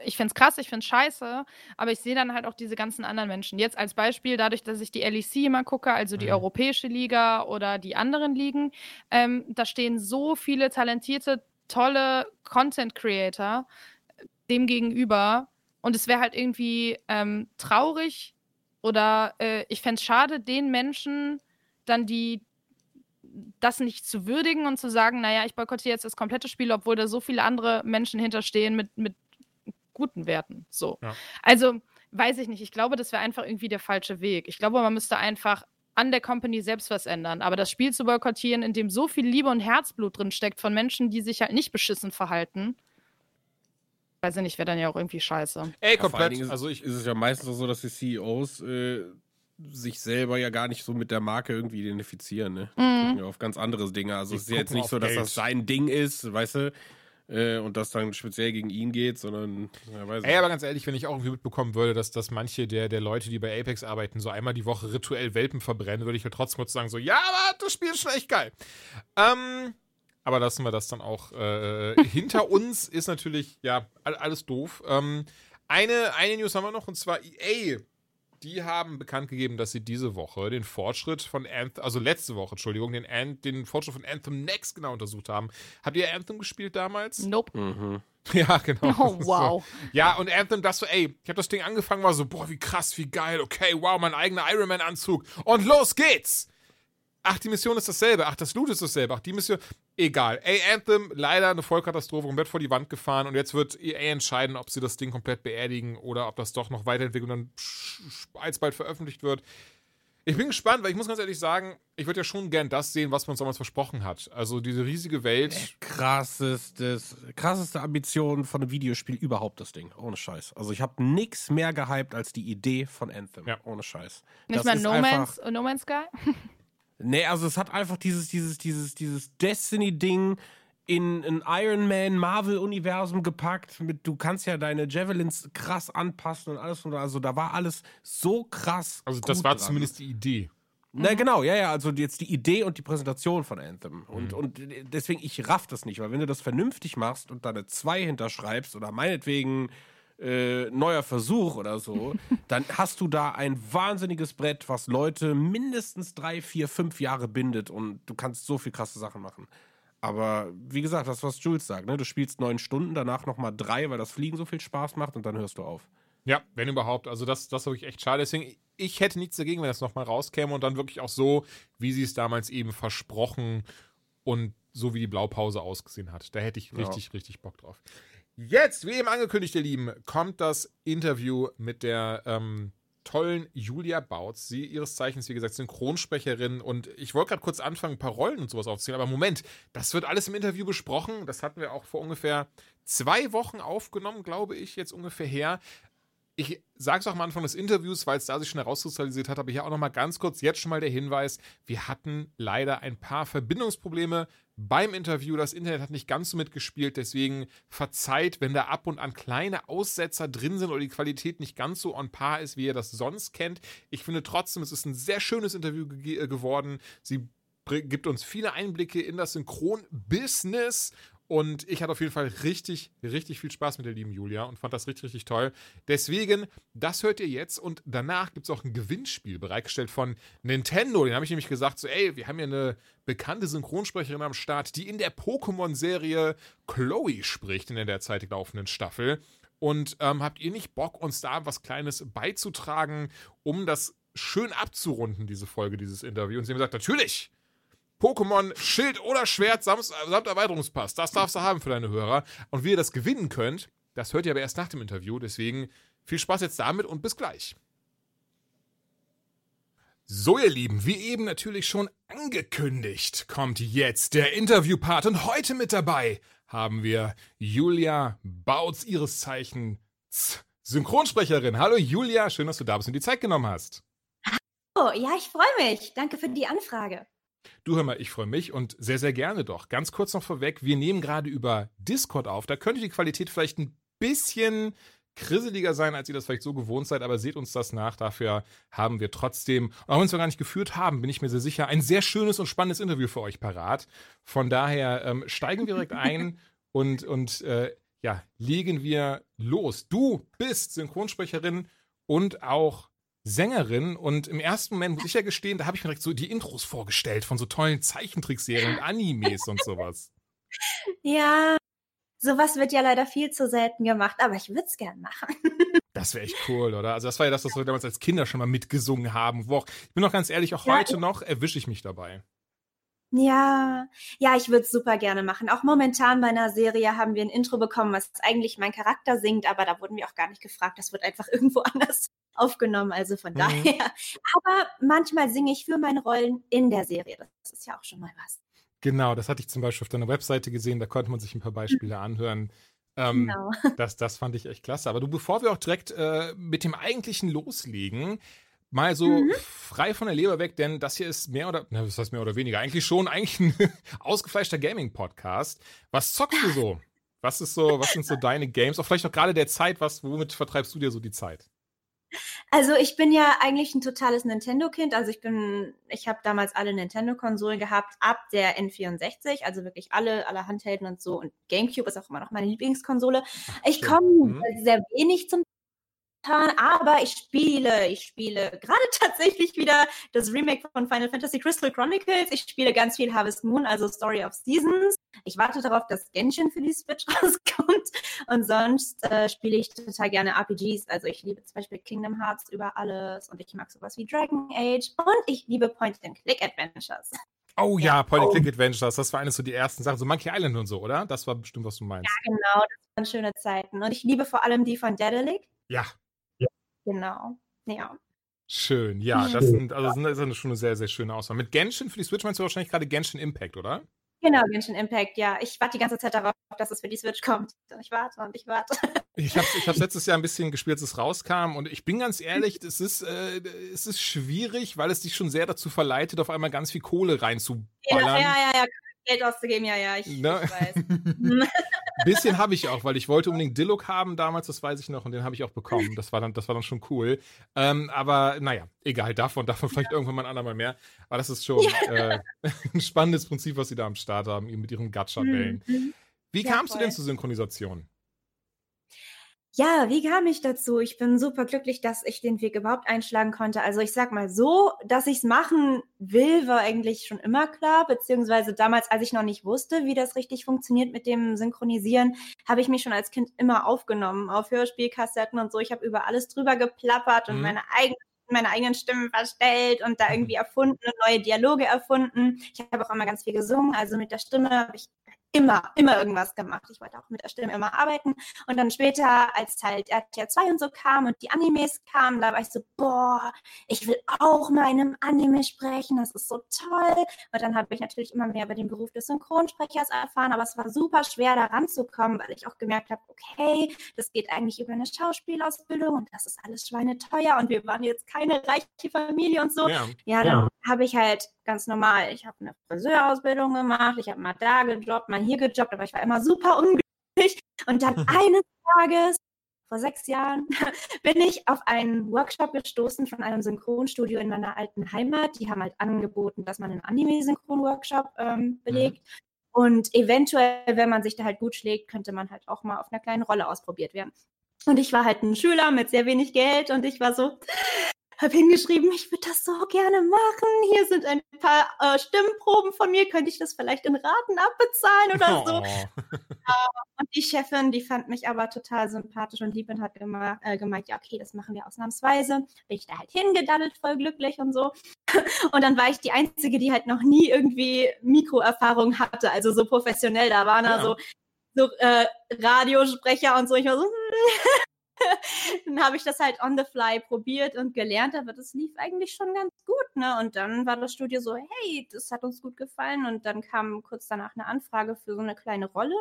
ich finde es krass, ich finde es scheiße, aber ich sehe dann halt auch diese ganzen anderen Menschen. Jetzt als Beispiel, dadurch, dass ich die LEC immer gucke, also die Mhm. Europäische Liga oder die anderen Ligen, ähm, da stehen so viele talentierte, tolle Content Creator dem gegenüber. Und es wäre halt irgendwie ähm, traurig oder äh, ich fände es schade, den Menschen dann die das nicht zu würdigen und zu sagen, naja, ich boykottiere jetzt das komplette Spiel, obwohl da so viele andere Menschen hinterstehen mit, mit guten Werten. So. Ja. Also, weiß ich nicht. Ich glaube, das wäre einfach irgendwie der falsche Weg. Ich glaube, man müsste einfach an der Company selbst was ändern. Aber das Spiel zu boykottieren, in dem so viel Liebe und Herzblut drin steckt von Menschen, die sich halt nicht beschissen verhalten, weiß ich nicht, wäre dann ja auch irgendwie scheiße. Ey, Ja, komplett. Ist, also ich, ist es ja meistens auch so, dass die CEOs äh, sich selber ja gar nicht so mit der Marke irgendwie identifizieren, ne? Mhm. Ja, auf ganz andere Dinge. Also Die es ist ja jetzt nicht so, dass Geld. das sein Ding ist, weißt du? Äh, und das dann speziell gegen ihn geht, sondern, ja, weiß Ey, aber ganz ehrlich, wenn ich auch irgendwie mitbekommen würde, dass, dass manche der, der Leute, die bei Apex arbeiten, so einmal die Woche rituell Welpen verbrennen, würde ich halt trotzdem kurz sagen, so, ja, aber das Spiel ist schon echt geil. Ähm, aber lassen wir das dann auch äh, [laughs] hinter uns, ist natürlich, ja, all- alles doof. Ähm, eine, eine News haben wir noch, und zwar EA. Die haben bekannt gegeben, dass sie diese Woche den Fortschritt von Anthem, also letzte Woche, Entschuldigung, den, An den Fortschritt von Anthem Next genau untersucht haben. Habt ihr Anthem gespielt damals? Nope. Mhm. [laughs] Ja, genau. Oh, [laughs] wow. So. Ja, und Anthem, das so, ey, ich habe das Ding angefangen, war so, boah, wie krass, wie geil, okay, wow, mein eigener Iron Man-Anzug. Und los geht's! Ach, die Mission ist dasselbe. Ach, das Loot ist dasselbe. Ach, die Mission. Egal. Ey, Anthem, leider eine Vollkatastrophe, komplett vor die Wand gefahren. Und jetzt wird EA entscheiden, ob sie das Ding komplett beerdigen oder ob das doch noch weiterentwickelt und dann alsbald veröffentlicht wird. Ich bin gespannt, weil ich muss ganz ehrlich sagen, ich würde ja schon gern das sehen, was man uns damals versprochen hat. Also diese riesige Welt. krassestes, krasseste Ambition von einem Videospiel überhaupt, das Ding. Ohne Scheiß. Also ich habe nichts mehr gehypt als die Idee von Anthem. Ja. Ohne Scheiß. Nicht Das mal ist No einfach- Man's, no Man's Sky? [laughs] Nee, also es hat einfach dieses, dieses, dieses, dieses Destiny-Ding in ein Iron Man Marvel-Universum gepackt. Mit, du kannst ja deine Javelins krass anpassen und alles. Und also da war alles so krass. Also das war dran. zumindest die Idee. Na genau, ja, ja, also jetzt die Idee und die Präsentation von Anthem. Mhm. Und, und deswegen, ich raff das nicht, weil wenn du das vernünftig machst und da eine 2 hinterschreibst oder meinetwegen äh, neuer Versuch oder so, [laughs] dann hast du da ein wahnsinniges Brett, was Leute mindestens drei, vier, fünf Jahre bindet und du kannst so viel krasse Sachen machen. Aber wie gesagt, das, was Jules sagt, ne? du spielst neun Stunden, danach nochmal drei, weil das Fliegen so viel Spaß macht und dann hörst du auf. Ja, wenn überhaupt. Also das, das habe ich echt schade. Deswegen, ich hätte nichts dagegen, wenn das nochmal rauskäme und dann wirklich auch so, wie sie es damals eben versprochen und so wie die Blaupause ausgesehen hat. Da hätte ich richtig, richtig Bock drauf. Jetzt, wie eben angekündigt, ihr Lieben, kommt das Interview mit der ähm, tollen Julia Bautz. Sie ihres Zeichens, wie gesagt, Synchronsprecherin. Und ich wollte gerade kurz anfangen, ein paar Rollen und sowas aufzuzählen. Aber Moment, das wird alles im Interview besprochen. Das hatten wir auch vor ungefähr zwei Wochen aufgenommen, glaube ich, jetzt ungefähr her ich sage es auch am Anfang des Interviews, weil es da sich schon herauskristallisiert hat, aber hier auch noch mal ganz kurz jetzt schon mal der Hinweis, wir hatten leider ein paar Verbindungsprobleme beim Interview. Das Internet hat nicht ganz so mitgespielt, deswegen verzeiht, wenn da ab und an kleine Aussetzer drin sind oder die Qualität nicht ganz so on par ist, wie ihr das sonst kennt. Ich finde trotzdem, es ist ein sehr schönes Interview ge geworden. Sie gibt uns viele Einblicke in das Synchron-Business und ich hatte auf jeden Fall richtig, richtig viel Spaß mit der lieben Julia und fand das richtig, richtig toll. Deswegen, das hört ihr jetzt und danach gibt es auch ein Gewinnspiel bereitgestellt von Nintendo. Den habe ich nämlich gesagt, so, ey, wir haben hier eine bekannte Synchronsprecherin am Start, die in der Pokémon-Serie Chloe spricht, in der derzeitig laufenden Staffel. Und ähm, habt ihr nicht Bock, uns da was Kleines beizutragen, um das schön abzurunden, diese Folge, dieses Interview? Und sie haben gesagt, natürlich! Pokémon Schild oder Schwert samt, samt Erweiterungspass. Das darfst du haben für deine Hörer. Und wie ihr das gewinnen könnt, das hört ihr aber erst nach dem Interview. Deswegen viel Spaß jetzt damit und bis gleich. So, ihr Lieben, wie eben natürlich schon angekündigt, kommt jetzt der Interviewpart. Und heute mit dabei haben wir Julia Bautz, ihres Zeichens Synchronsprecherin. Hallo Julia, schön, dass du da bist und die Zeit genommen hast. Oh, ja, ich freue mich. Danke für die Anfrage. Du hör mal, ich freue mich und sehr, sehr gerne doch. Ganz kurz noch vorweg, wir nehmen gerade über Discord auf. Da könnte die Qualität vielleicht ein bisschen krisseliger sein, als ihr das vielleicht so gewohnt seid, aber seht uns das nach. Dafür haben wir trotzdem, auch wenn wir es gar nicht geführt haben, bin ich mir sehr sicher, ein sehr schönes und spannendes Interview für euch parat. Von daher ähm, steigen wir direkt ein [laughs] und, und äh, ja, legen wir los. Du bist Synchronsprecherin und auch Sängerin und im ersten Moment muss ich ja gestehen, da habe ich mir direkt so die Intros vorgestellt von so tollen Zeichentrickserien und Animes und sowas. Ja, sowas wird ja leider viel zu selten gemacht, aber ich würde es gern machen. Das wäre echt cool, oder? Also das war ja das, was wir damals als Kinder schon mal mitgesungen haben. Wo auch, ich bin noch ganz ehrlich, auch Ja, heute noch erwische ich mich dabei. Ja, ja, ich würde es super gerne machen. Auch momentan bei einer Serie haben wir ein Intro bekommen, was eigentlich mein Charakter singt, aber da wurden wir auch gar nicht gefragt. Das wird einfach [laughs] irgendwo anders aufgenommen. Also von Mhm. daher. Aber manchmal singe ich für meine Rollen in der Serie. Das ist ja auch schon mal was. Genau, das hatte ich zum Beispiel auf deiner Webseite gesehen, da konnte man sich ein paar Beispiele anhören. Ähm, Genau. [laughs] das, das fand ich echt klasse. Aber du, bevor wir auch direkt äh, mit dem eigentlichen loslegen, mal so Mhm. frei von der Leber weg, denn das hier ist mehr oder, na, was heißt mehr oder weniger, eigentlich schon eigentlich ein [laughs] ausgefleischter Gaming-Podcast. Was zockst du so? Was ist so, was sind so deine Games? Auch vielleicht auch gerade der Zeit, was, womit vertreibst du dir so die Zeit? Also ich bin ja eigentlich ein totales Nintendo-Kind. Also ich bin, ich habe damals alle Nintendo-Konsolen gehabt, ab der N64, also wirklich alle, alle Handhelden und so. Und GameCube ist auch immer noch meine Lieblingskonsole. Ich komme Mhm. sehr wenig zum aber ich spiele, ich spiele gerade [laughs] tatsächlich wieder das Remake von Final Fantasy Crystal Chronicles. Ich spiele ganz viel Harvest Moon, also Story of Seasons. Ich warte darauf, dass Genshin für die Switch [laughs] rauskommt. Und sonst äh, spiele ich total gerne RPGs. Also ich liebe zum Beispiel Kingdom Hearts über alles und ich mag sowas wie Dragon Age und ich liebe Point-and-Click-Adventures. Oh ja, Ja. Point and Click Adventures, das war eines so die ersten Sachen, so Monkey Island und so, oder? Das war bestimmt, was du meinst. Genau, das waren schöne Zeiten. Und ich liebe vor allem die von Dedalic. Ja, Genau. Ja. schön. Ja, das sind, also das ist schon eine sehr, sehr schöne Auswahl. Mit Genshin für die Switch meinst du wahrscheinlich gerade Genshin Impact, oder? Genau, Genshin Impact, ja. Ich warte die ganze Zeit darauf, dass es für die Switch kommt. Ich warte und ich warte. [laughs] Ich habe ich hab's letztes Jahr ein bisschen gespielt, als es rauskam und ich bin ganz ehrlich, es ist, äh, es ist schwierig, weil es dich schon sehr dazu verleitet, auf einmal ganz viel Kohle Ja, reinzuballern. ja, ja, ja. Geld auszugeben, ja, ja, ich, Ne? ich weiß. [laughs] bisschen habe ich auch, weil ich wollte unbedingt Dillock haben damals, das weiß ich noch, und den habe ich auch bekommen. Das war dann, das war dann schon cool. Ähm, aber naja, egal, davon, davon vielleicht irgendwann mal ein andermal mehr. Aber das ist schon äh, [laughs] ein spannendes Prinzip, was sie da am Start haben, mit ihren Gacha-Wellen. Mhm. Wie Ja, kamst du denn voll. zur Synchronisation? Ja, wie kam ich dazu? Ich bin super glücklich, dass ich den Weg überhaupt einschlagen konnte. Also ich sag mal so, dass ich es machen will, war eigentlich schon immer klar, beziehungsweise damals, als ich noch nicht wusste, wie das richtig funktioniert mit dem Synchronisieren, habe ich mich schon als Kind immer aufgenommen, auf Hörspielkassetten und so. Ich habe über alles drüber geplappert und Mhm. meine eigene meine eigenen Stimmen verstellt und da irgendwie erfunden und neue Dialoge erfunden. Ich habe auch immer ganz viel gesungen, also mit der Stimme habe ich immer, immer irgendwas gemacht. Ich wollte auch mit der Stimme immer arbeiten. Und dann später, als halt RTL 2 und so kam und die Animes kamen, da war ich so, boah, ich will auch mal in einem Anime sprechen, das ist so toll. Und dann habe ich natürlich immer mehr über den Beruf des Synchronsprechers erfahren, aber es war super schwer, da ranzukommen, weil ich auch gemerkt habe, okay, das geht eigentlich über eine Schauspielausbildung und das ist alles schweineteuer und wir waren jetzt keine reiche Familie und so. Ja. Ja, dann habe ich halt ganz normal, ich habe eine Friseurausbildung gemacht, ich habe mal da gejobbt, mal hier gejobbt, aber ich war immer super unglücklich. Und dann [laughs] eines Tages, vor sechs Jahren, [laughs] bin ich auf einen Workshop gestoßen von einem Synchronstudio in meiner alten Heimat. Die haben halt angeboten, dass man einen Anime-Synchron-Workshop ähm, belegt. Und eventuell, wenn man sich da halt gut schlägt, könnte man halt auch mal auf einer kleinen Rolle ausprobiert werden. Und ich war halt ein Schüler mit sehr wenig Geld und ich war so, habe hingeschrieben, ich würde das so gerne machen. Hier sind ein paar äh, Stimmproben von mir. Könnte ich das vielleicht in Raten abbezahlen oder so? Oh. [laughs] Und die Chefin, die fand mich aber total sympathisch und lieb und hat gema äh, gemeint, ja, okay, das machen wir ausnahmsweise. Bin ich da halt hingedaddelt, voll glücklich und so. [laughs] Und dann war ich die Einzige, die halt noch nie irgendwie Mikroerfahrung hatte, also so professionell. Da waren da Ja. so, so äh, Radiosprecher und so. Ich war so, [laughs] [laughs] dann habe ich das halt on the fly probiert und gelernt, aber das lief eigentlich schon ganz gut, ne? Und dann war das Studio so, hey, das hat uns gut gefallen und dann kam kurz danach eine Anfrage für so eine kleine Rolle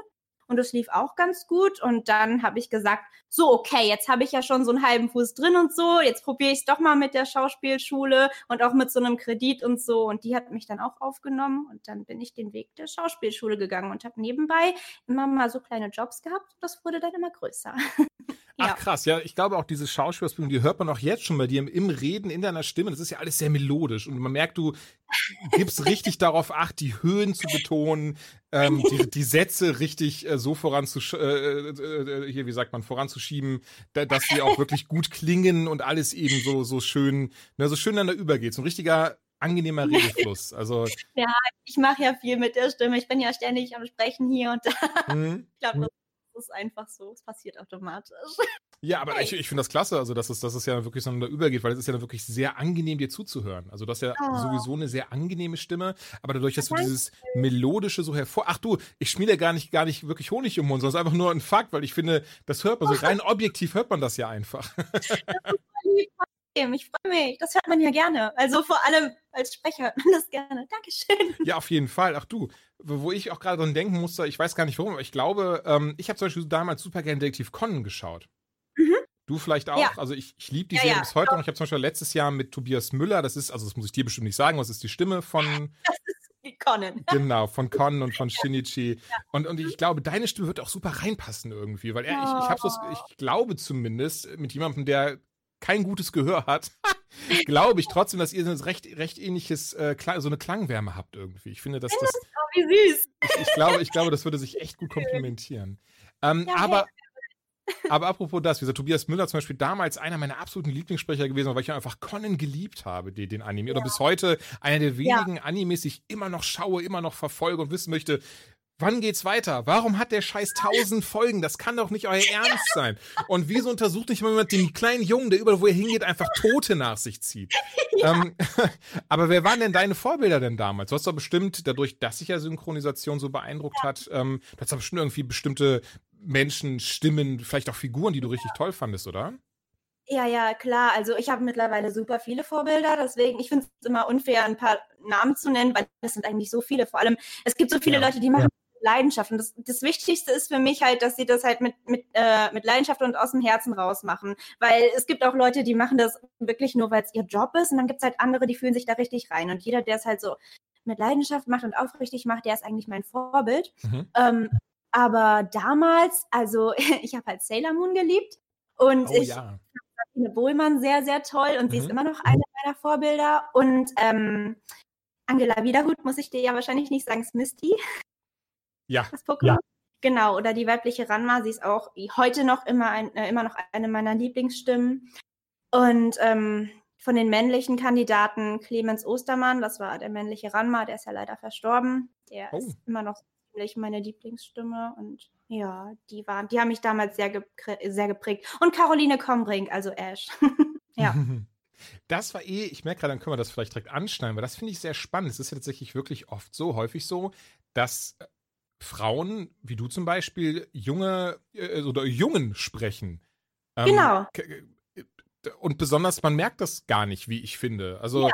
und es lief auch ganz gut und dann habe ich gesagt, so okay, jetzt habe ich ja schon so einen halben Fuß drin und so, jetzt probiere ich es doch mal mit der Schauspielschule und auch mit so einem Kredit und so und die hat mich dann auch aufgenommen und dann bin ich den Weg der Schauspielschule gegangen und habe nebenbei immer mal so kleine Jobs gehabt und das wurde dann immer größer. [laughs] Ach Ja. krass, ja, ich glaube auch diese Schauspielausbildung, die hört man auch jetzt schon bei dir im, Reden, in deiner Stimme. Das ist ja alles sehr melodisch und man merkt, du gibst richtig [laughs] darauf acht, die Höhen zu betonen, ähm, die, die Sätze richtig äh, so voranzusch äh, äh, äh, hier, wie sagt man, voranzuschieben, da, dass sie auch wirklich gut klingen und alles eben so so schön, ne, so schön einander übergeht. So ein richtiger angenehmer Redefluss. Also Ich mache ja viel mit der Stimme. Ich bin ja ständig am Sprechen hier und da. hm. Ich glaube, das ist einfach so. Es passiert automatisch. Ja, aber ich, ich finde das klasse, also dass es, dass es ja wirklich so übergeht, weil es ist ja wirklich sehr angenehm, dir zuzuhören. Also du hast ja Oh. sowieso eine sehr angenehme Stimme, aber dadurch, dass du dieses Melodische so hervor. Ach du, ich schmiede ja gar nicht, gar nicht wirklich Honig im Mund, sondern es ist einfach nur ein Fakt, weil ich finde, das hört man so [laughs] rein objektiv hört man das ja einfach. [laughs] Ich freue mich. Das hört man ja gerne. Also vor allem als Sprecher hört man das gerne. Dankeschön. ja, auf jeden Fall. Ach du, wo ich auch gerade dran denken musste, ich weiß gar nicht warum, aber ich glaube, ähm, ich habe zum Beispiel damals super gerne Detektiv Conan geschaut. Mhm. Du vielleicht auch. Ja. Also ich, ich liebe die Ja, Serie ja. bis heute noch. Ich habe zum Beispiel letztes Jahr mit Tobias Müller, das ist, also das muss ich dir bestimmt nicht sagen, was ist die Stimme von [laughs] Wie Conan. [laughs] Genau, von Con und von Shinichi. Und, und ich glaube, deine Stimme wird auch super reinpassen irgendwie, weil er, ich, ich, so- ich glaube zumindest, mit jemandem, der kein gutes Gehör hat, [laughs] glaube ich trotzdem, dass ihr so ein recht, recht ähnliches, äh, so eine Klangwärme habt irgendwie. Ich finde, dass das, Oh, wie süß. ich, ich glaube, ich glaube, das würde sich echt gut [laughs] komplementieren. Ähm, Ja, aber, aber apropos das, wie gesagt, Tobias Müller zum Beispiel damals einer meiner absoluten Lieblingssprecher gewesen, war, weil ich einfach Conan geliebt habe, den, den Anime. Oder bis heute einer der wenigen Animes, die ich immer noch schaue, immer noch verfolge und wissen möchte, wann geht's weiter? Warum hat der Scheiß tausend Folgen? Das kann doch nicht euer Ernst sein. Und wieso untersucht nicht mal jemand den kleinen Jungen, der überall, wo er hingeht, einfach Tote nach sich zieht? Ähm, [laughs] aber wer waren denn deine Vorbilder denn damals? Du hast doch bestimmt, dadurch, dass sich ja Synchronisation so beeindruckt hat, ähm, du hast doch bestimmt irgendwie bestimmte Menschen, Stimmen, vielleicht auch Figuren, die du richtig toll fandest, oder? Ja, ja, klar. Also ich habe mittlerweile super viele Vorbilder, deswegen, ich finde es immer unfair, ein paar Namen zu nennen, weil es sind eigentlich so viele. Vor allem, es gibt so viele Ja. Leute, die machen Leidenschaft. Und das, das Wichtigste ist für mich halt, dass sie das halt mit, mit, äh, mit Leidenschaft und aus dem Herzen raus machen. Weil es gibt auch Leute, die machen das wirklich nur, weil es ihr Job ist. Und dann gibt es halt andere, die fühlen sich da richtig rein. Und jeder, der es halt so mit Leidenschaft macht und aufrichtig macht, der ist eigentlich mein Vorbild. Mhm. Ähm, aber damals, also [laughs] ich habe halt Sailor Moon geliebt. Und Oh ich ja. Sabine Bohlmann sehr, sehr toll und sie ist Mhm. immer noch eine meiner Vorbilder. Und ähm, Angela Wiederhut, muss ich dir ja wahrscheinlich nicht sagen, ist Misty, Ja. das Pokémon. Genau, oder die weibliche Ranma, sie ist auch heute noch immer, ein, äh, immer noch eine meiner Lieblingsstimmen. Und ähm, von den männlichen Kandidaten Clemens Ostermann, das war der männliche Ranma, der ist ja leider verstorben. Der Oh. ist immer noch ziemlich meine Lieblingsstimme und ja, die waren, die haben mich damals sehr, geprä sehr geprägt. Und Caroline Kombrink, also Ash. [laughs] Ja. [laughs] Das war eh, ich merke gerade, dann können wir das vielleicht direkt anschneiden, weil das finde ich sehr spannend. Es ist ja tatsächlich wirklich oft so, häufig so, dass äh, Frauen, wie du zum Beispiel, junge äh, oder Jungen sprechen. Ähm, Genau. äh, Und besonders, man merkt das gar nicht, wie ich finde. Also,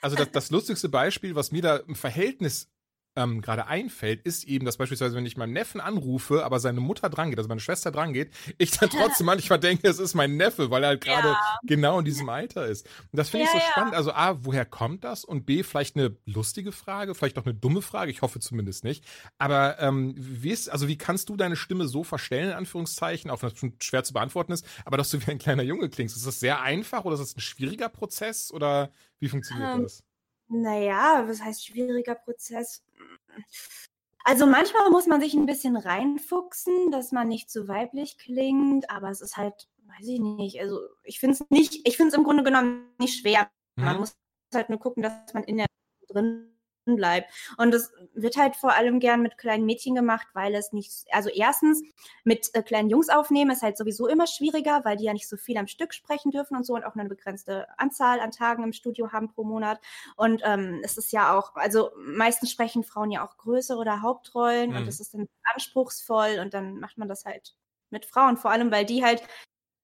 also das, das lustigste Beispiel, was mir da im Verhältnis ähm, gerade einfällt, ist eben, dass beispielsweise, wenn ich meinen Neffen anrufe, aber seine Mutter drangeht, also meine Schwester drangeht, ich dann [laughs] trotzdem manchmal denke, es ist mein Neffe, weil er halt gerade genau in diesem Alter ist. Und das finde ich Ja, so ja. spannend. Also A, woher kommt das? Und B, vielleicht eine lustige Frage, vielleicht auch eine dumme Frage, ich hoffe zumindest nicht. Aber ähm, wie ist, also wie kannst du deine Stimme so verstellen, in Anführungszeichen, auch wenn das schon schwer zu beantworten ist, aber dass du wie ein kleiner Junge klingst? Ist das sehr einfach oder ist das ein schwieriger Prozess oder wie funktioniert Ähm, das? Naja, was heißt schwieriger Prozess? Also manchmal muss man sich ein bisschen reinfuchsen, dass man nicht zu weiblich klingt, aber es ist halt, weiß ich nicht, also ich finde es nicht, ich finde es im Grunde genommen nicht schwer. Man Mhm. muss halt nur gucken, dass man in der drin bleibt. Und es wird halt vor allem gern mit kleinen Mädchen gemacht, weil es nicht, also erstens mit äh, kleinen Jungs aufnehmen ist halt sowieso immer schwieriger, weil die ja nicht so viel am Stück sprechen dürfen und so und auch nur eine begrenzte Anzahl an Tagen im Studio haben pro Monat. Und ähm, es ist ja auch, also meistens sprechen Frauen ja auch größere oder Hauptrollen Mhm. und es ist dann anspruchsvoll und dann macht man das halt mit Frauen, vor allem weil die halt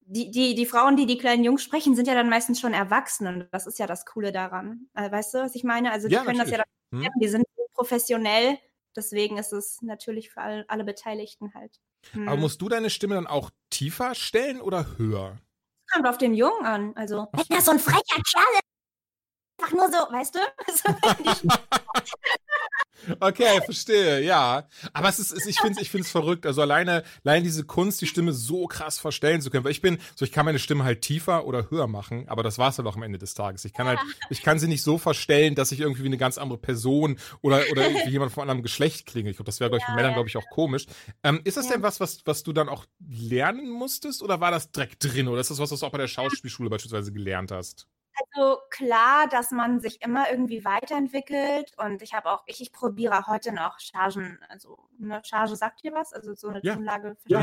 die, die, die Frauen, die die kleinen Jungs sprechen, sind ja dann meistens schon erwachsen und das ist ja das Coole daran. Äh, weißt du, was ich meine? Also die Ja, können das ja Hm? die sind professionell, deswegen ist es natürlich für alle, alle Beteiligten halt. Aber Hm. musst du deine Stimme dann auch tiefer stellen oder höher? Kommt auf den Jungen an, also. Wenn das so ein frecher Kerl ist, einfach nur so, weißt du? [laughs] [laughs] Okay, verstehe, ja. Aber es ist, es- ich finde es ich find's verrückt. Also alleine, alleine diese Kunst, die Stimme so krass verstellen zu können. Weil ich bin, so ich kann meine Stimme halt tiefer oder höher machen, aber das war's dann auch am Ende des Tages. Ich kann halt, ich kann sie nicht so verstellen, dass ich irgendwie wie eine ganz andere Person oder, oder wie jemand von anderem Geschlecht klinge. Ich glaube, das wäre, glaube ich, für Männern, glaube ich, auch komisch. Ähm, ist das Ja. denn was, was, was du dann auch lernen musstest oder war das direkt drin? Oder ist das was, was du auch bei der Schauspielschule beispielsweise gelernt hast? Also klar, dass man sich immer irgendwie weiterentwickelt und ich habe auch, ich, ich probiere heute noch Chargen, also eine Charge sagt dir was, also so eine Ja. Tonlage Ja.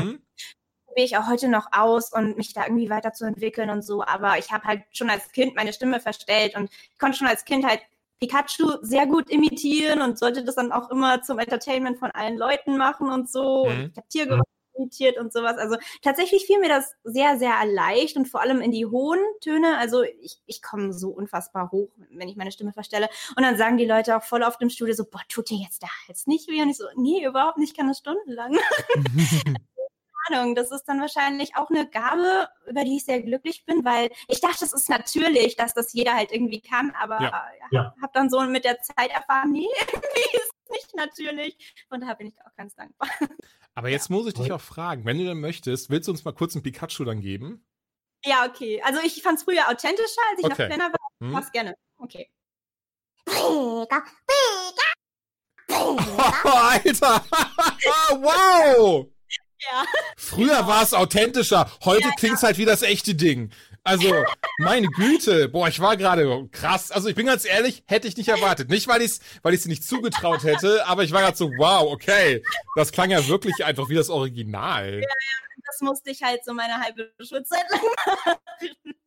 probiere ich auch heute noch aus und mich da irgendwie weiterzuentwickeln und so, aber ich habe halt schon als Kind meine Stimme verstellt und ich konnte schon als Kind halt Pikachu sehr gut imitieren und sollte das dann auch immer zum Entertainment von allen Leuten machen und so. Mhm. Und ich habe Tiergeräusche imitiert und sowas. Also tatsächlich fiel mir das sehr, sehr leicht und vor allem in die hohen Töne. Also ich, ich komme so unfassbar hoch, wenn ich meine Stimme verstelle. Und dann sagen die Leute auch voll auf dem Studio so, boah, tut dir jetzt der Hals nicht weh? Und ich so, nee, überhaupt nicht, ich kann das stundenlang. [laughs] Keine Ahnung, das ist dann wahrscheinlich auch eine Gabe, über die ich sehr glücklich bin, weil ich dachte, es ist natürlich, dass das jeder halt irgendwie kann, aber ja, Ja. habe dann so mit der Zeit erfahren, [laughs] nee, irgendwie ist es nicht natürlich. Und da bin ich auch ganz dankbar. Aber jetzt muss ich dich auch fragen, wenn du denn möchtest, willst du uns mal kurz einen Pikachu dann geben? Ja, okay. Also ich fand es früher authentischer, als ich Okay. noch kleiner war. Hm? Mach's gerne. Okay. Oh, [laughs] Alter! [laughs] wow! Ja. Früher war es authentischer, heute klingt's halt wie das echte Ding. Also, meine Güte, boah, ich war gerade krass. Also, ich bin ganz ehrlich, hätte ich nicht erwartet. Nicht, weil ich's, weil ich's dir nicht zugetraut hätte, aber ich war gerade so, wow, okay. Das klang ja wirklich einfach wie das Original. Das musste ich halt so meine halbe Schulzeit lang machen.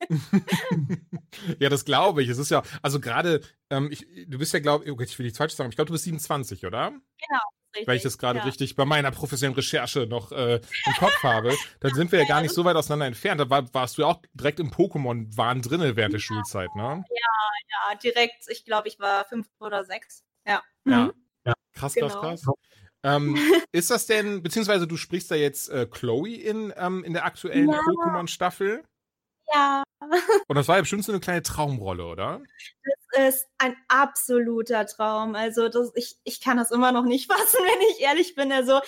[laughs] Ja, das glaube ich. Es ist ja, also gerade, ähm, ich, du bist ja, glaube ich, okay, ich will nichts falsch sagen, ich glaube, du bist 27, oder? Weil ich das gerade ja. richtig bei meiner professionellen Recherche noch äh, im Kopf habe, dann sind wir ja gar nicht so weit auseinander entfernt. Da war, warst du ja auch direkt im Pokémon-Wahn drinne während der Schulzeit, ne? Ja, direkt, ich glaube, ich war fünf oder sechs. Ja. Ja. Mhm. Krass, krass, Genau. krass. Ähm, [laughs] ist das denn, beziehungsweise du sprichst da jetzt äh, Chloe in, ähm, in der aktuellen Ja. Pokémon-Staffel? Ja, Und das war ja bestimmt so eine kleine Traumrolle, oder? das ist ein absoluter Traum. Also das, ich, ich kann das immer noch nicht [laughs] fassen, wenn ich ehrlich bin. Also,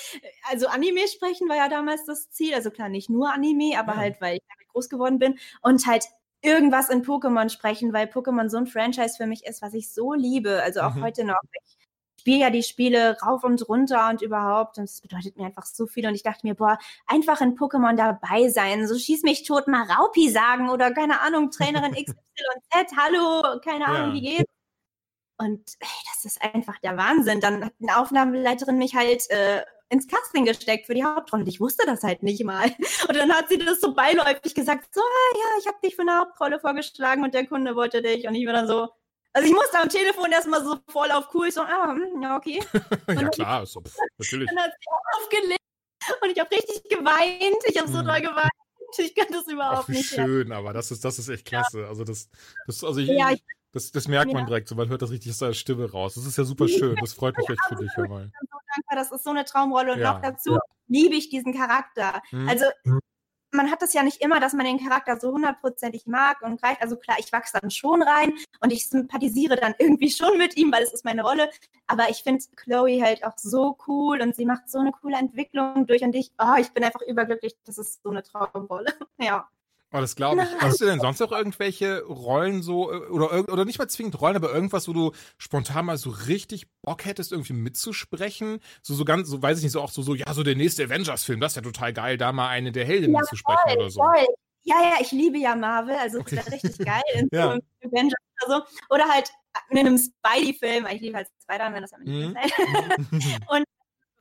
also Anime sprechen war ja damals das Ziel. Also klar, nicht nur Anime, aber Ja. halt, weil ich damit groß geworden bin. Und halt irgendwas in Pokémon sprechen, weil Pokémon so ein Franchise für mich ist, was ich so liebe. Also auch Mhm. heute noch. Ich spiele ja die Spiele rauf und runter und überhaupt. Und es bedeutet mir einfach so viel. Und ich dachte mir, boah, einfach in Pokémon dabei sein. So schieß mich tot, mal Raupi sagen oder keine Ahnung, Trainerin [laughs] XYZ, hallo, keine Ahnung, Ja. wie geht's? Und ey, das ist einfach der Wahnsinn. Dann hat eine Aufnahmeleiterin mich halt äh, ins Casting gesteckt für die Hauptrolle. Und ich wusste das halt nicht mal. [laughs] Und dann hat sie das so beiläufig gesagt, so, ah, ja, ich habe dich für eine Hauptrolle vorgeschlagen und der Kunde wollte dich. Und ich war dann so, also ich musste am Telefon erstmal so voll auf cool, so, ah, hm, ja, okay. [laughs] ja, klar, so, pff, natürlich. Dann hat sie aufgelegt und ich habe richtig geweint. Ich habe so Mhm. doll geweint. Ich kann das Ach, überhaupt wie nicht. schön, aber das ist, das ist echt klasse. Also das, das, also ich, Ja, ich- das, das merkt man Ja. direkt so, man hört das richtig aus der Stimme raus. Das ist ja super schön. Das freut mich echt für dich, bin so dankbar. Das ist so eine Traumrolle und Ja. noch dazu liebe ich diesen Charakter. Hm. Also Mhm. Man hat es ja nicht immer, dass man den Charakter so hundertprozentig mag und greift. Also klar, ich wachse dann schon rein und ich sympathisiere dann irgendwie schon mit ihm, weil es ist meine Rolle. Aber ich finde Chloe halt auch so cool und sie macht so eine coole Entwicklung durch und ich, oh, ich bin einfach überglücklich. Das ist so eine Traumrolle. [laughs] Ja. Oh, das glaube ich. Nein. Hast du denn sonst noch irgendwelche Rollen so, äh, oder, oder nicht mal zwingend Rollen, aber irgendwas, wo du spontan mal so richtig Bock hättest, irgendwie mitzusprechen? So, so ganz, so weiß ich nicht, so auch so, so ja, so der nächste Avengers-Film, das wäre total geil, da mal eine der Heldinnen Ja, zu sprechen oder so. Voll. Ja, ja, ich liebe ja Marvel, also Okay. das ist ja richtig geil [laughs] in Ja. so einem Avengers oder so. Oder halt in einem Spidey-Film. Ich liebe halt Spider-Man, das hat mich Mhm. [laughs] nicht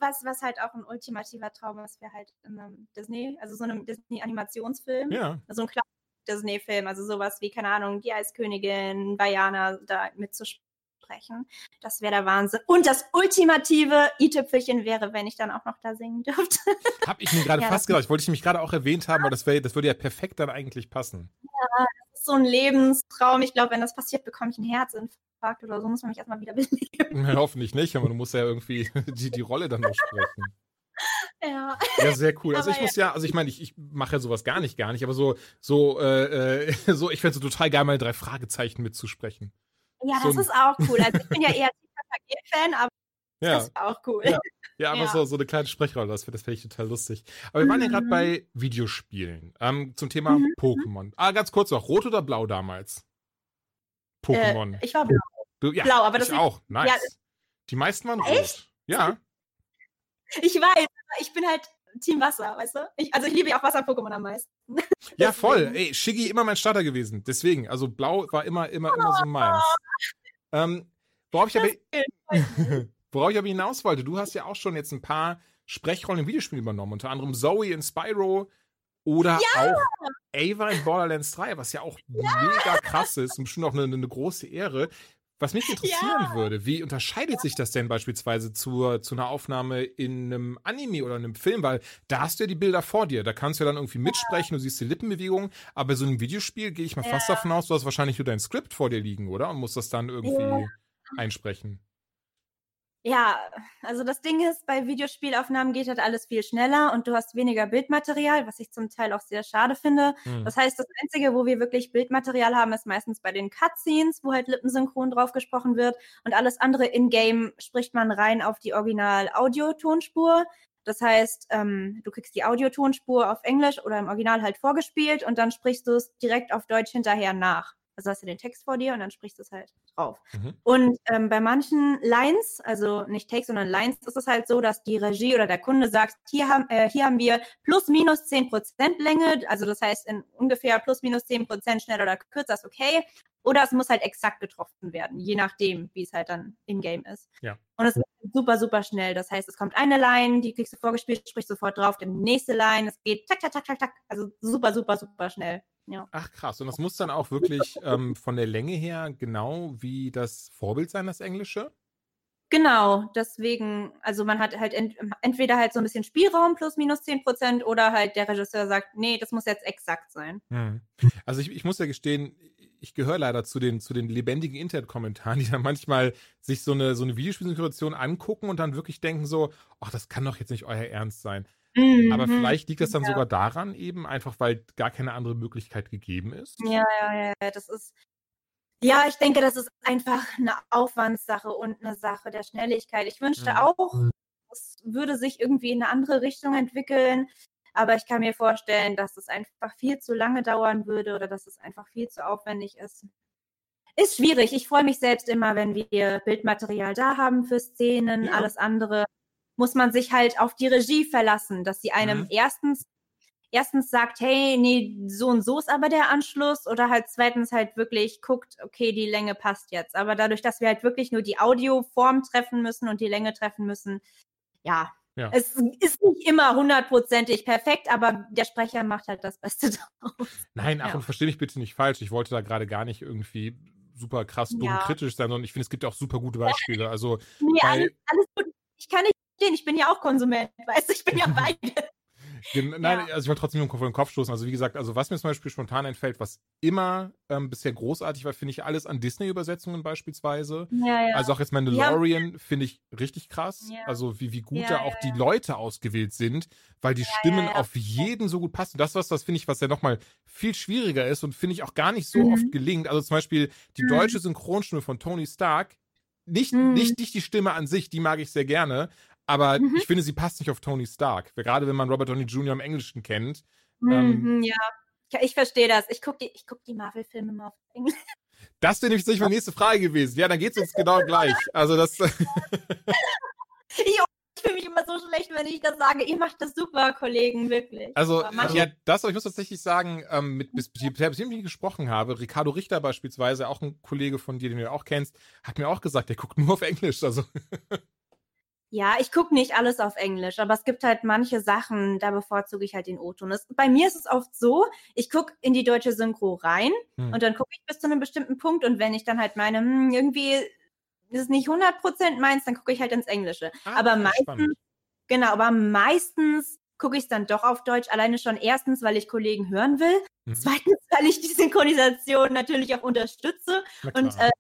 was, was halt auch ein ultimativer Traum ist, wäre halt in einem Disney, also so einem Disney-Animationsfilm. ja. So ein kleiner Disney-Film, also sowas wie, keine Ahnung, die Eiskönigin, Vajana, da mitzusprechen. Das wäre der Wahnsinn. Und das ultimative i-Tüpfelchen wäre, wenn ich dann auch noch da singen dürfte. [laughs] Hab ich mir gerade Ja, fast gedacht. Ich wollte ich nämlich gerade auch erwähnt haben, weil das, wär, das würde ja perfekt dann eigentlich passen. Das ist so ein Lebenstraum. Ich glaube, wenn das passiert, bekomme ich einen Herzinfarkt oder so, muss man mich erstmal wieder [laughs] beleben. Ja, hoffentlich nicht, aber du musst ja irgendwie [laughs] die, die Rolle dann noch sprechen. [laughs] Ja. Ja, sehr cool. Also Aber ich muss ja, also ich meine, ich, ich mache ja sowas gar nicht, gar nicht, aber so, so, äh, so, ich fände so total geil, mal drei Fragezeichen mitzusprechen. Ja, das ist auch cool. Also ich bin ja eher TKKG-Fan, aber Ja. Das war auch cool. Ja. Ja, aber Ja. so, so eine kleine Sprechrolle, das, das fände ich total lustig. Aber wir waren ja gerade Mhm. bei Videospielen. Ähm, zum Thema Mhm. Pokémon. Ah, ganz kurz noch, rot oder blau damals? Pokémon. Äh, ich war blau. du, ja, blau, aber das auch. Nice. ja, Die meisten waren Echt? rot. Ja. [laughs] Ich weiß, aber ich bin halt Team Wasser, weißt du? Ich, also ich liebe ja auch Wasser-Pokémon am meisten. [laughs] Ja, voll. Ey, Shiggy immer mein Starter gewesen. Deswegen, also blau war immer, immer, immer so meins. Ähm, worauf ich aber, [laughs] worauf ich aber hinaus wollte, du hast ja auch schon jetzt ein paar Sprechrollen im Videospiel übernommen, unter anderem Zoe in Spyro oder auch Ava in Borderlands 3, was ja auch mega krass ist und bestimmt auch eine, eine große Ehre. Was mich [laughs] interessieren würde, wie unterscheidet sich das denn beispielsweise zur, zu einer Aufnahme in einem Anime oder einem Film? Weil da hast du ja die Bilder vor dir, da kannst du ja dann irgendwie mitsprechen, du siehst die Lippenbewegungen, aber bei so einem Videospiel gehe ich mal fast davon aus, du hast wahrscheinlich nur dein Skript vor dir liegen, oder? Und musst das dann irgendwie Ja. einsprechen. Ja, also das Ding ist, bei Videospielaufnahmen geht halt alles viel schneller und du hast weniger Bildmaterial, was ich zum Teil auch sehr schade finde. Hm. Das heißt, das Einzige, wo wir wirklich Bildmaterial haben, ist meistens bei den Cutscenes, wo halt lippensynchron drauf gesprochen wird und alles andere in-game spricht man rein auf die Original-Audio-Tonspur. Das heißt, ähm, du kriegst die Audiotonspur auf Englisch oder im Original halt vorgespielt und dann sprichst du es direkt auf Deutsch hinterher nach. Also hast du den Text vor dir und dann sprichst du es halt drauf. Mhm. Und ähm, bei manchen Lines, also nicht Takes, sondern Lines, ist es halt so, dass die Regie oder der Kunde sagt, hier haben, äh, hier haben wir plus minus 10% Länge, also das heißt in ungefähr plus minus 10% schneller oder kürzer ist okay. Oder es muss halt exakt getroffen werden, je nachdem, wie es halt dann in-game ist. Ja. Und es ist super, super schnell. Das heißt, es kommt eine Line, die kriegst du vorgespielt, sprichst sofort drauf, die nächste Line, es geht tak, tak, tak, tak, tak. Also super, super, super schnell. Ja. Ach krass, und das muss dann auch wirklich ähm, von der Länge her genau wie das Vorbild sein, das Englische? Genau, deswegen, also man hat halt ent, entweder halt so ein bisschen Spielraum plus minus 10 Prozent oder halt der Regisseur sagt, nee, das muss jetzt exakt sein. Hm. Also ich, ich muss ja gestehen, ich gehöre leider zu den, zu den lebendigen Internet-Kommentaren, die dann manchmal sich so eine, so eine Videospielsituation angucken und dann wirklich denken so, ach, das kann doch jetzt nicht euer Ernst sein. Aber Mhm. vielleicht liegt das dann Ja. sogar daran eben, einfach weil gar keine andere Möglichkeit gegeben ist. Ja, ja, ja, ja, das ist, ja, ich denke, das ist einfach eine Aufwandssache und eine Sache der Schnelligkeit. Ich wünschte Mhm. auch, es würde sich irgendwie in eine andere Richtung entwickeln, aber ich kann mir vorstellen, dass es einfach viel zu lange dauern würde oder dass es einfach viel zu aufwendig ist. Ist schwierig. Ich freue mich selbst immer, wenn wir Bildmaterial da haben für Szenen, Ja. alles andere muss man sich halt auf die Regie verlassen, dass sie einem Mhm. erstens erstens sagt, hey, nee, so und so ist aber der Anschluss oder halt zweitens halt wirklich guckt, okay, die Länge passt jetzt. Aber dadurch, dass wir halt wirklich nur die Audioform treffen müssen und die Länge treffen müssen, ja, Ja. es ist nicht immer hundertprozentig perfekt, aber der Sprecher macht halt das Beste [laughs] draus. Nein, ach, Ja. und verstehe mich bitte nicht falsch. Ich wollte da gerade gar nicht irgendwie super krass dumm Ja. kritisch sein, sondern ich finde, es gibt auch super gute Beispiele. Also, Nee, alles, alles gut. Ich kann nicht stehen, ich bin ja auch Konsument, [laughs] weißt du, ich bin ja [laughs] beide. Nein, also ich wollte trotzdem nur vor den Kopf stoßen. Also wie gesagt, also was mir zum Beispiel spontan einfällt, was immer ähm, bisher großartig war, finde ich alles an Disney-Übersetzungen beispielsweise. Ja, ja. Also auch jetzt Mandalorian finde ich richtig krass. Ja. Also wie, wie gut Ja, da ja, auch die ja. Leute ausgewählt sind, weil die Stimmen ja. auf jeden so gut passen. Das was, das finde ich, was ja nochmal viel schwieriger ist und finde ich auch gar nicht so Mhm. oft gelingt. Also zum Beispiel die Mhm. deutsche Synchronstimme von Tony Stark. Nicht, Mhm. nicht, nicht die Stimme an sich, die mag ich sehr gerne, aber Mhm. ich finde, sie passt nicht auf Tony Stark. Gerade wenn man Robert Downey Jr. im Englischen kennt. ähm, Mhm, ja. Ich, verstehe das. Ich gucke die, ich guck die Marvel-Filme immer auf Englisch. Das wäre nämlich sicher meine nächste Frage gewesen. Ja, dann geht es uns genau gleich. Also das. [laughs] Ich, fühle mich immer so schlecht, wenn ich das sage. Ihr macht das super, Kollegen, wirklich. Also, manche- ja, das, ich muss tatsächlich sagen, ähm, mit bis, bis, bis ich gesprochen habe, Ricardo Richter beispielsweise, auch ein Kollege von dir, den du auch kennst, hat mir auch gesagt, der guckt nur auf Englisch. Also, [laughs] Ja, ich gucke nicht alles auf Englisch, aber es gibt halt manche Sachen, da bevorzuge ich halt den O-Ton. Bei mir ist es oft so, ich gucke in die deutsche Synchro rein Hm. und dann gucke ich bis zu einem bestimmten Punkt und wenn ich dann halt meine, hm, irgendwie ist es nicht 100% meins, dann gucke ich halt ins Englische. Ah, aber meistens, spannend. genau, aber meistens gucke ich es dann doch auf Deutsch, alleine schon erstens, weil ich Kollegen hören will, Mhm. zweitens, weil ich die Synchronisation natürlich auch unterstütze und äh,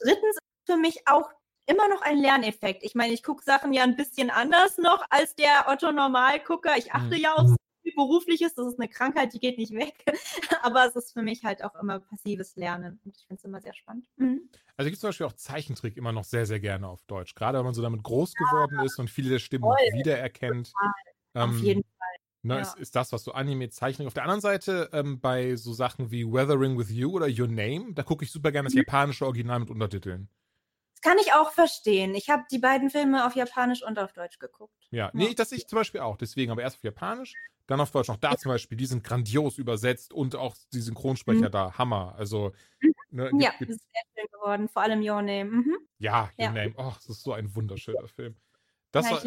drittens ist für mich auch immer noch ein Lerneffekt. Ich meine, ich gucke Sachen ja ein bisschen anders noch als der Otto Normalgucker. Ich achte Mhm. ja aufs viel Berufliches, das ist eine Krankheit, die geht nicht weg. [laughs] Aber es ist für mich halt auch immer passives Lernen und ich finde es immer sehr spannend. Mhm. Also gibt zum Beispiel auch Zeichentrick immer noch sehr, sehr gerne auf Deutsch. Gerade wenn man so damit groß geworden ist und viele der Stimmen Voll. wiedererkennt. Auf Ähm, jeden Fall. Ne, Ja. ist, ist das, was so Anime, Zeichnung. Auf der anderen Seite, ähm, bei so Sachen wie Weathering with You oder Your Name, da gucke ich super gerne das Mhm. japanische Original mit Untertiteln. Das kann ich auch verstehen. Ich habe die beiden Filme auf Japanisch und auf Deutsch geguckt. Ja, nee, das ich zum Beispiel auch. Deswegen, aber erst auf Japanisch, dann auf Deutsch. Auch da zum Beispiel, die sind grandios übersetzt und auch die Synchronsprecher Mhm. da, Hammer. Also, ne, Ja, das ist sehr schön geworden. Vor allem Your Name. Mhm. ja, Your Ja. Name. Oh, das ist so ein wunderschöner Film. Das ja, war,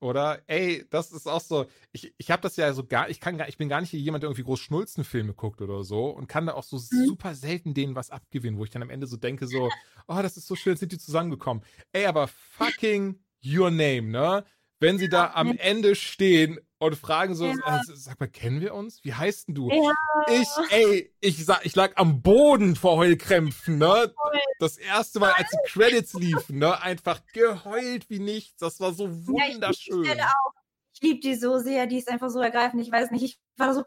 Oder, ey, das ist auch so, ich, ich habe das ja so gar, ich kann gar, ich bin gar nicht jemand, der irgendwie groß Schnulzenfilme guckt oder so und kann da auch so Mhm. super selten denen was abgewinnen, wo ich dann am Ende so denke so, oh, das ist so schön, sind die zusammengekommen. Ey, aber fucking your name, ne? Wenn sie da am Ja. Ende stehen und fragen so, Ja. äh, sag mal, kennen wir uns? Wie heißt denn du? Ja, Ich, ey, ich, sa- ich lag am Boden vor Heulkrämpfen, ne? Das erste Mal, als die Credits liefen, ne? Einfach geheult wie nichts. Das war so ja ich wunderschön. Auch. Ich liebe die so sehr, die ist einfach so ergreifend. Ich weiß nicht, ich war so,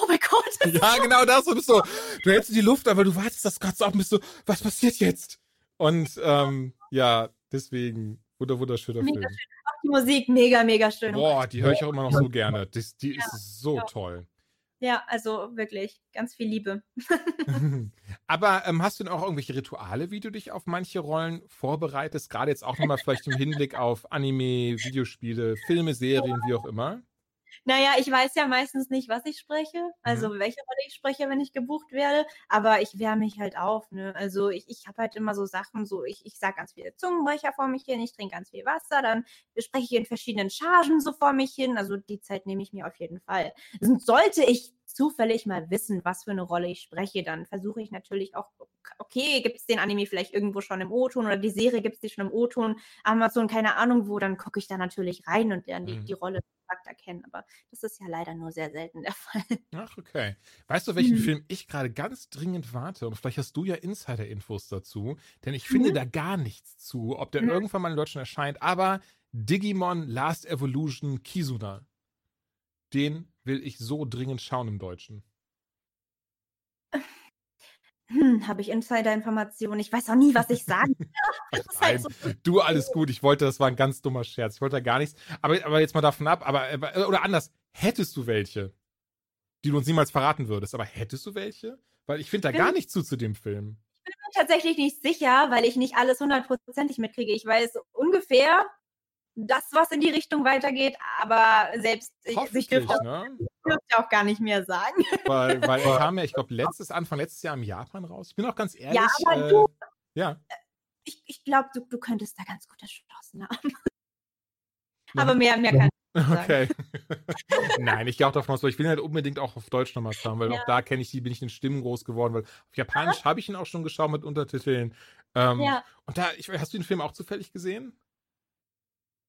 oh mein Gott. [laughs] Ja, genau das. Und bist so, du hältst die Luft, aber du wartest das Ganze auf und bist so, was passiert jetzt? Und ähm, ja, deswegen, wunder, wunderschöner Mega Film. Auch die Musik mega, mega schön. Boah, die höre ich auch immer noch so gerne. Das, die Ja, ist so ja. toll. Ja, also wirklich, ganz viel Liebe. [laughs] [laughs] Aber ähm, hast du denn auch irgendwelche Rituale, wie du dich auf manche Rollen vorbereitest? Gerade jetzt auch nochmal vielleicht im Hinblick auf Anime, Videospiele, Filme, Serien, wie auch immer? Naja, ich weiß ja meistens nicht, was ich spreche, also Mhm. welche Rolle ich spreche, wenn ich gebucht werde, aber ich wehre mich halt auf, ne? Also ich, ich habe halt immer so Sachen, so ich, ich sage ganz viele Zungenbrecher vor mich hin, ich trinke ganz viel Wasser, dann spreche ich in verschiedenen Chargen so vor mich hin, also die Zeit nehme ich mir auf jeden Fall. Und sollte ich zufällig mal wissen, was für eine Rolle ich spreche, dann versuche ich natürlich auch, okay, gibt es den Anime vielleicht irgendwo schon im O-Ton oder die Serie gibt es die schon im O-Ton, Amazon, keine Ahnung wo, dann gucke ich da natürlich rein und lerne die, Mhm. die Rolle Charakter kennen. Aber das ist ja leider nur sehr selten der [laughs] Fall. Ach, okay. Weißt du, welchen Mhm. Film ich gerade ganz dringend warte? Und vielleicht hast du ja Insider-Infos dazu, denn ich finde Mhm. da gar nichts zu, ob der Mhm. irgendwann mal in Deutschland erscheint. Aber Digimon Last Evolution Kizuna, den will ich so dringend schauen im Deutschen. Hm, habe ich Insider-Informationen? Ich weiß auch nie, was ich sage. [laughs] Das ist halt so- du, alles gut. Ich wollte, das war ein ganz dummer Scherz. Ich wollte da gar nichts. Aber, aber jetzt mal davon ab, aber, oder anders, hättest du welche, die du uns niemals verraten würdest, aber hättest du welche? Weil ich finde da gar nichts zu zu dem Film. bin mir tatsächlich nicht sicher, weil ich nicht alles hundertprozentig mitkriege. Ich weiß ungefähr das, was in die Richtung weitergeht, aber selbst ich, ich dürfte, ne? dürfte auch gar nicht mehr sagen. Weil, weil er kam ja, ich glaube, letztes, Anfang letztes Jahr im Japan raus. Ich bin auch ganz ehrlich. Ja, aber äh, du- ja. Ich, ich glaube, du, du könntest da ganz gute Chancen haben. Ja. Aber mehr, mehr kann ich nicht sagen. Okay. [laughs] Nein, ich gehe auch davon aus, weil ich will ihn halt unbedingt auch auf Deutsch nochmal schauen, weil Ja. auch da kenne ich die, bin ich in Stimmen groß geworden, weil auf Japanisch [laughs] habe ich ihn auch schon geschaut mit Untertiteln. Ähm, Ja. Und da, ich, hast du den Film auch zufällig gesehen?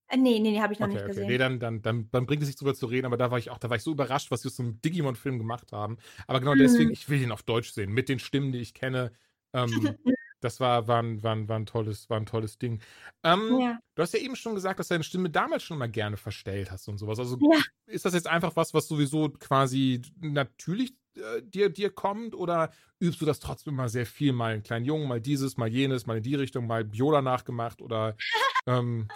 Äh, Nee, nee, nee, habe ich noch Okay, nicht okay. gesehen. Nee, dann, dann, dann, dann bringt es sich drüber zu reden, aber da war ich auch, da war ich so überrascht, was so einem Digimon-Film gemacht haben. Aber genau Mhm. deswegen, ich will den auf Deutsch sehen, mit den Stimmen, die ich kenne. Ähm, [laughs] das war, war, ein, war, ein, war, ein tolles, war ein tolles Ding. Ähm, ja. Du hast ja eben schon gesagt, dass du deine Stimme damals schon mal gerne verstellt hast und sowas. Also Ja. ist das jetzt einfach was, was sowieso quasi natürlich äh, dir, dir kommt oder übst du das trotzdem immer sehr viel? Mal einen kleinen Jungen, mal dieses, mal jenes, mal in die Richtung, mal Biola nachgemacht oder [laughs] ähm,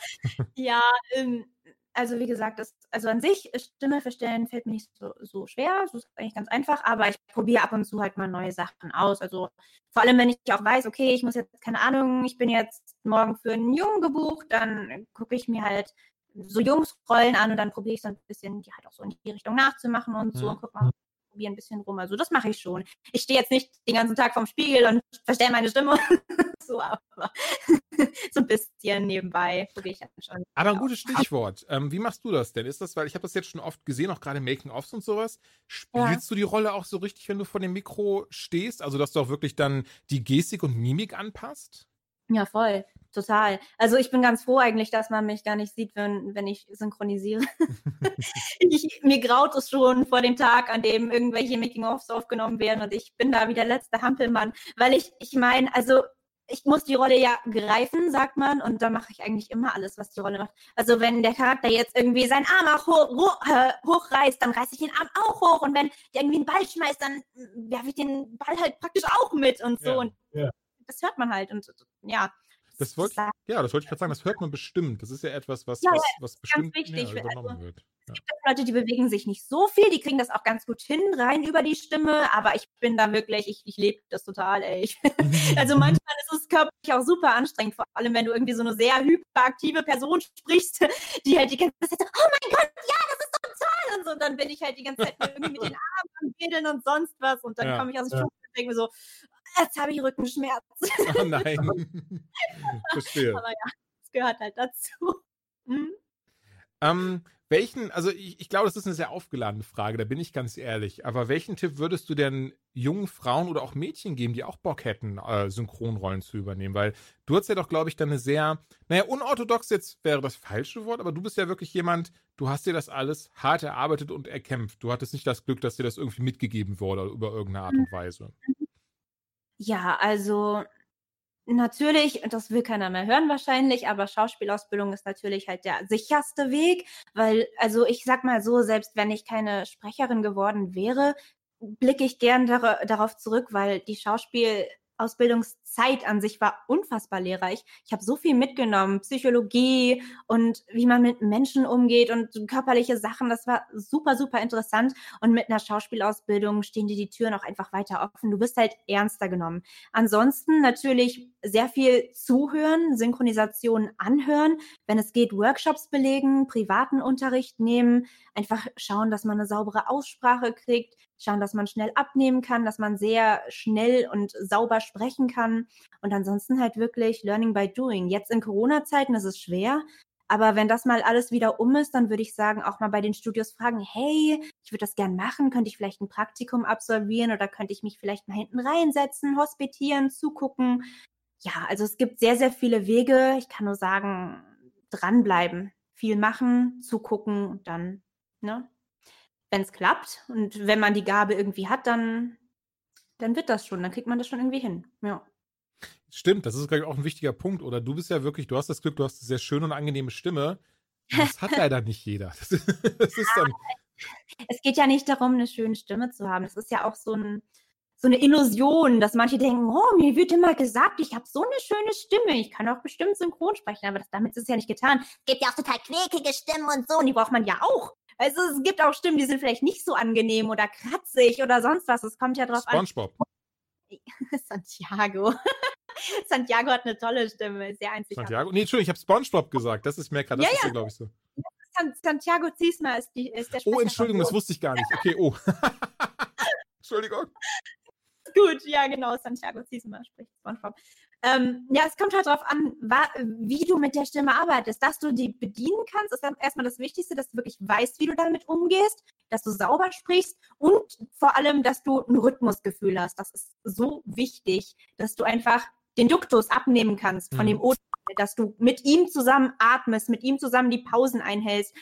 Ja, ähm, also wie gesagt, das, also an sich äh, Stimme verstellen fällt mir nicht so, so schwer. Das ist eigentlich ganz einfach, aber ich probiere ab und zu halt mal neue Sachen aus. Also vor allem, wenn ich auch weiß, okay, ich muss jetzt, keine Ahnung, ich bin jetzt morgen für einen Jungen gebucht, dann gucke ich mir halt so Jungsrollen an und dann probiere ich so ein bisschen, die halt auch so in die Richtung nachzumachen und so Mhm. und guck mal, probiere ein bisschen rum. Also das mache ich schon. Ich stehe jetzt nicht den ganzen Tag vorm Spiegel und verstelle meine Stimme. [laughs] so, aber [laughs] so ein bisschen nebenbei probiere ich dann schon. Aber ein gutes Stichwort. Ähm, wie machst du das denn? Ist das, weil ich habe das jetzt schon oft gesehen, auch gerade Making-ofs und sowas. Spielst du die Rolle auch so richtig, wenn du vor dem Mikro stehst? Also, dass du auch wirklich dann die Gestik und Mimik anpasst? Ja, voll. Total. Also ich bin ganz froh eigentlich, dass man mich gar nicht sieht, wenn, wenn ich synchronisiere. [laughs] ich, mir graut es schon vor dem Tag, an dem irgendwelche Making-ofs aufgenommen werden und ich bin da wie der letzte Hampelmann, weil ich, ich meine, also ich muss die Rolle ja greifen, sagt man, und da mache ich eigentlich immer alles, was die Rolle macht. Also wenn der Charakter jetzt irgendwie seinen Arm auch hoch, hoch, äh, hochreißt, dann reiße ich den Arm auch hoch und wenn der irgendwie einen Ball schmeißt, dann werfe ich den Ball halt praktisch auch mit und so. Ja, und ja. das hört man halt und ja. Das wollte ich, ja, das wollte ich gerade sagen, das hört man bestimmt. Das ist ja etwas, was, Ja, was, was bestimmt wichtig, ja, übernommen also, wird. Ja. gibt Leute, die bewegen sich nicht so viel, die kriegen das auch ganz gut hin, rein über die Stimme, aber ich bin da wirklich, ich, ich lebe das total, ey. [laughs] Also [laughs] manchmal ist es körperlich auch super anstrengend, vor allem wenn du irgendwie so eine sehr hyperaktive Person sprichst, die halt die ganze Zeit so, oh mein Gott, ja, das ist so toll und so, und dann bin ich halt die ganze Zeit irgendwie mit den [laughs] Armen am Wedeln und sonst was und dann komme ich aus dem ja. Schwung und denke mir so, jetzt habe ich Rückenschmerzen. Oh [laughs] nein. [laughs] Verstehe. aber ja, das gehört halt dazu. Mhm. Ähm, welchen, also ich, ich glaube, das ist eine sehr aufgeladene Frage, da bin ich ganz ehrlich. Aber welchen Tipp würdest du denn jungen Frauen oder auch Mädchen geben, die auch Bock hätten, äh, Synchronrollen zu übernehmen? Weil du hast ja doch, glaube ich, dann eine sehr, naja, unorthodox jetzt wäre das falsche Wort, aber du bist ja wirklich jemand, du hast dir das alles hart erarbeitet und erkämpft. Du hattest nicht das Glück, dass dir das irgendwie mitgegeben wurde über irgendeine Art und Weise. Ja, also natürlich, das will keiner mehr hören wahrscheinlich, aber Schauspielausbildung ist natürlich halt der sicherste Weg, weil, also ich sag mal so, selbst wenn ich keine Sprecherin geworden wäre, blicke ich gern dar darauf zurück, weil die Schauspielausbildungszeit an sich war unfassbar lehrreich. Ich habe so viel mitgenommen, Psychologie und wie man mit Menschen umgeht und körperliche Sachen. Das war super, super interessant. Und mit einer Schauspielausbildung stehen dir die Türen auch einfach weiter offen. Du wirst halt ernster genommen. Ansonsten natürlich sehr viel zuhören, Synchronisation anhören, wenn es geht, Workshops belegen, privaten Unterricht nehmen, einfach schauen, dass man eine saubere Aussprache kriegt, schauen, dass man schnell abnehmen kann, dass man sehr schnell und sauber sprechen kann und ansonsten halt wirklich Learning by Doing. Jetzt in Corona-Zeiten ist es schwer, aber wenn das mal alles wieder um ist, dann würde ich sagen, auch mal bei den Studios fragen, hey, ich würde das gern machen, könnte ich vielleicht ein Praktikum absolvieren oder könnte ich mich vielleicht mal hinten reinsetzen, hospitieren, zugucken. Ja, also es gibt sehr, sehr viele Wege. Ich kann nur sagen, dranbleiben, viel machen, zugucken und dann, ne, wenn es klappt und wenn man die Gabe irgendwie hat, dann, dann wird das schon, dann kriegt man das schon irgendwie hin. Ja. Stimmt, das ist, glaube ich, auch ein wichtiger Punkt. Oder du bist ja wirklich, du hast das Glück, du hast eine sehr schöne und angenehme Stimme. Das hat [laughs] leider nicht jeder. Das, [laughs] das dann, Es geht ja nicht darum, eine schöne Stimme zu haben. Es ist ja auch so, ein, so eine Illusion, dass manche denken, oh, mir wird immer gesagt, ich habe so eine schöne Stimme, ich kann auch bestimmt synchron sprechen, aber das, damit ist es ja nicht getan. Es gibt ja auch total quäkige Stimmen und so, und die braucht man ja auch. Also es gibt auch Stimmen, die sind vielleicht nicht so angenehm oder kratzig oder sonst was. Es kommt ja drauf an. SpongeBob. [laughs] Santiago. [laughs] Santiago hat eine tolle Stimme, sehr einzigartig. Santiago? Nee, Entschuldigung, ich habe SpongeBob gesagt. Das ist mehr das Ja, ist ja. glaube ich, so. San Santiago Ziesma ist, die, ist der Sprecher Oh, Entschuldigung, das wusste ich gar nicht. Okay, oh. [laughs] Entschuldigung. Gut, ja, genau, Santiago Ziesma spricht SpongeBob. Ähm, ja, es kommt halt darauf an, wie du mit der Stimme arbeitest. Dass du die bedienen kannst, ist dann erstmal das Wichtigste, dass du wirklich weißt, wie du damit umgehst, dass du sauber sprichst und vor allem, dass du ein Rhythmusgefühl hast. Das ist so wichtig, dass du einfach den Duktus abnehmen kannst von Mhm. dem O, dass du mit ihm zusammen atmest, mit ihm zusammen die Pausen einhältst.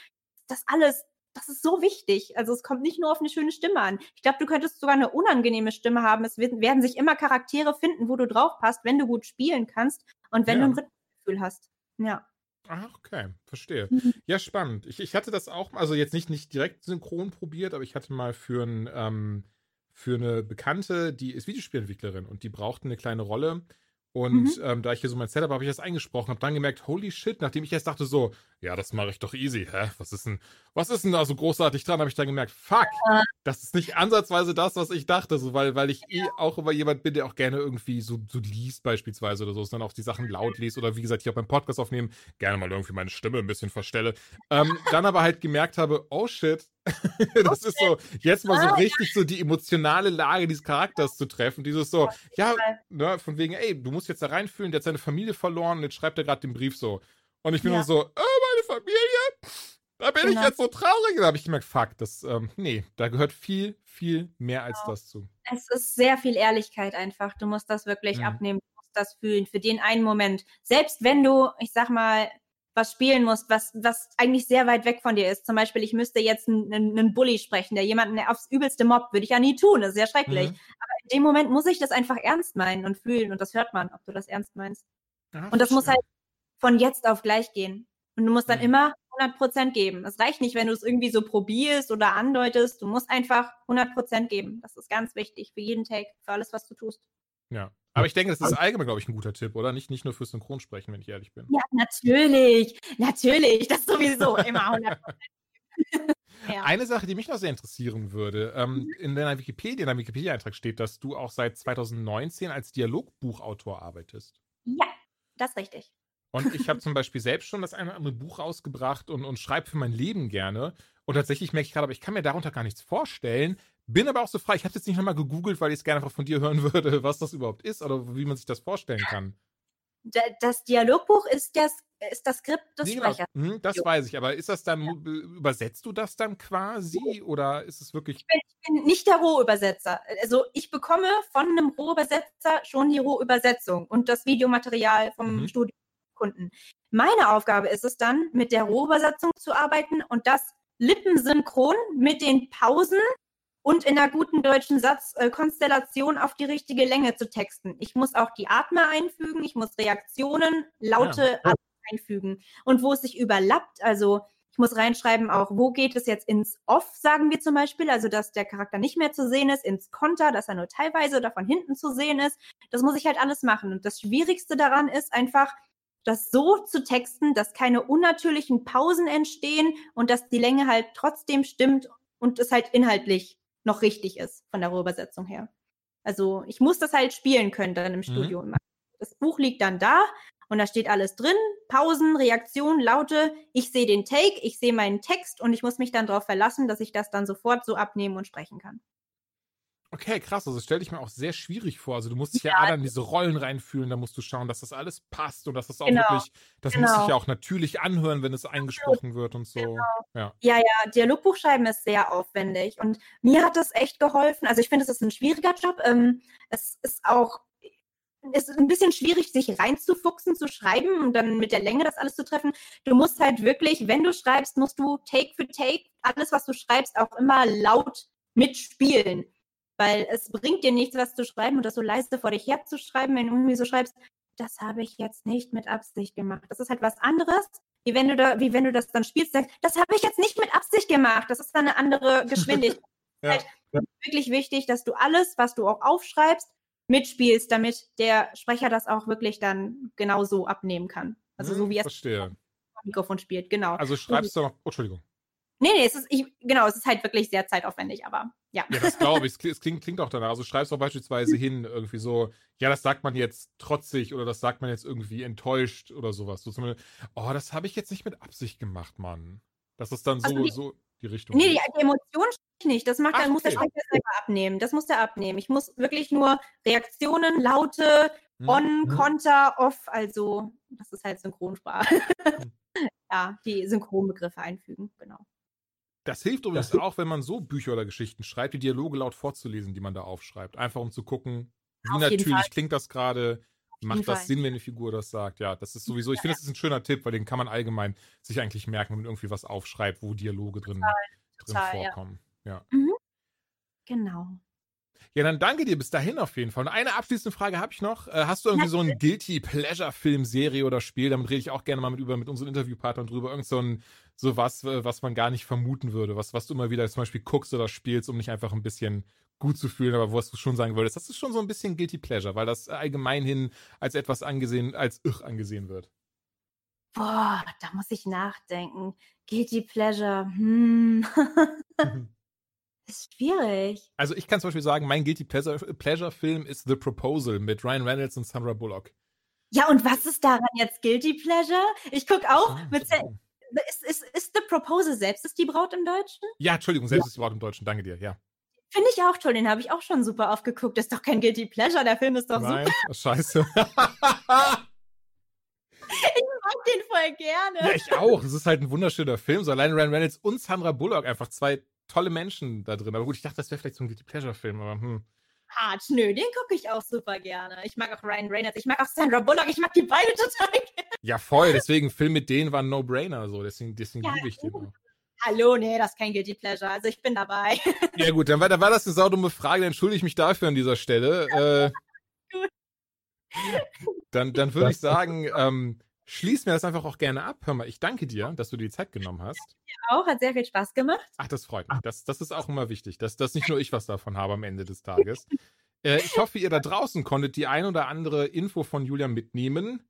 Das alles, das ist so wichtig. Also es kommt nicht nur auf eine schöne Stimme an. Ich glaube, du könntest sogar eine unangenehme Stimme haben. Es werden sich immer Charaktere finden, wo du drauf passt, wenn du gut spielen kannst und wenn Ja. du ein Rhythmusgefühl hast. Ja. Ach, okay, verstehe. Mhm. Ja, spannend. Ich, ich hatte das auch, also jetzt nicht, nicht direkt synchron probiert, aber ich hatte mal für, ein, ähm, für eine Bekannte, die ist Videospielentwicklerin und die brauchte eine kleine Rolle. Und Mhm. ähm, da ich hier so mein Setup habe, habe ich das eingesprochen, habe dann gemerkt, holy shit, nachdem ich erst dachte so, ja, das mache ich doch easy, hä? Was ist denn, was ist denn da so großartig dran? Habe ich dann gemerkt, fuck, das ist nicht ansatzweise das, was ich dachte, so, weil, weil ich eh auch immer jemand bin, der auch gerne irgendwie so, so liest beispielsweise oder so, ist dann auch die Sachen laut liest oder wie gesagt, hier auch beim Podcast aufnehmen, gerne mal irgendwie meine Stimme ein bisschen verstelle. Ähm, dann aber halt gemerkt habe, oh shit, [laughs] das ist so, jetzt mal so Ah, richtig so die emotionale Lage dieses Charakters zu treffen, dieses so, ja, ne, von wegen, ey, du musst jetzt da reinfühlen, der hat seine Familie verloren und jetzt schreibt er gerade den Brief so. Und ich bin Ja. nur so, äh, meine Familie? Da bin Genau. ich jetzt so traurig. Da habe ich gemerkt, fuck, das, ähm, nee, da gehört viel, viel mehr als Genau. das zu. Es ist sehr viel Ehrlichkeit einfach. Du musst das wirklich Mhm. abnehmen, du musst das fühlen für den einen Moment. Selbst wenn du, ich sag mal, was spielen musst, was, was eigentlich sehr weit weg von dir ist. Zum Beispiel, ich müsste jetzt einen, einen Bully sprechen, der jemanden aufs übelste mobbt, würde ich ja nie tun. Das ist ja schrecklich. Mhm. Aber in dem Moment muss ich das einfach ernst meinen und fühlen und das hört man, ob du das ernst meinst. Und das muss halt von jetzt auf gleich gehen. Und du musst dann Mhm. immer 100% geben. Es reicht nicht, wenn du es irgendwie so probierst oder andeutest. Du musst einfach 100% geben. Das ist ganz wichtig für jeden Take, für alles, was du tust. Ja. Aber ich denke, das ist allgemein, glaube ich, ein guter Tipp, oder? Nicht, nicht nur fürs Synchronsprechen, wenn ich ehrlich bin. Ja, natürlich. Natürlich. Das sowieso immer 100%. [laughs] ja. Eine Sache, die mich noch sehr interessieren würde, ähm, in deiner Wikipedia, in deinem Wikipedia-Eintrag steht, dass du auch seit 2019 als Dialogbuchautor arbeitest. ja, das ist richtig. Und ich habe zum Beispiel selbst schon das eine oder andere Buch rausgebracht und, und schreibe für mein Leben gerne. Und tatsächlich merke ich gerade, aber ich kann mir darunter gar nichts vorstellen. Bin aber auch so frei. Ich habe jetzt nicht nochmal gegoogelt, weil ich es gerne einfach von dir hören [laughs] würde, was das überhaupt ist oder wie man sich das vorstellen kann. Da- Das Dialogbuch ist das, ist das Skript des Nee, genau. Sprechers. Mhm, das Jo. weiß ich. Aber ist das dann, übersetzt du das dann quasi oder ist es wirklich. Ich bin, ich bin nicht der Rohübersetzer. Also ich bekomme von einem Rohübersetzer schon die Rohübersetzung und das Videomaterial vom Mhm. Studiokunden. Meine Aufgabe ist es dann, mit der Rohübersetzung zu arbeiten und das lippensynchron mit den Pausen und in einer guten deutschen Satzkonstellation auf die richtige Länge zu texten. Ich muss auch die Atme einfügen, ich muss Reaktionen, Laute einfügen. Und wo es sich überlappt, also ich muss reinschreiben auch, wo geht es jetzt ins Off, sagen wir zum Beispiel, also dass der Charakter nicht mehr zu sehen ist, ins Konter, dass er nur teilweise oder von hinten zu sehen ist. Das muss ich halt alles machen. Und das Schwierigste daran ist einfach, das so zu texten, dass keine unnatürlichen Pausen entstehen und dass die Länge halt trotzdem stimmt und es halt inhaltlich noch richtig ist von der Rohübersetzung her. Also ich muss das halt spielen können dann im Mhm. Studio. Das Buch liegt dann da und da steht alles drin. Pausen, Reaktionen, Laute. Ich sehe den Take, ich sehe meinen Text und ich muss mich dann darauf verlassen, dass ich das dann sofort so abnehmen und sprechen kann. Okay, krass. Also, das stelle ich mir auch sehr schwierig vor. Also, du musst dich ja, ja dann in diese Rollen reinfühlen. Da musst du schauen, dass das alles passt und dass das auch Genau, wirklich, das muss sich genau. ja auch natürlich anhören, wenn es eingesprochen wird und so. Ja. Ja, ja, Dialogbuchschreiben ist sehr aufwendig und mir hat das echt geholfen. Also ich finde, es ist ein schwieriger Job. Ähm, es ist auch es ist ein bisschen schwierig, sich reinzufuchsen, zu schreiben und dann mit der Länge das alles zu treffen. Du musst halt wirklich, wenn du schreibst, musst du Take für Take alles, was du schreibst, auch immer laut mitspielen. Weil es bringt dir nichts, was zu schreiben und das so leise vor dich herzuschreiben, wenn du irgendwie so schreibst, das habe ich jetzt nicht mit Absicht gemacht. Das ist halt was anderes, wie wenn du da, wie wenn du das dann spielst, sagst, das habe ich jetzt nicht mit Absicht gemacht. Das ist dann eine andere [laughs] Geschwindigkeit. Ja. Halt wirklich wichtig, dass du alles, was du auch aufschreibst, mitspielst, damit der Sprecher das auch wirklich dann genau so abnehmen kann. Also so Hm, wie er es am Mikrofon spielt, genau. Also, schreibst du noch. Oh, Entschuldigung. Nee, nee, es ist, ich, genau, es ist halt wirklich sehr zeitaufwendig, aber ja. Ja, das glaube ich. Es klingt, klingt, klingt auch danach. Also, schreibst du auch beispielsweise hin, irgendwie so, ja, das sagt man jetzt trotzig oder das sagt man jetzt irgendwie enttäuscht oder sowas. So zum Beispiel, oh, das habe ich jetzt nicht mit Absicht gemacht, Mann. Das ist dann so, Also die- so die Richtung. Nee, geht. die, die Emotion nicht. Das macht, Ach, dann muss der okay. Sprecher selber abnehmen. Das muss der abnehmen. Ich muss wirklich nur Reaktionen, Laute, Hm. on, Konter, off, also das ist halt Synchronsprache. Hm. [laughs] ja, die Synchronbegriffe einfügen, genau. Das hilft übrigens auch, wenn man so Bücher oder Geschichten schreibt, die Dialoge laut vorzulesen, die man da aufschreibt. Einfach um zu gucken, wie natürlich Fall. klingt das gerade. Macht das Fall. Sinn, wenn eine Figur das sagt? Ja, das ist sowieso, ich finde, das ist ein schöner Tipp, weil den kann man allgemein sich eigentlich merken, wenn man irgendwie was aufschreibt, wo Dialoge drin, drin total, ja. vorkommen. Ja. Genau. Ja, dann danke dir bis dahin auf jeden Fall. Und eine abschließende Frage habe ich noch. Äh, hast du irgendwie so ein Guilty Pleasure Film, Serie oder Spiel? Damit rede ich auch gerne mal mit über mit unseren Interviewpartnern drüber. Irgend so ein so was, was man gar nicht vermuten würde, was, was du immer wieder zum Beispiel guckst oder spielst, um dich einfach ein bisschen gut zu fühlen, aber was du schon sagen würdest, das ist schon so ein bisschen Guilty Pleasure, weil das allgemein hin als etwas angesehen, als irr angesehen wird. Boah, da muss ich nachdenken. Guilty Pleasure. Hm. [laughs] ist schwierig. Also ich kann zum Beispiel sagen, mein Guilty Pleasure, Pleasure Film ist The Proposal mit Ryan Reynolds und Sandra Bullock. Ja, und was ist daran jetzt Guilty Pleasure? Ich gucke auch mit ist, ist, ist The Proposal selbst ist die Braut im Deutschen? Ja, Entschuldigung, selbst ist das Wort im Deutschen, danke dir, ja. Finde ich auch toll, den habe ich auch schon super oft geguckt. Das ist doch kein Guilty Pleasure, der Film ist doch super. Nein, oh, [laughs] scheiße. Ich mag den voll gerne. ja, ich auch. Es ist halt ein wunderschöner Film. So allein Ryan Reynolds und Sandra Bullock, einfach zwei tolle Menschen da drin. Aber gut, ich dachte, das wäre vielleicht so ein Guilty Pleasure Film, aber hm. Hart, nö, den gucke ich auch super gerne. Ich mag auch Ryan Reynolds, ich mag auch Sandra Bullock, ich mag die beide total [laughs] gerne. Ja, voll. Deswegen, Film mit denen war ein No-Brainer. So. Deswegen, deswegen Ja, liebe ich den auch. Hallo, nee, das ist kein Guilty Pleasure. Also ich bin dabei. Ja gut, dann war, dann war das eine saudumme Frage, dann entschuldige ich mich dafür an dieser Stelle. Äh, [laughs] Gut. dann, dann würde ich sagen, ähm, schließ mir das einfach auch gerne ab. Hör mal, ich danke dir, dass du dir die Zeit genommen hast. Auch hat sehr viel Spaß gemacht. Ach, das freut mich. Das, das ist auch immer wichtig, dass, dass nicht nur ich was davon habe am Ende des Tages. Äh, ich hoffe, ihr da draußen konntet die ein oder andere Info von Julia mitnehmen.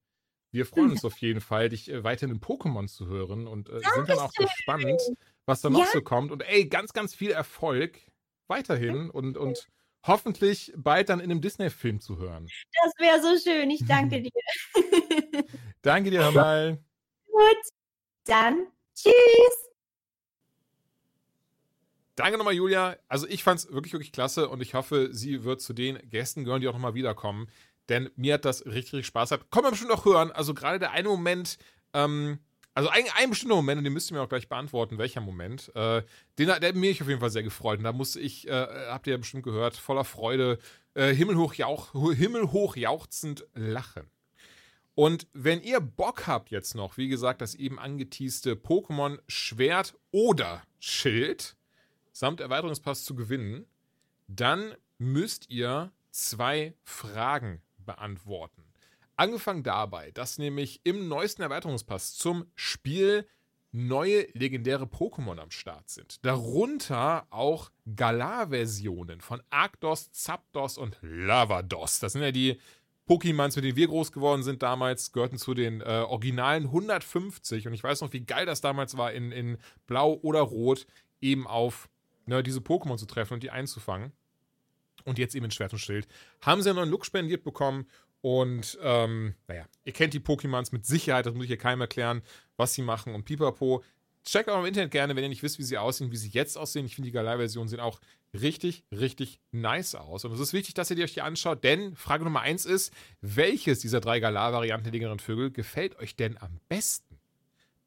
Wir freuen uns auf jeden Fall, dich äh, weiterhin in Pokémon zu hören und äh, sind dann auch gespannt, was da noch Ja. so kommt. Und ey, ganz, ganz viel Erfolg weiterhin und, und hoffentlich bald dann in einem Disney-Film zu hören. Das wäre so schön. Ich danke [laughs] dir. Danke dir, hör mal. Gut. Dann tschüss. Danke nochmal, Julia. Also ich fand's wirklich, wirklich klasse und ich hoffe, sie wird zu den Gästen gehören, die auch nochmal wiederkommen. Denn mir hat das richtig, richtig Spaß gehabt. Kann man bestimmt auch hören. Also gerade der eine Moment, ähm, also ein, ein bestimmter Moment, und den müsst ihr mir auch gleich beantworten, welcher Moment, äh, den, hat- mich auf jeden Fall sehr gefreut. Und da musste ich, äh, habt ihr ja bestimmt gehört, voller Freude, äh, himmelhoch, jauch, himmelhoch jauchzend lachen. Und wenn ihr Bock habt jetzt noch, wie gesagt, das eben angeteaste Pokémon Schwert oder Schild samt Erweiterungspass zu gewinnen, dann müsst ihr zwei Fragen beantworten. Angefangen dabei, dass nämlich im neuesten Erweiterungspass zum Spiel neue legendäre Pokémon am Start sind. Darunter auch Galar-Versionen von Arctos, Zapdos und Lavados. Das sind ja die Pokémons, mit denen wir groß geworden sind damals, gehörten zu den äh, originalen 150. Und ich weiß noch, wie geil das damals war, in, in Blau oder Rot eben auf ne, diese Pokémon zu treffen und die einzufangen. Und jetzt eben in Schwert und Schild. Haben sie einen neuen Look spendiert bekommen. Und ähm, naja, ihr kennt die Pokémons mit Sicherheit, das muss ich hier keinem erklären, was sie machen. Und pipapo. Checkt auch im Internet gerne, wenn ihr nicht wisst, wie sie aussehen, wie sie jetzt aussehen. Ich finde, die Galei-Versionen sehen auch richtig, richtig nice aus. Und es ist wichtig, dass ihr die euch die anschaut, denn Frage Nummer eins ist, welches dieser drei Galar-Varianten der Vögel gefällt euch denn am besten?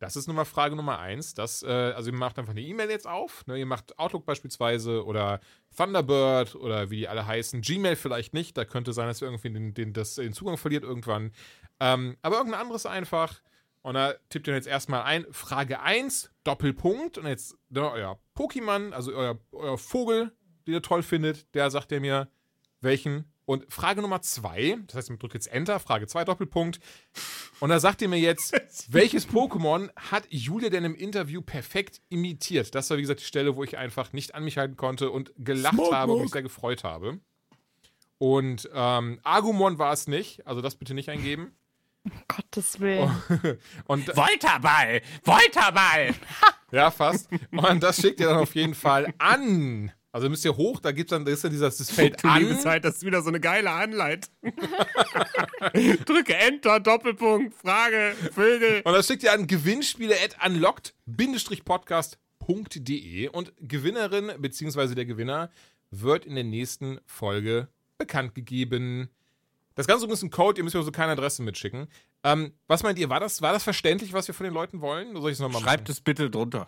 Das ist Nummer Frage Nummer eins. Das, äh, also ihr macht einfach eine E-Mail jetzt auf. Ne? Ihr macht Outlook beispielsweise oder Thunderbird oder wie die alle heißen. Gmail vielleicht nicht. Da könnte sein, dass ihr irgendwie den, den, das, den Zugang verliert irgendwann. Ähm, aber irgendein anderes einfach. Und da tippt ihr jetzt erstmal ein. Frage 1, Doppelpunkt. Und jetzt ne, euer Pokémon, also euer, euer Vogel, den ihr toll findet, der sagt ihr mir, welchen. Und Frage Nummer 2, das heißt, ihr drückt jetzt Enter, Frage 2, Doppelpunkt. Und da sagt ihr mir jetzt, [laughs] welches Pokémon hat Julia denn im Interview perfekt imitiert? Das war, wie gesagt, die Stelle, wo ich einfach nicht an mich halten konnte und gelacht Smoke habe und mich sehr gefreut habe. Und ähm, Agumon war es nicht, also das bitte nicht eingeben. Gottes Willen. [laughs] Und [laughs] Volterball! Volterball! ja, fast. Und das schickt ihr dann auf jeden Fall an. Also müsst ihr hoch, da gibt's dann, da ist ja dieses das [laughs] Feld Du liebe an. Zeit, das ist wieder so eine geile Anleitung. [laughs] Drücke Enter, Doppelpunkt, Frage, Vögel. Und das schickt ihr an gewinnspiele at unlocked-podcast.de und Gewinnerin bzw. der Gewinner wird in der nächsten Folge bekannt gegeben. Das Ganze ist ein Code, ihr müsst mir so keine Adresse mitschicken. Ähm, was meint ihr, war das, war das verständlich, was wir von den Leuten wollen? Oder soll ich es nochmal Schreibt es bitte drunter.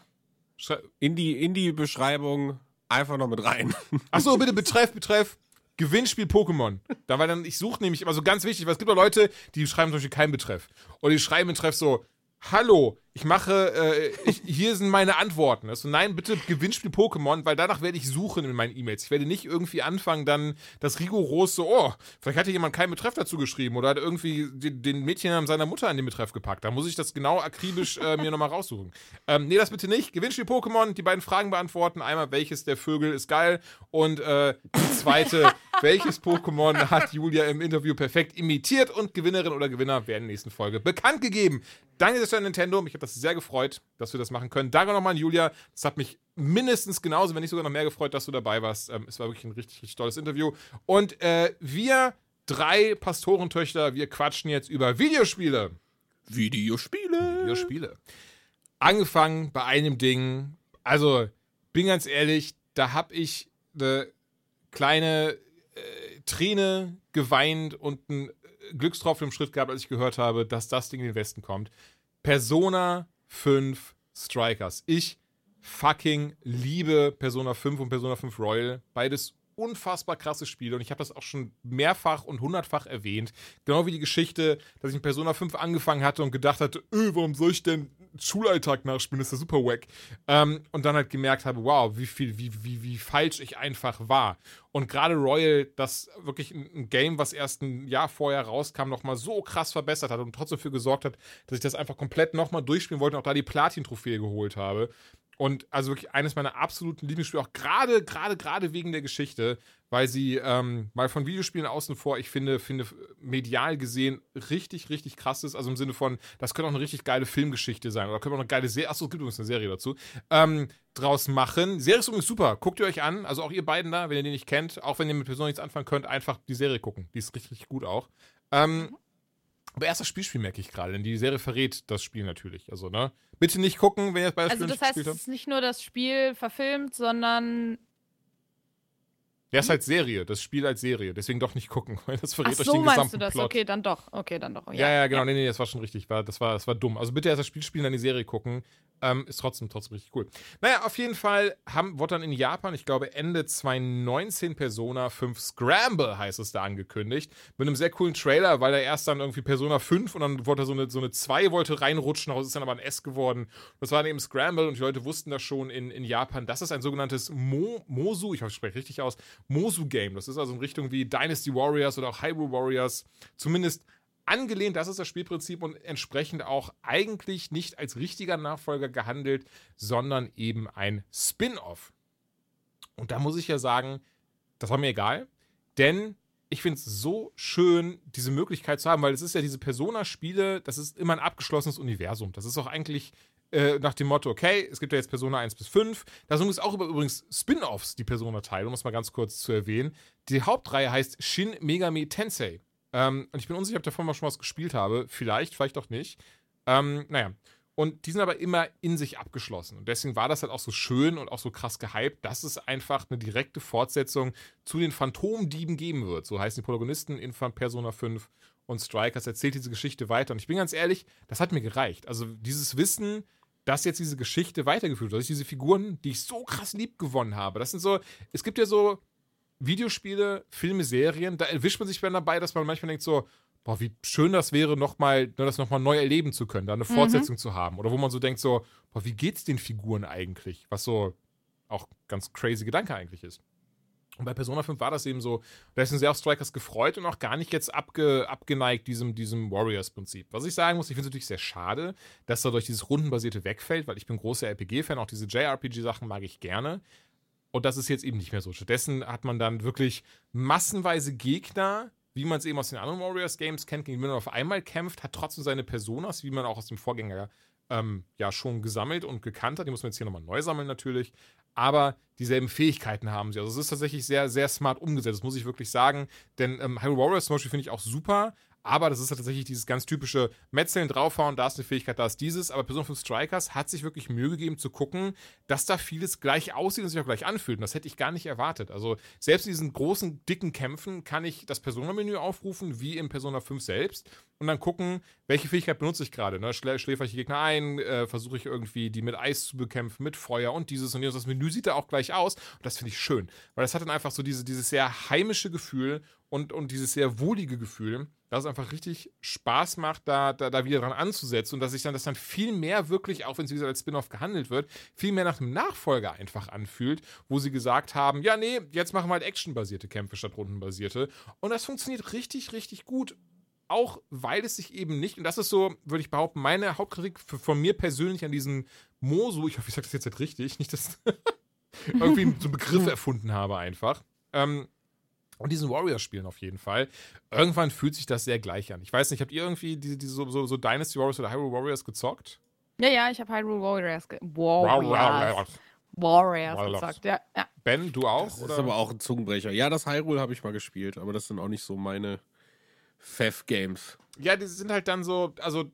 Schrei In die, in die Beschreibung einfach noch mit rein. Achso, bitte betreff, betreff. Gewinnspiel Pokémon. Da weil dann, ich suche nämlich immer so ganz wichtig, weil es gibt auch Leute, die schreiben zum Beispiel keinen Betreff. Oder die schreiben Betreff so, Hallo, ich mache, äh, ich, hier sind meine Antworten. Also nein, bitte Gewinnspiel Pokémon, weil danach werde ich suchen in meinen E-Mails. Ich werde nicht irgendwie anfangen, dann das rigoros so, oh, vielleicht hat hier jemand keinen Betreff dazu geschrieben oder hat irgendwie den, den Mädchennamen seiner Mutter in den Betreff gepackt. Da muss ich das genau akribisch äh, mir nochmal raussuchen. Ähm, nee, das bitte nicht. Gewinnspiel Pokémon, die beiden Fragen beantworten. Einmal, welches der Vögel ist geil und äh, die zweite, [laughs] welches Pokémon hat Julia im Interview perfekt imitiert und Gewinnerin oder Gewinner werden in der nächsten Folge bekannt gegeben. Danke sehr an Nintendo. Mich hat das sehr gefreut, dass wir das machen können. Danke nochmal an Julia. Das hat mich mindestens genauso, wenn nicht sogar noch mehr gefreut, dass du dabei warst. Ähm, es war wirklich ein richtig, richtig tolles Interview. Und äh, wir drei Pastorentöchter, wir quatschen jetzt über Videospiele. Videospiele. Videospiele. Angefangen bei einem Ding. Also, bin ganz ehrlich, da hab ich eine kleine äh, Träne geweint und einen Glückstropfen im Schritt gehabt, als ich gehört habe, dass das Ding in den Westen kommt. Persona 5 Strikers. Ich fucking liebe Persona 5 und Persona 5 Royal. Beides unfassbar krasses Spiel und ich habe das auch schon mehrfach und hundertfach erwähnt. Genau wie die Geschichte, dass ich in Persona 5 angefangen hatte und gedacht hatte, öh, warum soll ich denn Schulalltag nachspielen? Ist ja super wack. Ähm, und dann halt gemerkt habe, wow, wie viel, wie, wie, wie falsch ich einfach war. Und gerade Royal, das wirklich ein Game, was erst ein Jahr vorher rauskam, nochmal so krass verbessert hat und trotzdem dafür gesorgt hat, dass ich das einfach komplett nochmal durchspielen wollte und auch da die Platin-Trophäe geholt habe. Und also wirklich eines meiner absoluten Lieblingsspiele, auch gerade, gerade, gerade wegen der Geschichte, weil sie ähm, mal von Videospielen außen vor, ich finde, finde medial gesehen richtig, richtig krass ist. Also im Sinne von, das könnte auch eine richtig geile Filmgeschichte sein oder könnte auch eine geile Serie, achso, es gibt übrigens eine Serie dazu, ähm, draus machen. Serie ist übrigens super, guckt ihr euch an, also auch ihr beiden da, wenn ihr den nicht kennt, auch wenn ihr mit Personen nichts anfangen könnt, einfach die Serie gucken. Die ist richtig, richtig gut auch. Ähm, aber erst das Spielspiel merke ich gerade, denn die Serie verrät das Spiel natürlich. Also, ne? Bitte nicht gucken, wenn ihr bei das Also Spiel das heißt, es ist nicht nur das Spiel verfilmt, sondern Der ist halt Serie, das Spiel als Serie. Deswegen doch nicht gucken, [laughs] weil das verrät Ach euch so den meinst gesamten du das? Plot. Okay, dann doch. Okay, dann doch. Ja, ja, genau. Nee, nee, das war schon richtig. War, das, war, das war dumm. Also bitte erst das Spiel spielen, dann die Serie gucken. Ähm, ist trotzdem, trotzdem richtig cool. Naja, auf jeden Fall haben, wurde dann in Japan, ich glaube Ende 2019 Persona 5 Scramble heißt es da angekündigt. Mit einem sehr coolen Trailer, weil er erst dann irgendwie Persona 5 und dann wurde so eine, so eine 2 wollte reinrutschen, daraus ist dann aber ein S geworden. Das war dann eben Scramble und die Leute wussten das schon in, in Japan. Das ist ein sogenanntes Mo, Mosu, ich hoffe, ich spreche richtig aus, Mosu-Game. Das ist also in Richtung wie Dynasty Warriors oder auch Hyrule Warriors. Zumindest angelehnt, das ist das Spielprinzip und entsprechend auch eigentlich nicht als richtiger Nachfolger gehandelt, sondern eben ein Spin-off. Und da muss ich ja sagen, das war mir egal, denn ich finde es so schön, diese Möglichkeit zu haben, weil es ist ja diese Persona-Spiele, das ist immer ein abgeschlossenes Universum. Das ist auch eigentlich äh, nach dem Motto, okay, es gibt ja jetzt Persona 1 bis 5. Da sind es auch über, übrigens Spin-offs, die Persona-Teile, um es mal ganz kurz zu erwähnen. Die Hauptreihe heißt Shin Megami Tensei. Ähm, und ich bin unsicher, ob ich davon mal schon was gespielt habe. Vielleicht, vielleicht auch nicht. Ähm, naja. Und die sind aber immer in sich abgeschlossen. Und deswegen war das halt auch so schön und auch so krass gehypt, dass es einfach eine direkte Fortsetzung zu den Phantomdieben geben wird. So heißen die Protagonisten in Persona 5 und Strikers erzählt diese Geschichte weiter. Und ich bin ganz ehrlich, das hat mir gereicht. Also dieses Wissen, dass jetzt diese Geschichte weitergeführt wird, dass ich diese Figuren, die ich so krass lieb gewonnen habe, das sind so, es gibt ja so Videospiele, Filme, Serien, da erwischt man sich dann dabei, dass man manchmal denkt so, boah, wie schön das wäre, noch mal, das nochmal neu erleben zu können, da eine Fortsetzung zu haben. Oder wo man so denkt so, boah, wie geht's den Figuren eigentlich? Was so auch ganz crazy Gedanke eigentlich ist. Und bei Persona 5 war das eben so, da ist ein sehr auf Strikers gefreut und auch gar nicht jetzt abge, abgeneigt diesem, diesem Warriors-Prinzip. Was ich sagen muss, ich finde es natürlich sehr schade, dass dadurch dieses Rundenbasierte wegfällt, weil ich bin großer RPG-Fan, auch diese JRPG-Sachen mag ich gerne. Und das ist jetzt eben nicht mehr so. Stattdessen hat man dann wirklich massenweise Gegner, wie man es eben aus den anderen Warriors-Games kennt, gegen die man auf einmal kämpft, hat trotzdem seine Personas, wie man auch aus dem Vorgänger ähm, ja schon gesammelt und gekannt hat. Die muss man jetzt hier nochmal neu sammeln natürlich. Aber dieselben Fähigkeiten haben sie. Also es ist tatsächlich sehr, sehr smart umgesetzt, das muss ich wirklich sagen. Denn ähm, Hyrule Warriors zum Beispiel finde ich auch super, aber das ist halt tatsächlich dieses ganz typische Metzeln, draufhauen, da ist eine Fähigkeit, da ist dieses. Aber Person 5 Strikers hat sich wirklich Mühe gegeben zu gucken, dass da vieles gleich aussieht und sich auch gleich anfühlt. Und das hätte ich gar nicht erwartet. Also selbst in diesen großen, dicken Kämpfen kann ich das Persona-Menü aufrufen, wie in Persona 5 selbst. Und dann gucken, welche Fähigkeit benutze ich gerade. Ne? Schlä schläfer ich die Gegner ein, äh, versuche ich irgendwie die mit Eis zu bekämpfen, mit Feuer und dieses und jenes. Das Menü sieht da auch gleich aus. Und das finde ich schön. Weil das hat dann einfach so diese, dieses sehr heimische Gefühl und, und dieses sehr wohlige Gefühl, dass es einfach richtig Spaß macht, da, da, da wieder dran anzusetzen und dass sich dann das dann viel mehr wirklich, auch wenn es wie gesagt als Spin-off gehandelt wird, viel mehr nach einem Nachfolger einfach anfühlt, wo sie gesagt haben, ja, nee, jetzt machen wir halt actionbasierte Kämpfe statt rundenbasierte. Und das funktioniert richtig, richtig gut. Auch weil es sich eben nicht, und das ist so, würde ich behaupten, meine Hauptkritik für, von mir persönlich an diesem Mosu, ich hoffe, ich sage das jetzt nicht richtig, nicht, dass [laughs] irgendwie [laughs] so einen Begriff erfunden habe einfach. Ähm, und diesen Warriors-Spielen auf jeden Fall. Irgendwann fühlt sich das sehr gleich an. Ich weiß nicht, habt ihr irgendwie diese, diese so, so, so Dynasty Warriors oder Hyrule Warriors gezockt? Ja, ja, ich habe Hyrule Warriors, ge Wow, Warriors, wow, wow. Warriors Warriors. gesagt. Ja, ja. Ben, du auch? Das oder? ist aber auch ein Zungenbrecher. Ja, das Hyrule habe ich mal gespielt, aber das sind auch nicht so meine Fev-Games. ja, die sind halt dann so, also.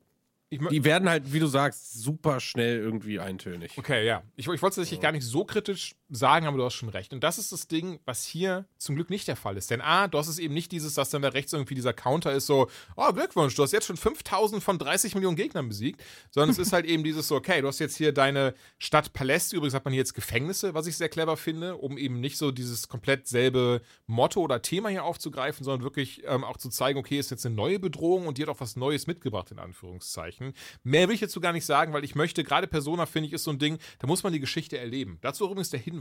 Die werden halt, wie du sagst, super schnell irgendwie eintönig. okay, ja. Ich, ich wollte es tatsächlich gar nicht so kritisch sagen, aber du hast schon recht. Und das ist das Ding, was hier zum Glück nicht der Fall ist. Denn A, du hast es eben nicht dieses, dass dann da rechts irgendwie dieser Counter ist, so, oh, Glückwunsch, du hast jetzt schon 5000 von 30 Millionen Gegnern besiegt, sondern es ist halt eben dieses so, okay, du hast jetzt hier deine Stadt Paläste, übrigens hat man hier jetzt Gefängnisse, was ich sehr clever finde, um eben nicht so dieses komplett selbe Motto oder Thema hier aufzugreifen, sondern wirklich ähm, auch zu zeigen, okay, ist jetzt eine neue Bedrohung und die hat auch was Neues mitgebracht, in Anführungszeichen. Mehr will ich dazu gar nicht sagen, weil ich möchte, gerade Persona, finde ich, ist so ein Ding, da muss man die Geschichte erleben. Dazu übrigens der Hinweis.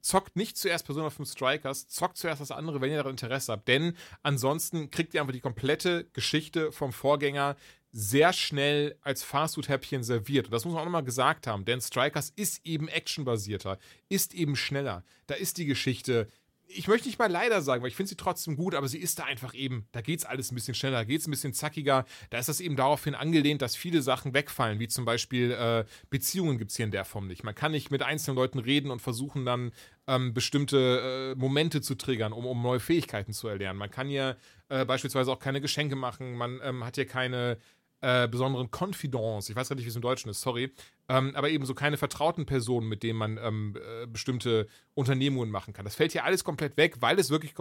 Zockt nicht zuerst Persona 5 Strikers, zockt zuerst das andere, wenn ihr daran Interesse habt. Denn ansonsten kriegt ihr einfach die komplette Geschichte vom Vorgänger sehr schnell als Fastfood-Häppchen serviert. Und das muss man auch nochmal gesagt haben, denn Strikers ist eben actionbasierter, ist eben schneller. Da ist die Geschichte ich möchte nicht mal leider sagen, weil ich finde sie trotzdem gut, aber sie ist da einfach eben, da geht es alles ein bisschen schneller, da geht es ein bisschen zackiger. Da ist das eben daraufhin angelehnt, dass viele Sachen wegfallen, wie zum Beispiel äh, Beziehungen gibt es hier in der Form nicht. Man kann nicht mit einzelnen Leuten reden und versuchen dann ähm, bestimmte äh, Momente zu triggern, um, um neue Fähigkeiten zu erlernen. Man kann hier äh, beispielsweise auch keine Geschenke machen, man ähm, hat hier keine äh, besonderen Confidence, ich weiß gar nicht, wie es im Deutschen ist, sorry, ähm, aber eben so keine vertrauten Personen, mit denen man ähm, äh, bestimmte Unternehmungen machen kann. Das fällt hier alles komplett weg, weil es wirklich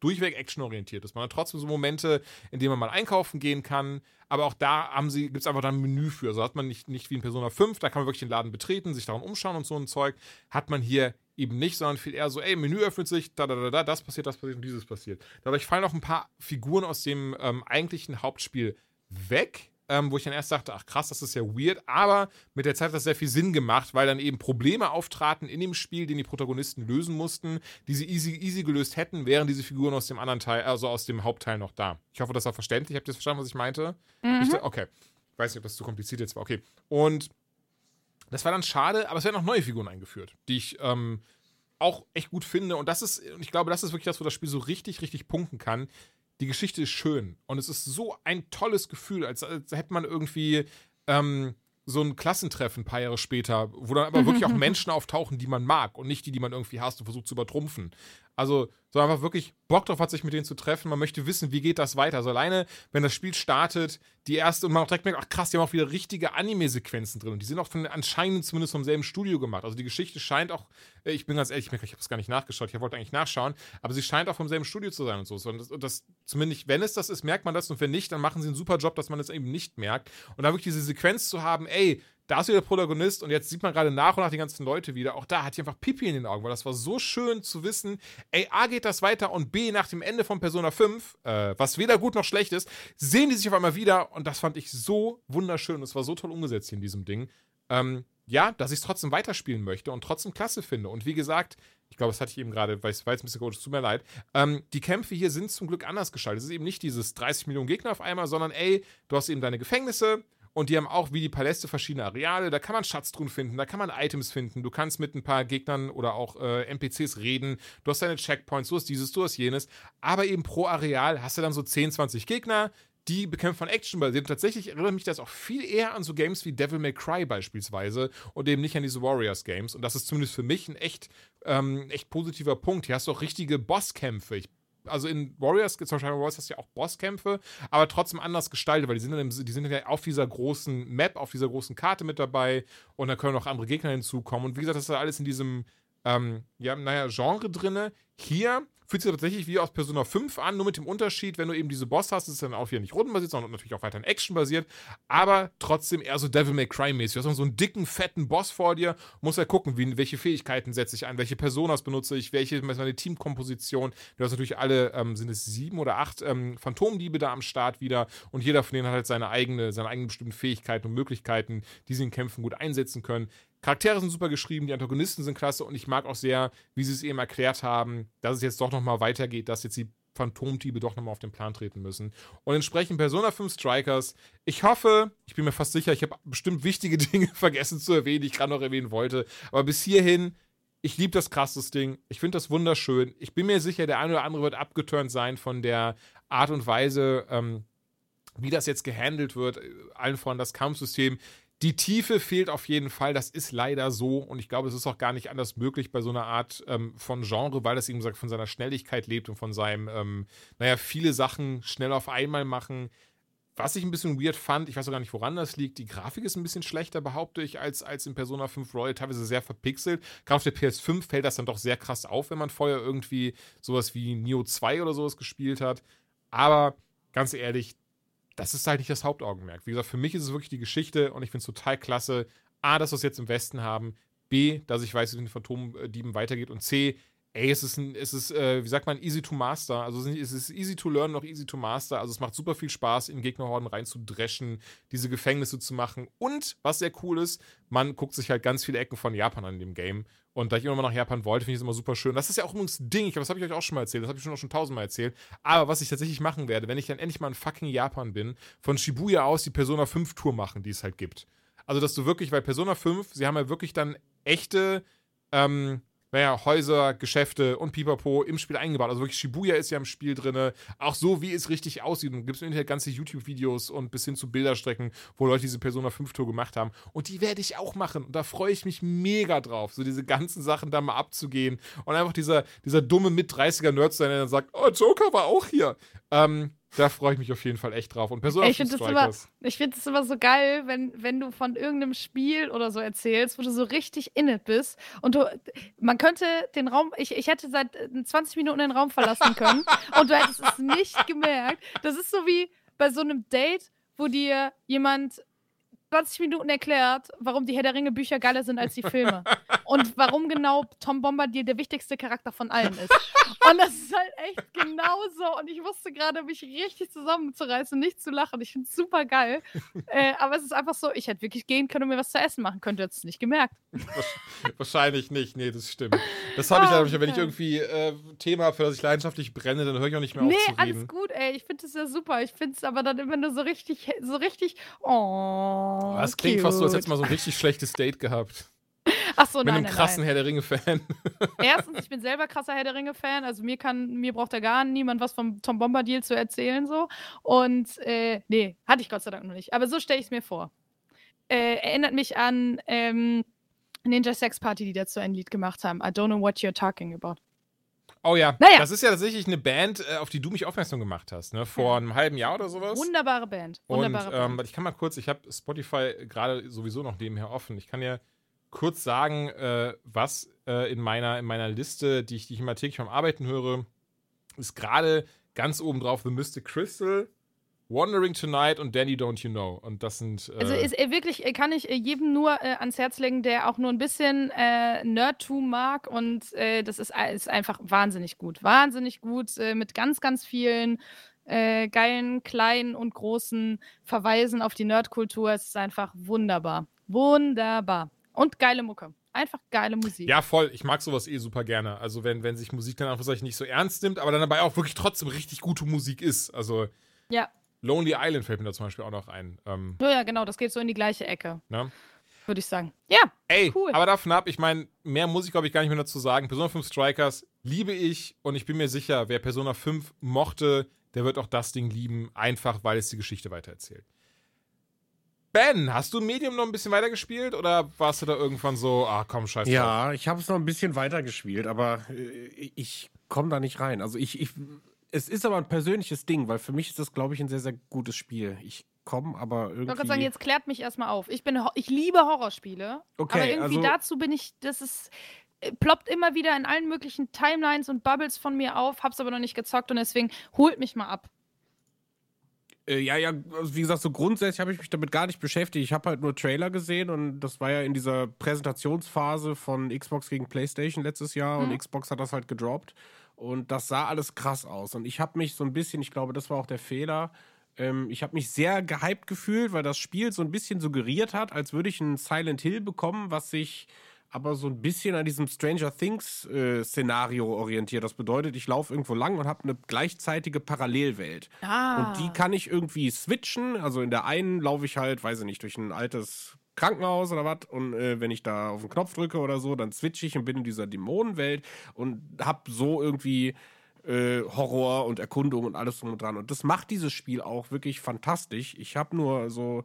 durchweg actionorientiert ist. Man hat trotzdem so Momente, in denen man mal einkaufen gehen kann, aber auch da gibt es einfach dann ein Menü für. Also hat man nicht, nicht wie in Persona 5, da kann man wirklich den Laden betreten, sich daran umschauen und so ein Zeug, hat man hier eben nicht, sondern viel eher so, ey, Menü öffnet sich, da, da, da, da, das passiert, das passiert und dieses passiert. Dadurch fallen auch ein paar Figuren aus dem ähm, eigentlichen Hauptspiel weg ähm, wo ich dann erst dachte, ach krass, das ist ja weird, aber mit der Zeit hat das sehr viel Sinn gemacht, weil dann eben Probleme auftraten in dem Spiel, den die Protagonisten lösen mussten, die sie easy, easy gelöst hätten, wären diese Figuren aus dem anderen Teil, also aus dem Hauptteil noch da. Ich hoffe, das war verständlich. Habt ihr verstanden, was ich meinte? Mhm. Ich, okay. Ich weiß nicht, ob das zu kompliziert jetzt war. Okay. Und das war dann schade, aber es werden auch neue Figuren eingeführt, die ich ähm, auch echt gut finde. Und das ist, ich glaube, das ist wirklich das, wo das Spiel so richtig, richtig punkten kann die Geschichte ist schön und es ist so ein tolles Gefühl, als, als hätte man irgendwie ähm, so ein Klassentreffen ein paar Jahre später, wo dann aber wirklich auch [laughs] Menschen auftauchen, die man mag und nicht die, die man irgendwie hasst und versucht zu übertrumpfen. Also so einfach wirklich Bock drauf hat, sich mit denen zu treffen. Man möchte wissen, wie geht das weiter. Also alleine, wenn das Spiel startet, die erste und man auch direkt merkt, ach krass, die haben auch wieder richtige Anime-Sequenzen drin. Und die sind auch von anscheinend zumindest vom selben Studio gemacht. Also die Geschichte scheint auch, äh, ich bin ganz ehrlich, ich, ich habe es gar nicht nachgeschaut, ich wollte eigentlich nachschauen, aber sie scheint auch vom selben Studio zu sein und so. Und das, und das zumindest, wenn es das ist, merkt man das und wenn nicht, dann machen sie einen super Job, dass man es das eben nicht merkt. Und da wirklich diese Sequenz zu haben, ey, da ist wieder der Protagonist und jetzt sieht man gerade nach und nach die ganzen Leute wieder. Auch da hat die einfach Pipi in den Augen, weil das war so schön zu wissen, ey, A geht das weiter und B nach dem Ende von Persona 5, äh, was weder gut noch schlecht ist, sehen die sich auf einmal wieder und das fand ich so wunderschön und es war so toll umgesetzt hier in diesem Ding. Ähm, ja, dass ich es trotzdem weiterspielen möchte und trotzdem klasse finde. Und wie gesagt, ich glaube, das hatte ich eben gerade, weil es war jetzt ein bisschen komisch, tut mir leid. Ähm, die Kämpfe hier sind zum Glück anders gestaltet. Es ist eben nicht dieses 30 Millionen Gegner auf einmal, sondern ey, du hast eben deine Gefängnisse, und die haben auch wie die Paläste verschiedene Areale. Da kann man Schatztruhen finden, da kann man Items finden. Du kannst mit ein paar Gegnern oder auch äh, NPCs reden. Du hast deine Checkpoints, du hast dieses, du hast jenes. Aber eben pro Areal hast du dann so 10, 20 Gegner. Die bekämpft von Action. Tatsächlich erinnert mich das auch viel eher an so Games wie Devil May Cry beispielsweise und eben nicht an diese Warriors Games. Und das ist zumindest für mich ein echt, ähm, echt positiver Punkt. Hier hast du auch richtige Bosskämpfe. Ich also in Warriors, zum Beispiel Warriors hast du ja auch Bosskämpfe, aber trotzdem anders gestaltet, weil die sind, dann, die sind ja auf dieser großen Map, auf dieser großen Karte mit dabei und da können auch andere Gegner hinzukommen. Und wie gesagt, das ist alles in diesem, ähm, ja, naja, Genre drinne. Hier fühlt sich tatsächlich wie aus Persona 5 an, nur mit dem Unterschied, wenn du eben diese Boss hast, ist es dann auch wieder nicht rundenbasiert, sondern natürlich auch weiterhin actionbasiert, aber trotzdem eher so Devil May Cry mäßig. Du hast so einen dicken, fetten Boss vor dir, musst ja gucken, wie, welche Fähigkeiten setze ich ein, welche Personas benutze ich, welche ist meine Teamkomposition. Du hast natürlich alle, ähm, sind es sieben oder acht ähm, Phantomdiebe da am Start wieder und jeder von denen hat halt seine eigene, seine eigenen bestimmten Fähigkeiten und Möglichkeiten, die sie in Kämpfen gut einsetzen können. Charaktere sind super geschrieben, die Antagonisten sind klasse und ich mag auch sehr, wie sie es eben erklärt haben, dass es jetzt doch nochmal weitergeht, dass jetzt die Phantomdiebe doch nochmal auf den Plan treten müssen. Und entsprechend Persona 5 Strikers. Ich hoffe, ich bin mir fast sicher, ich habe bestimmt wichtige [laughs] Dinge vergessen zu erwähnen, die ich gerade noch erwähnen wollte. Aber bis hierhin, ich liebe das krasses Ding. Ich finde das wunderschön. Ich bin mir sicher, der eine oder andere wird abgeturnt sein von der Art und Weise, ähm, wie das jetzt gehandelt wird. Allen voran das Kampfsystem. Die Tiefe fehlt auf jeden Fall, das ist leider so und ich glaube, es ist auch gar nicht anders möglich bei so einer Art ähm, von Genre, weil es eben von seiner Schnelligkeit lebt und von seinem, ähm, naja, viele Sachen schnell auf einmal machen. was ich ein bisschen weird fand, ich weiß auch gar nicht, woran das liegt, die Grafik ist ein bisschen schlechter, behaupte ich, als, als in Persona 5 Royal, teilweise sehr verpixelt. Gerade auf der PS5 fällt das dann doch sehr krass auf, wenn man vorher irgendwie sowas wie Neo 2 oder sowas gespielt hat. Aber ganz ehrlich, das ist halt nicht das Hauptaugenmerk. Wie gesagt, für mich ist es wirklich die Geschichte und ich finde es total klasse. A, dass wir es jetzt im Westen haben. B, dass ich weiß, wie es mit den Phantomdieben weitergeht. Und C, ey, es ist, ein, es ist äh, wie sagt man, easy to master. Also es ist easy to learn, noch easy to master. Also es macht super viel Spaß, in Gegnerhorden reinzudreschen, diese Gefängnisse zu machen. Und, was sehr cool ist, man guckt sich halt ganz viele Ecken von Japan an in dem Game. Und da ich immer mal nach Japan wollte, finde ich es immer super schön. Das ist ja auch übrigens ein Ding, ich glaube, das habe ich euch auch schon mal erzählt, das habe ich schon auch schon tausendmal erzählt. Aber was ich tatsächlich machen werde, wenn ich dann endlich mal in fucking Japan bin, von Shibuya aus die Persona 5 Tour machen, die es halt gibt. Also, dass du wirklich, weil Persona 5, sie haben ja wirklich dann echte, ähm, naja, Häuser, Geschäfte und Pipapo im Spiel eingebaut. Also wirklich Shibuya ist ja im Spiel drin. Auch so, wie es richtig aussieht. Und gibt es im Internet ganze YouTube-Videos und bis hin zu Bilderstrecken, wo Leute diese Persona 5-Tour gemacht haben. Und die werde ich auch machen. Und da freue ich mich mega drauf, so diese ganzen Sachen da mal abzugehen. Und einfach dieser, dieser dumme Mit-30er-Nerd sein, der dann sagt, oh, Joker war auch hier. Ähm, da freue ich mich auf jeden Fall echt drauf. Und Persona ich finde es immer, ich find immer so geil, wenn, wenn du von irgendeinem Spiel oder so erzählst, wo du so richtig in it bist. Und du, man könnte den Raum, ich, ich hätte seit 20 Minuten den Raum verlassen können [laughs] und du hättest es nicht gemerkt. Das ist so wie bei so einem Date, wo dir jemand 20 Minuten erklärt, warum die Herr der Ringe Bücher geiler sind als die Filme. [laughs] und warum genau Tom Bombadil der wichtigste Charakter von allen ist. Und das ist halt echt genauso. Und ich wusste gerade, mich richtig zusammenzureißen nicht zu lachen. Ich finde es super geil. Äh, aber es ist einfach so, ich hätte wirklich gehen können und mir was zu essen machen. Könnte jetzt nicht gemerkt. Wahrscheinlich nicht. Nee, das stimmt. Das habe ich oh, dann, wenn ich irgendwie äh, Thema, für das ich leidenschaftlich brenne, dann höre ich auch nicht mehr nee, auf zu reden. Nee, alles gut, ey. Ich finde es ja super. Ich finde es aber dann immer nur so richtig, so richtig, oh. Das klingt fast so, als hättest du mal so ein richtig schlechtes Date gehabt. [laughs] Ach so, Mit nein, einem krassen nein. Herr der Ringe-Fan. [laughs] Erstens, ich bin selber krasser Herr der Ringe-Fan. Also mir kann, mir braucht da gar niemand was vom Tom Bombadil zu erzählen so. Und äh, nee, hatte ich Gott sei Dank noch nicht. Aber so stelle ich es mir vor. Äh, erinnert mich an ähm, Ninja Sex Party, die dazu ein Lied gemacht haben. I don't know what you're talking about. Oh ja, naja. das ist ja tatsächlich eine Band, äh, auf die du mich aufmerksam gemacht hast, ne? Vor einem halben Jahr oder sowas. Wunderbare Band. Wunderbare Und ähm, ich kann mal kurz, ich habe Spotify gerade sowieso noch nebenher offen. Ich kann ja kurz sagen, äh, was äh, in, meiner, in meiner Liste, die ich, die ich immer täglich beim Arbeiten höre, ist gerade ganz oben drauf The Mystic Crystal, Wandering Tonight und Danny Don't You Know. Und das sind. Äh also ist wirklich, kann ich jedem nur äh, ans Herz legen, der auch nur ein bisschen äh, Nerdtum mag. Und äh, das ist, ist, einfach wahnsinnig gut. Wahnsinnig gut äh, mit ganz, ganz vielen äh, geilen, kleinen und großen Verweisen auf die Nerdkultur. Es ist einfach wunderbar. Wunderbar. Und geile Mucke. Einfach geile Musik. Ja, voll. Ich mag sowas eh super gerne. Also, wenn, wenn sich Musik dann einfach nicht so ernst nimmt, aber dann dabei auch wirklich trotzdem richtig gute Musik ist. Also. Ja. Lonely Island fällt mir da zum Beispiel auch noch ein. Ähm, ja, ja, genau, das geht so in die gleiche Ecke. Ne? Würde ich sagen. Ja, Ey, cool. aber davon ab, ich meine, mehr muss ich, glaube ich, gar nicht mehr dazu sagen. Persona 5 Strikers liebe ich und ich bin mir sicher, wer Persona 5 mochte, der wird auch das Ding lieben, einfach weil es die Geschichte weitererzählt. Ben, hast du Medium noch ein bisschen weitergespielt oder warst du da irgendwann so, ah komm, scheiße. Ja, ich habe es noch ein bisschen weitergespielt, aber äh, ich komme da nicht rein. Also ich, ich es ist aber ein persönliches Ding, weil für mich ist das, glaube ich, ein sehr, sehr gutes Spiel. Ich komme aber irgendwie. Ich wollte gerade sagen, jetzt klärt mich erstmal auf. Ich, bin, ich liebe Horrorspiele. Okay, aber irgendwie also, dazu bin ich, das ist äh, ploppt immer wieder in allen möglichen Timelines und Bubbles von mir auf, hab's aber noch nicht gezockt und deswegen holt mich mal ab. Äh, ja, ja, also wie gesagt, so grundsätzlich habe ich mich damit gar nicht beschäftigt. Ich habe halt nur Trailer gesehen und das war ja in dieser Präsentationsphase von Xbox gegen PlayStation letztes Jahr mhm. und Xbox hat das halt gedroppt. Und das sah alles krass aus. Und ich habe mich so ein bisschen, ich glaube, das war auch der Fehler, ähm, ich habe mich sehr gehypt gefühlt, weil das Spiel so ein bisschen suggeriert hat, als würde ich ein Silent Hill bekommen, was sich aber so ein bisschen an diesem Stranger Things äh, Szenario orientiert. Das bedeutet, ich laufe irgendwo lang und habe eine gleichzeitige Parallelwelt. Ah. Und die kann ich irgendwie switchen. Also in der einen laufe ich halt, weiß ich nicht, durch ein altes Krankenhaus oder was und äh, wenn ich da auf den Knopf drücke oder so, dann switche ich und bin in dieser Dämonenwelt und hab so irgendwie äh, Horror und Erkundung und alles drum und dran. Und das macht dieses Spiel auch wirklich fantastisch. Ich habe nur so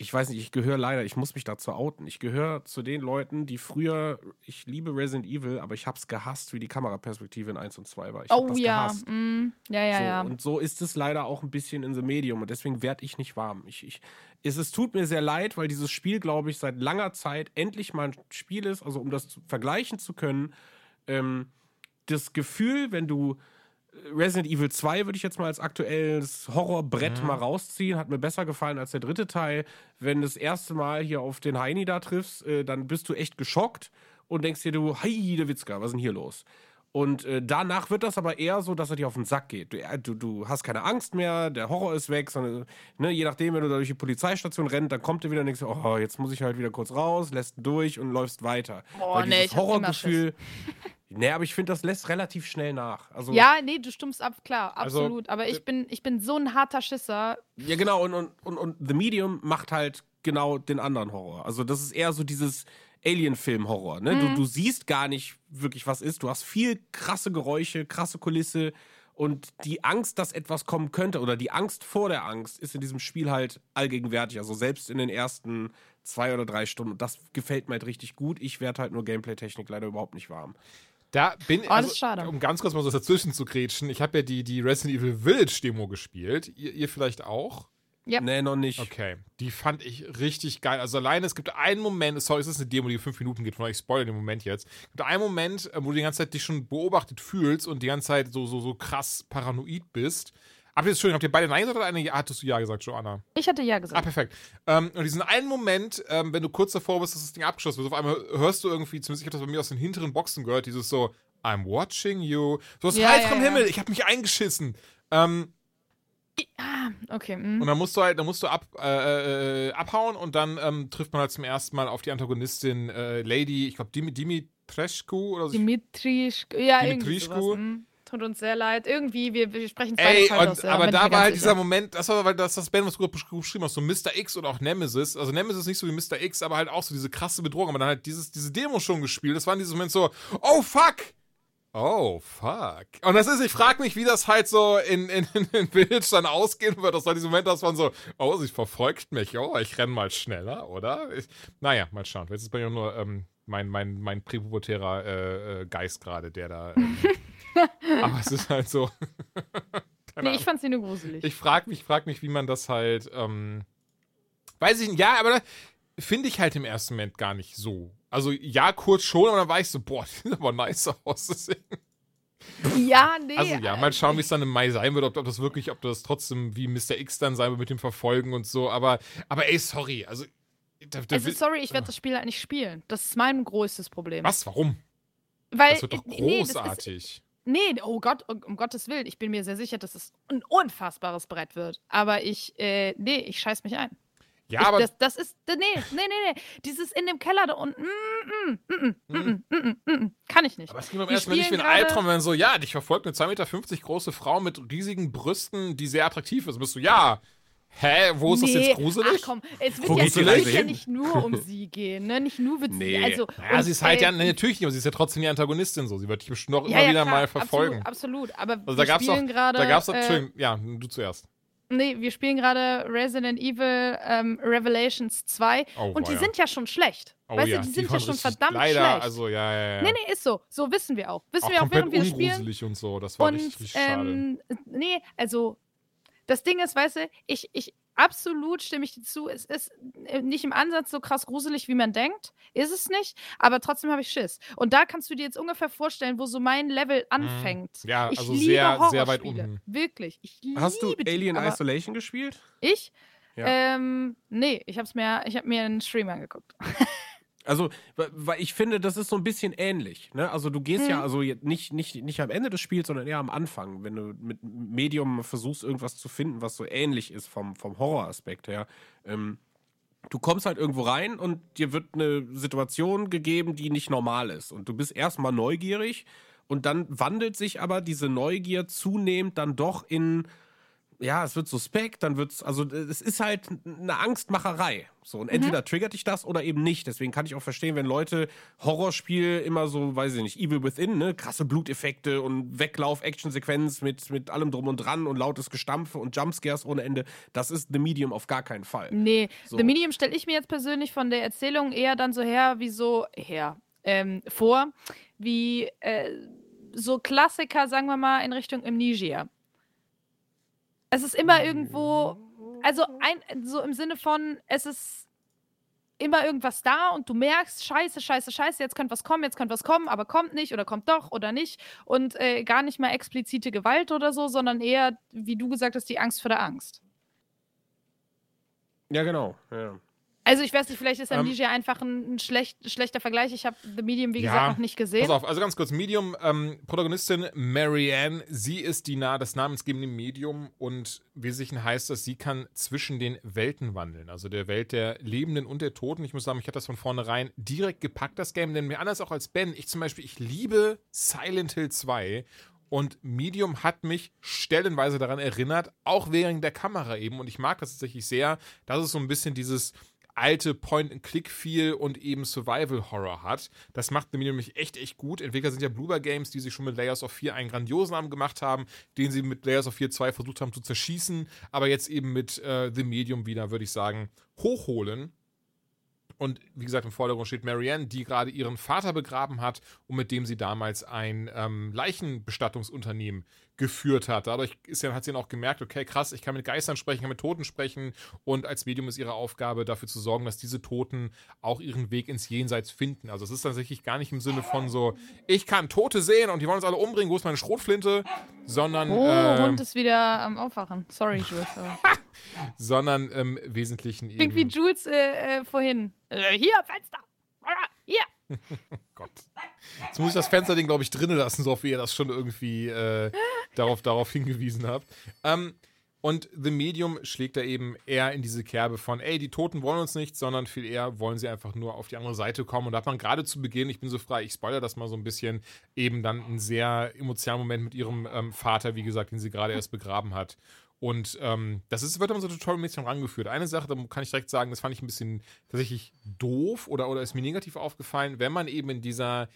ich weiß nicht, ich gehöre leider, ich muss mich dazu outen. Ich gehöre zu den Leuten, die früher, ich liebe Resident Evil, aber ich habe es gehasst, wie die Kameraperspektive in 1 und 2 war. Ich Oh ja. gehasst. Mm, ja, ja, so, ja. Und so ist es leider auch ein bisschen in the Medium und deswegen werde ich nicht warm. Ich, ich, es, es tut mir sehr leid, weil dieses Spiel, glaube ich, seit langer Zeit endlich mal ein Spiel ist, also um das zu, vergleichen zu können. Ähm, das Gefühl, wenn du Resident Evil 2 würde ich jetzt mal als aktuelles Horrorbrett mal rausziehen. Hat mir besser gefallen als der dritte Teil. Wenn du das erste Mal hier auf den Heini da triffst, äh, dann bist du echt geschockt und denkst dir, du, hey, der Witzka, was ist denn hier los? Und äh, danach wird das aber eher so, dass er dir auf den Sack geht. Du, äh, du, du hast keine Angst mehr, der Horror ist weg, sondern ne, je nachdem, wenn du da durch die Polizeistation rennst, dann kommt er wieder und denkst, oh, jetzt muss ich halt wieder kurz raus, lässt durch und läufst weiter. Oh, Weil nee, dieses ich hab immer Horrorgefühl. [laughs] Nee, aber ich finde, das lässt relativ schnell nach. Also, ja, nee, du stummst ab, klar, Also, absolut. Aber ich bin, ich bin so ein harter Schisser. Ja, genau, und, und, und, und The Medium macht halt genau den anderen Horror. Also, das ist eher so dieses Alien-Film-Horror. Ne? Du, du siehst gar nicht wirklich, was ist. Du hast viel krasse Geräusche, krasse Kulisse. Und die Angst, dass etwas kommen könnte, oder die Angst vor der Angst, ist in diesem Spiel halt allgegenwärtig. Also selbst in den ersten zwei oder drei Stunden. Und das gefällt mir halt richtig gut. Ich werde halt nur Gameplay-Technik leider überhaupt nicht warm. Da bin das also, ist schade. um ganz kurz mal so dazwischen zu grätschen, ich habe ja die, die Resident Evil Village Demo gespielt. Ihr, ihr vielleicht auch? Ja. Nee, noch nicht. Okay, die fand ich richtig geil. Also alleine, es gibt einen Moment, sorry, es ist eine Demo, die fünf Minuten geht, von euch ich spoilere den Moment jetzt. Es gibt einen Moment, äh, wo du die ganze Zeit dich schon beobachtet fühlst und die ganze Zeit so, so, so krass paranoid bist. Habt ihr habt ihr beide Nein gesagt oder eine? Hattest du Ja gesagt, Joanna? Ich hatte ja Ah, gesagt. perfekt. Ähm, und diesen einen Moment, ähm, wenn du kurz davor bist, dass das Ding abgeschossen wird, auf einmal hörst du irgendwie, zumindest ich habe das bei mir aus den hinteren Boxen gehört, dieses so, I'm watching you. So aus Ja, heiterem ja, ja. Himmel, ich habe mich eingeschissen. Ähm, Okay. mm. und dann musst du halt, dann musst du ab, äh, äh, abhauen und dann ähm, trifft man halt zum ersten Mal auf die Antagonistin äh, Lady, ich glaube Dim Dimitrescu oder so. Dimitrischku. Ja, Dimitrischku. sowas. Tut uns sehr leid. Irgendwie, wir, wir sprechen es Ey, und, aus. ja, aber da war halt ganz dieser sicher. Moment, das war, weil das, das Ben, was du gerade beschrieben hast, so Mr. X und auch Nemesis. Also Nemesis nicht so wie Mr. X, aber halt auch so diese krasse Bedrohung. Aber dann halt dieses, diese Demo schon gespielt. Das war in diesem Moment so, oh fuck! Oh, fuck. Und das ist, ich frage mich, wie das halt so in, in, in, in Village dann ausgehen wird. Das war dieser Moment, dass man so, oh, sie verfolgt mich, oh, ich renn mal schneller, oder? Ich, naja, mal schauen. Jetzt ist bei mir nur ähm, mein, mein, mein präpubertärer äh, äh, Geist gerade, der da. Ähm, [laughs] [laughs] aber es ist halt so. [laughs] Nee, ich fand sie nur gruselig. ich frage mich, frag mich, wie man das halt. Ähm, weiß ich nicht. Ja, aber finde ich halt im ersten Moment gar nicht so. Also ja, kurz schon, aber dann war ich so, boah, [laughs] die sieht aber nice aus. Deswegen. ja, nee. Also ja, mal schauen, wie es dann im Mai sein wird, ob, ob das wirklich, ob das trotzdem wie Mr. X dann sein wird mit dem Verfolgen und so. Aber, aber ey, sorry. Also. Da, da, also sorry, ich werde das Spiel halt nicht spielen. Das ist mein größtes Problem. was? Warum? Weil, Das wird doch großartig. nee, Nee, oh Gott, um, um, Gottes Willen, ich bin mir sehr sicher, dass es ein unfassbares Brett wird. Aber ich, äh, nee, ich scheiß mich ein. Ja, ich, aber. Das, das, ist, nee, nee, nee, nee. Dieses in dem Keller da unten, mm, mm, mm, mm, mhm. mm, mm kann ich nicht. Aber es ging beim ersten Mal nicht wie ein Albtraum, wenn so, ja, dich verfolgt eine 2,50 Meter große Frau mit riesigen Brüsten, die sehr attraktiv ist. Und bist du, ja. ja hä, wo ist das Nee, jetzt gruselig? Ach komm, es wird Wo ja, die es wird ja nicht nur um [laughs] sie gehen, ne? Nicht nur wird Nee. sie, also. Ja, sie ist halt äh, ja, nee, natürlich nicht, aber sie ist ja trotzdem die Antagonistin so. Sie wird dich bestimmt auch ja, immer ja, wieder klar, mal verfolgen. Absolut, absolut. Aber Also da gab's spielen gerade. da gab's auch, äh, Entschuldigung, ja, du zuerst. Nee, wir spielen gerade Resident Evil ähm, Revelations 2 Oh, und die weia. sind ja schon schlecht. Oh weißt ja, du, die sind ja schon verdammt leider, schlecht. also ja, ja, ja. nee, nee, ist so. So wissen wir auch. Wissen auch wir auch, während wir das spielen. und so, das war Und richtig, richtig schade. ähm, nee, also das Ding ist, weißt du, ich, ich absolut stimme ich dir zu. Es ist äh, nicht im Ansatz so krass gruselig, wie man denkt. Ist es nicht, aber trotzdem habe ich Schiss. Und da kannst du dir jetzt ungefähr vorstellen, wo so mein Level anfängt. Mhm. Ja, ich also liebe sehr, sehr weit Horrorspiele. unten. Wirklich. Ich Hast du liebe die, Alien aber Isolation gespielt? Ich? Ja. Ähm, nee, ich hab's mir, ich hab mir einen Stream angeguckt. [laughs] Also, weil ich finde, das ist so ein bisschen ähnlich. Ne? Also, du gehst ja Mhm. also jetzt nicht, nicht, nicht am Ende des Spiels, sondern eher am Anfang, wenn du mit Medium versuchst, irgendwas zu finden, was so ähnlich ist vom, vom Horroraspekt her. Ähm, du kommst halt irgendwo rein und dir wird eine Situation gegeben, die nicht normal ist. Und du bist erstmal neugierig und dann wandelt sich aber diese Neugier zunehmend dann doch in ja, es wird suspekt, dann wird's, also es ist halt eine Angstmacherei. So, und entweder triggert dich das oder eben nicht. Deswegen kann ich auch verstehen, wenn Leute Horrorspiel immer so, weiß ich nicht, Evil Within, ne, krasse Bluteffekte und Weglauf-Action-Sequenz mit, mit allem drum und dran und lautes Gestampfe und Jumpscares ohne Ende. Das ist The Medium auf gar keinen Fall. Nee, So. The Medium stelle ich mir jetzt persönlich von der Erzählung eher dann so her, wie so, her, ähm, vor, wie äh, so Klassiker, sagen wir mal, in Richtung Amnesia. Es ist immer irgendwo, also ein, so im Sinne von, es ist immer irgendwas da und du merkst, scheiße, scheiße, scheiße, jetzt könnte was kommen, jetzt könnte was kommen, aber kommt nicht oder kommt doch oder nicht. Und äh, gar nicht mal explizite Gewalt oder so, sondern eher, wie du gesagt hast, die Angst vor der Angst. Ja, genau. Ja. Also ich weiß nicht, vielleicht ist Ähm, Amnesia einfach ein, ein schlecht, schlechter Vergleich. Ich habe The Medium, wie Ja, gesagt, noch nicht gesehen. Pass auf, also ganz kurz, Medium, ähm, Protagonistin Marianne, sie ist die nah das namensgebende Medium und Wesentlichen heißt das, sie kann zwischen den Welten wandeln, also der Welt der Lebenden und der Toten. Ich muss sagen, ich hatte das von vornherein direkt gepackt, das Game, denn mir anders auch als Ben, ich zum Beispiel, ich liebe Silent Hill 2 und Medium hat mich stellenweise daran erinnert, auch wegen der Kamera eben. Und ich mag das tatsächlich sehr, dass es so ein bisschen dieses alte Point-and-Click-Feel und eben Survival-Horror hat. Das macht Medium nämlich echt, echt gut. Entwickler sind ja Bloober Games, die sich schon mit Layers of 4 einen grandiosen Namen gemacht haben, den sie mit Layers of 4 2 versucht haben zu zerschießen, aber jetzt eben mit äh, The Medium wieder, würde ich sagen, hochholen. Und wie gesagt, im Vordergrund steht Marianne, die gerade ihren Vater begraben hat und mit dem sie damals ein ähm, Leichenbestattungsunternehmen geführt hat. Dadurch ist ja, hat sie dann auch gemerkt, okay, krass, ich kann mit Geistern sprechen, kann mit Toten sprechen und als Medium ist ihre Aufgabe, dafür zu sorgen, dass diese Toten auch ihren Weg ins Jenseits finden. Also es ist tatsächlich gar nicht im Sinne von so, ich kann Tote sehen und die wollen uns alle umbringen, wo ist meine Schrotflinte, sondern oh, ähm, Hund ist wieder am Aufwachen. Sorry, Jules. [laughs] sondern ähm, im Wesentlichen Klingt wie eben. Jules äh, äh, vorhin. Äh, hier, Fenster. Hier. [laughs] Gott. Jetzt muss ich das Fensterding, glaube ich, drinnen lassen, so wie ihr das schon irgendwie äh, darauf, darauf hingewiesen habt. Ähm, und The Medium schlägt da eben eher in diese Kerbe von, ey, die Toten wollen uns nicht, sondern viel eher wollen sie einfach nur auf die andere Seite kommen. Und da hat man gerade zu Beginn, ich bin so frei, ich spoilere das mal so ein bisschen, eben dann einen sehr emotionalen Moment mit ihrem ähm, Vater, wie gesagt, den sie gerade erst begraben hat. Und ähm, das ist, wird immer so tutorial-mäßig noch angeführt. Eine Sache, da kann ich direkt sagen, das fand ich ein bisschen tatsächlich doof oder, oder ist mir negativ aufgefallen, wenn man eben in dieser,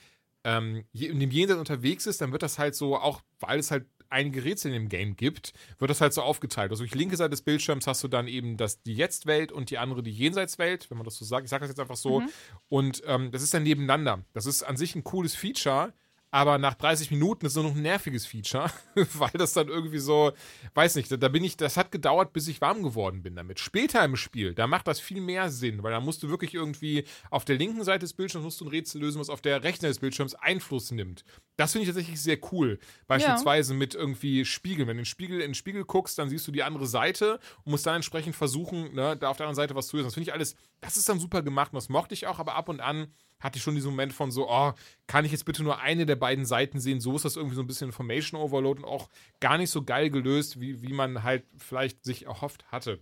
ähm, in dem Jenseits unterwegs ist, dann wird das halt so, auch weil es halt einige Rätsel in dem Game gibt, wird das halt so aufgeteilt. Also durch die linke Seite des Bildschirms hast du dann eben das, die Jetzt-Welt und die andere die Jenseitswelt, wenn man das so sagt. Ich sage das jetzt einfach so. Und ähm, das ist dann nebeneinander. Das ist an sich ein cooles Feature, aber nach 30 Minuten ist es nur noch ein nerviges Feature, [laughs] weil das dann irgendwie so, weiß nicht, da, bin ich, das hat gedauert, bis ich warm geworden bin damit. Später im Spiel, da macht das viel mehr Sinn, weil da musst du wirklich irgendwie auf der linken Seite des Bildschirms musst du ein Rätsel lösen, was auf der rechten Seite des Bildschirms Einfluss nimmt. Das finde ich tatsächlich sehr cool. Beispielsweise mit irgendwie Spiegeln. Wenn du in den Spiegel, in den Spiegel guckst, dann siehst du die andere Seite und musst dann entsprechend versuchen, ne, da auf der anderen Seite was zu lösen. Das finde ich alles, das ist dann super gemacht und das mochte ich auch, aber ab und an hatte ich schon diesen Moment von so, oh, kann ich jetzt bitte nur eine der beiden Seiten sehen? So ist das irgendwie so ein bisschen Information Overload und auch gar nicht so geil gelöst, wie, wie man halt vielleicht sich erhofft hatte.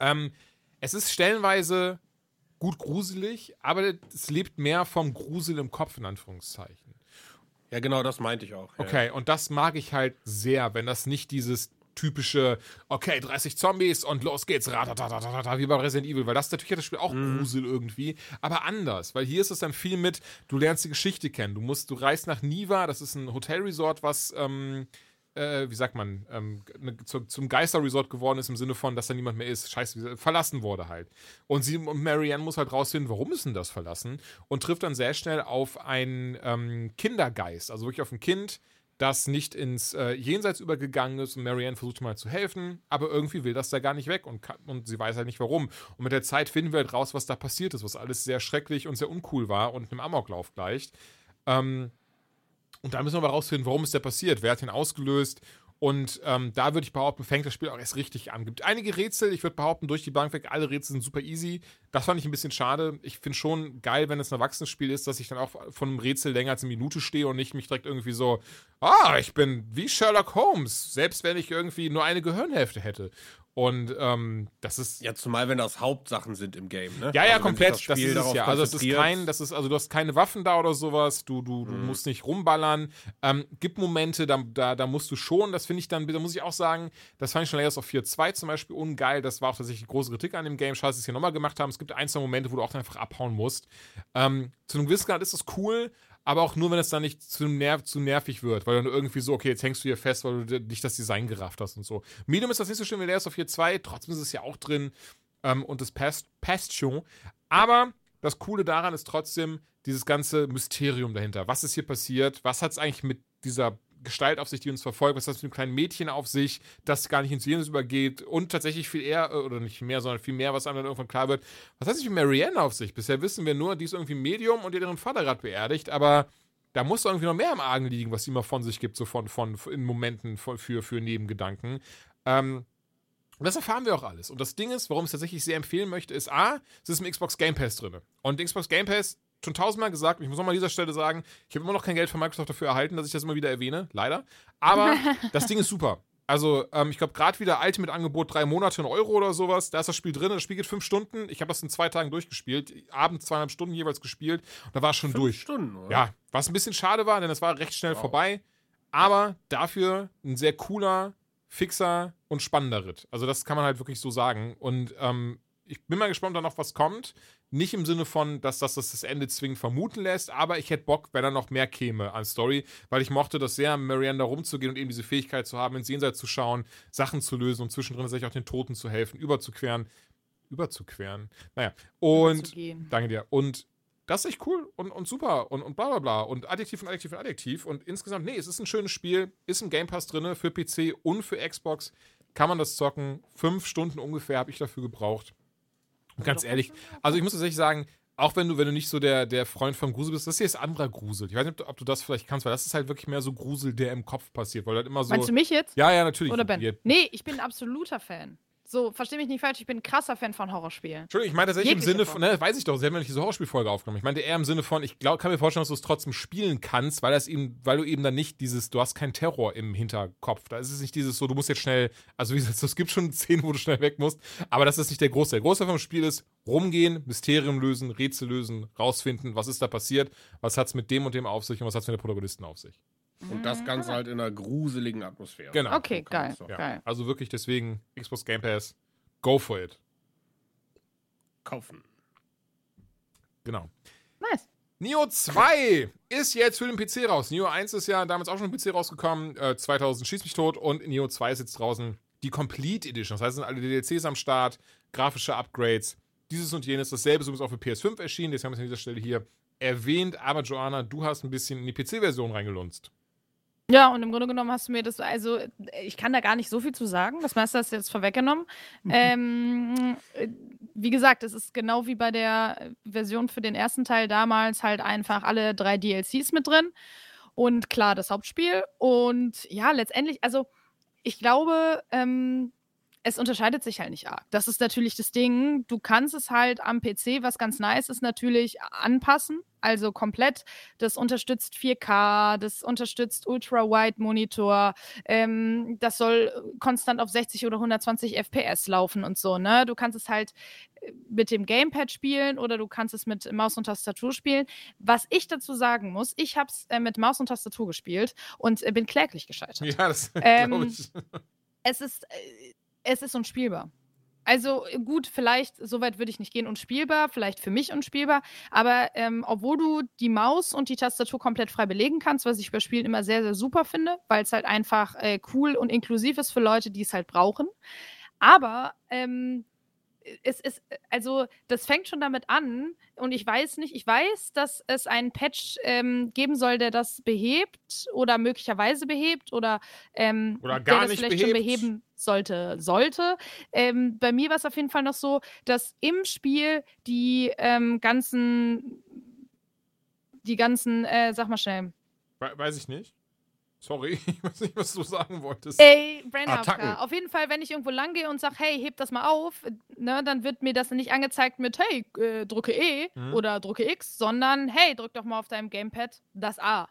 Ähm, es ist stellenweise gut gruselig, aber es lebt mehr vom Grusel im Kopf, in Anführungszeichen. ja, genau, das meinte ich auch. Ja. Okay, und das mag ich halt sehr, wenn das nicht dieses typische, okay, 30 Zombies und los geht's, wie bei Resident Evil, weil das natürlich hat das Spiel auch Grusel irgendwie, aber anders, weil hier ist es dann viel mit, du lernst die Geschichte kennen, du musst, du reist nach Niva, das ist ein Hotelresort, was, ähm, äh, wie sagt man, ähm, ne, zu, zum Geisterresort geworden ist im Sinne von, dass da niemand mehr ist, scheiße, verlassen wurde halt. Und sie und Marianne muss halt rausfinden, warum ist denn das verlassen und trifft dann sehr schnell auf einen ähm, Kindergeist, also wirklich auf ein Kind, das nicht ins äh, Jenseits übergegangen ist und Marianne versucht mal zu helfen, aber irgendwie will das da gar nicht weg und, kann, und sie weiß halt nicht warum. Und mit der Zeit finden wir halt raus, was da passiert ist, was alles sehr schrecklich und sehr uncool war und einem Amoklauf gleicht. Ähm, und da müssen wir aber rausfinden, warum ist der passiert, wer hat ihn ausgelöst. Und ähm, da würde ich behaupten, fängt das Spiel auch erst richtig an. Gibt einige Rätsel, ich würde behaupten, durch die Bank weg, alle Rätsel sind super easy. Das fand ich ein bisschen schade. Ich finde schon geil, wenn es ein Erwachsenenspiel ist, dass ich dann auch von einem Rätsel länger als eine Minute stehe und nicht mich direkt irgendwie so, ah, ich bin wie Sherlock Holmes, selbst wenn ich irgendwie nur eine Gehirnhälfte hätte. Und ähm, das ist. Ja, zumal wenn das Hauptsachen sind im Game, ne? Ja, ja, Also komplett. Das, Das, ist es ja. Also es ist kein, das ist, also du hast keine Waffen da oder sowas, du, du, du Mhm. musst nicht rumballern. Ähm, gibt Momente, da, da, da musst du schon, das finde ich dann, da muss ich auch sagen, das fand ich schon Layers of 4 2 zum Beispiel ungeil. Das war auch tatsächlich große Kritik an dem Game. Schade, dass sie es hier nochmal gemacht haben. Es gibt ein, zwei Momente, wo du auch einfach abhauen musst. Ähm, zu einem gewissen Grad ist das cool, aber auch nur, wenn es dann nicht zu, nerv zu nervig wird, weil dann irgendwie so, okay, jetzt hängst du hier fest, weil du nicht das Design gerafft hast und so. Medium ist das nicht so schlimm wie Layers of 4 2, trotzdem ist es ja auch drin ähm, und das passt, passt schon. Aber das Coole daran ist trotzdem dieses ganze Mysterium dahinter. Was ist hier passiert? Was hat es eigentlich mit dieser Gestalt auf sich, die uns verfolgt? Was hat es mit dem kleinen Mädchen auf sich, das gar nicht ins Jenseits übergeht? Und tatsächlich viel eher, äh, oder nicht mehr, sondern viel mehr, was einem dann irgendwann klar wird. Was hat sich mit Marianne auf sich? Bisher wissen wir nur, die ist irgendwie Medium und ihren Vater beerdigt, aber da muss irgendwie noch mehr im Argen liegen, was sie immer von sich gibt, so von, von in Momenten von, für, für Nebengedanken. Ähm, und das erfahren wir auch alles. Und das Ding ist, warum ich es tatsächlich sehr empfehlen möchte, ist A, es ist im Xbox Game Pass drin. Und Xbox Game Pass, schon tausendmal gesagt, ich muss noch mal an dieser Stelle sagen, ich habe immer noch kein Geld von Microsoft dafür erhalten, dass ich das immer wieder erwähne, leider. Aber [laughs] das Ding ist super. Also, ähm, ich glaube, gerade wieder Ultimate-Angebot, drei Monate, ein Euro oder sowas. Da ist das Spiel drin. Das Spiel geht fünf Stunden. Ich habe das in zwei Tagen durchgespielt. Abends zweieinhalb Stunden jeweils gespielt. Und da war es schon Fünf durch. Stunden, oder? Ja, was ein bisschen schade war, denn es war recht schnell Wow. vorbei. Aber dafür ein sehr cooler, fixer und spannender Ritt. Also das kann man halt wirklich so sagen. Und ähm, ich bin mal gespannt, ob da noch was kommt. Nicht im Sinne von, dass das das Ende zwingend vermuten lässt, aber ich hätte Bock, wenn da noch mehr käme an Story, weil ich mochte das sehr, Miranda rumzugehen und eben diese Fähigkeit zu haben, ins Jenseits zu schauen, Sachen zu lösen und zwischendrin tatsächlich auch den Toten zu helfen, überzuqueren. Überzuqueren. Naja. Und. Danke dir. Und das ist echt cool und, und super und, und bla bla bla und Adjektiv und Adjektiv und Adjektiv. Und insgesamt, nee, es ist ein schönes Spiel, ist im Game Pass drin für PC und für Xbox. Kann man das zocken. Fünf Stunden ungefähr habe ich dafür gebraucht. Und ganz ehrlich, also ich muss tatsächlich sagen, auch wenn du, wenn du nicht so der, der Freund von Grusel bist, das hier ist anderer Grusel. Ich weiß nicht, ob du- ob du das vielleicht kannst, weil das ist halt wirklich mehr so Grusel, der im Kopf passiert, weil halt immer so. Meinst du mich jetzt? Ja, ja, natürlich. Oder Ben? Nee, ich bin ein absoluter Fan. So, versteh mich nicht falsch, ich bin ein krasser Fan von Horrorspielen. Entschuldigung, ich meine tatsächlich im Sinne von, ne, weiß ich doch, sie haben ja nicht diese Horrorspielfolge aufgenommen. Ich meinte eher im Sinne von, ich glaub, kann mir vorstellen, dass du es trotzdem spielen kannst, weil das eben, weil du eben dann nicht dieses, du hast keinen Terror im Hinterkopf. Da ist es nicht dieses so, du musst jetzt schnell, also wie gesagt, [laughs] es gibt schon Szenen, wo du schnell weg musst, aber das ist nicht der Großteil. Der Großteil vom Spiel ist rumgehen, Mysterium lösen, Rätsel lösen, rausfinden, was ist da passiert, was hat's mit dem und dem auf sich und was hat's mit den Protagonisten auf sich. Und das Ganze halt in einer gruseligen Atmosphäre. Genau. Okay, So geil. Ja. Geil. Also wirklich deswegen Xbox Game Pass, go for it. Kaufen. Genau. Nice. Neo 2 ist jetzt für den PC raus. Neo 1 ist ja damals auch schon im PC rausgekommen, äh, 2000 schieß mich tot und Neo 2 ist jetzt draußen die Complete Edition. Das heißt, es sind alle DLCs am Start, grafische Upgrades, dieses und jenes. Dasselbe ist übrigens auch für PS5 erschienen, deswegen haben wir es an dieser Stelle hier erwähnt. Aber Joanna, du hast ein bisschen in die PC-Version reingelunzt. Ja, und im Grunde genommen hast du mir das, also ich kann da gar nicht so viel zu sagen. Das meiste hast du jetzt vorweggenommen. Ähm, äh, wie gesagt, es ist genau wie bei der Version für den ersten Teil damals halt einfach alle drei DLCs mit drin. Und klar, das Hauptspiel. Und ja, letztendlich, also ich glaube, ähm, es unterscheidet sich halt nicht arg. Das ist natürlich das Ding. Du kannst es halt am PC, was ganz nice ist, natürlich anpassen. Also komplett. Das unterstützt 4K, das unterstützt Ultra-Wide-Monitor. Ähm, das soll konstant auf 60 oder 120 FPS laufen und so. Ne? Du kannst es halt äh, mit dem Gamepad spielen oder du kannst es mit Maus und Tastatur spielen. Was ich dazu sagen muss, ich habe es äh, mit Maus und Tastatur gespielt und äh, bin kläglich gescheitert Ja, das [laughs] Ähm, glaube ich. es ist, äh, es ist unspielbar. Also gut, vielleicht, soweit würde ich nicht gehen, unspielbar, vielleicht für mich unspielbar, aber ähm, obwohl du die Maus und die Tastatur komplett frei belegen kannst, was ich bei Spielen immer sehr, sehr super finde, weil es halt einfach äh, cool und inklusiv ist für Leute, die es halt brauchen. Aber ähm, es ist, also das fängt schon damit an und ich weiß nicht, ich weiß, dass es einen Patch ähm, geben soll, der das behebt oder möglicherweise behebt oder, ähm, Oder der gar das nicht vielleicht schon behebt. beheben sollte, sollte. Ähm, bei mir war es auf jeden Fall noch so, dass im Spiel die ähm, ganzen, die ganzen, äh, sag mal schnell, We weiß ich nicht. Sorry, [laughs] ich weiß nicht, was du sagen wolltest. Ey, Brain Attacken. AFK. Auf jeden Fall, wenn ich irgendwo lang gehe und sage, hey, heb das mal auf, ne, dann wird mir das nicht angezeigt mit, hey, äh, drücke E Mhm. oder drücke X, sondern, hey, drück doch mal auf deinem Gamepad das A.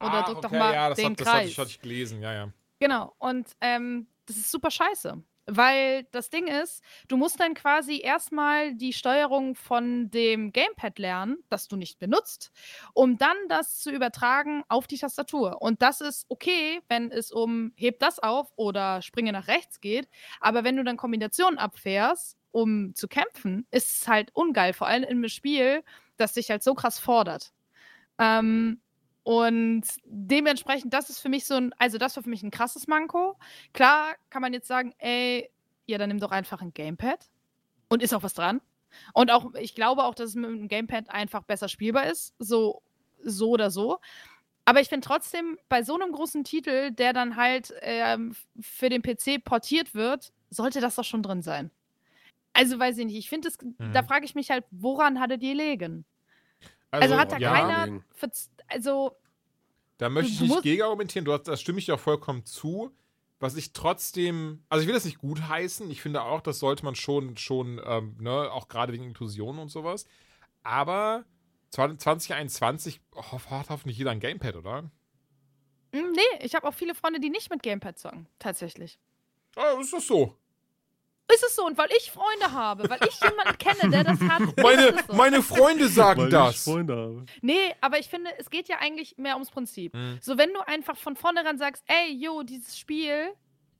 Oder Ah, drück doch okay, mal ja, das den das Kreis. hatte ich, hatte ich gelesen, ja, ja. Genau. Und ähm, das ist super scheiße. Weil das Ding ist, du musst dann quasi erstmal die Steuerung von dem Gamepad lernen, das du nicht benutzt, um dann das zu übertragen auf die Tastatur. Und das ist okay, wenn es um heb das auf oder springe nach rechts geht. Aber wenn du dann Kombinationen abfährst, um zu kämpfen, ist es halt ungeil. Vor allem in einem Spiel, das dich halt so krass fordert. Ähm, und dementsprechend, das ist für mich so ein, also das war für mich ein krasses Manko. Klar kann man jetzt sagen, ey, ja, dann nimm doch einfach ein Gamepad. Und ist auch was dran. Und auch, ich glaube auch, dass es mit dem Gamepad einfach besser spielbar ist. So, so oder so. Aber ich finde trotzdem, bei so einem großen Titel, der dann halt ähm, für den PC portiert wird, sollte das doch schon drin sein. Also weiß ich nicht. Ich finde, mhm. da frage ich mich halt, woran hatte die legen? Also, also hat da ja, keiner. Also. Da möchte ich nicht gegen argumentieren, du hast, da stimme ich dir auch vollkommen zu. Was ich trotzdem, also ich will das nicht gut heißen, ich finde auch, das sollte man schon, schon, ähm, ne, auch gerade wegen Inklusion und sowas. Aber 2021 hat hoffentlich jeder ein Gamepad, oder? Hm, nee, ich habe auch viele Freunde, die nicht mit Gamepad zocken, tatsächlich. Ah, ist das so? Ist es so? Und weil ich Freunde habe, weil ich jemanden kenne, der das hat. Meine, so. meine Freunde sagen weil das. Ich Freunde habe. Nee, aber ich finde, es geht ja eigentlich mehr ums Prinzip. Mhm. So, wenn du einfach von vornherein sagst, ey, yo, dieses Spiel,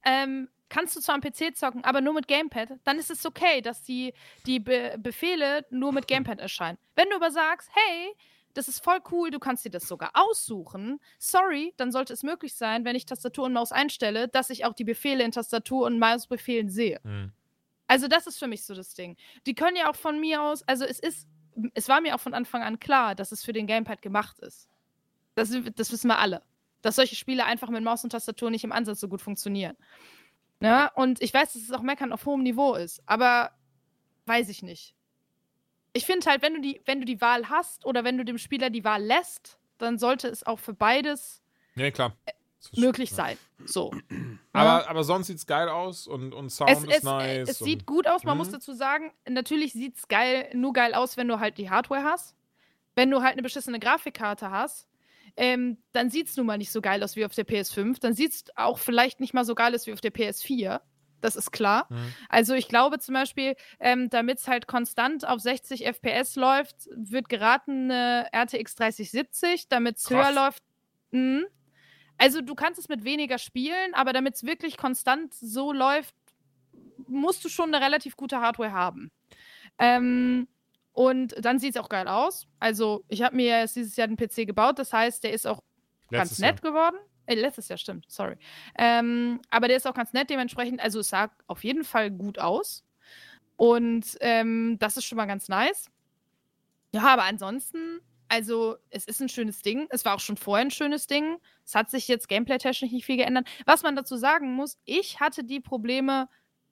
ähm, kannst du zwar am PC zocken, aber nur mit Gamepad, dann ist es okay, dass die, die Be Befehle nur mit Gamepad erscheinen. Wenn du aber sagst, hey, das ist voll cool, du kannst dir das sogar aussuchen. Sorry, dann sollte es möglich sein, wenn ich Tastatur und Maus einstelle, dass ich auch die Befehle in Tastatur und Mausbefehlen sehe. Mhm. Also das ist für mich so das Ding. Die können ja auch von mir aus, also es ist, es war mir auch von Anfang an klar, dass es für den Gamepad gemacht ist. Das, das wissen wir alle. Dass solche Spiele einfach mit Maus und Tastatur nicht im Ansatz so gut funktionieren. Ja, ne? und ich weiß, dass es auch Meckern auf hohem Niveau ist, aber weiß ich nicht. Ich finde halt, wenn du, die, wenn du die Wahl hast oder wenn du dem Spieler die Wahl lässt, dann sollte es auch für beides ja, klar möglich sein. So. Aber, aber sonst sieht es geil aus und, und Sound es, ist es, nice. Es sieht gut aus, man mhm. muss dazu sagen, natürlich sieht es geil, nur geil aus, wenn du halt die Hardware hast. Wenn du halt eine beschissene Grafikkarte hast, ähm, dann sieht es nun mal nicht so geil aus wie auf der PS5. Dann sieht es auch vielleicht nicht mal so geil aus wie auf der PS4. Das ist klar. Mhm. Also ich glaube zum Beispiel, ähm, damit es halt konstant auf 60 FPS läuft, wird geraten eine RTX 3070. Damit es höher läuft, mh, also du kannst es mit weniger spielen, aber damit es wirklich konstant so läuft, musst du schon eine relativ gute Hardware haben. Ähm, und dann sieht es auch geil aus. Also ich habe mir jetzt dieses Jahr den PC gebaut, das heißt, der ist auch letztes ganz nett Jahr. geworden. Äh, letztes Jahr, stimmt, sorry. Ähm, aber der ist auch ganz nett dementsprechend. Also es sah auf jeden Fall gut aus. Und ähm, das ist schon mal ganz nice. Ja, aber ansonsten also, es ist ein schönes Ding. Es war auch schon vorher ein schönes Ding. Es hat sich jetzt gameplay-technisch nicht viel geändert. Was man dazu sagen muss, ich hatte die Probleme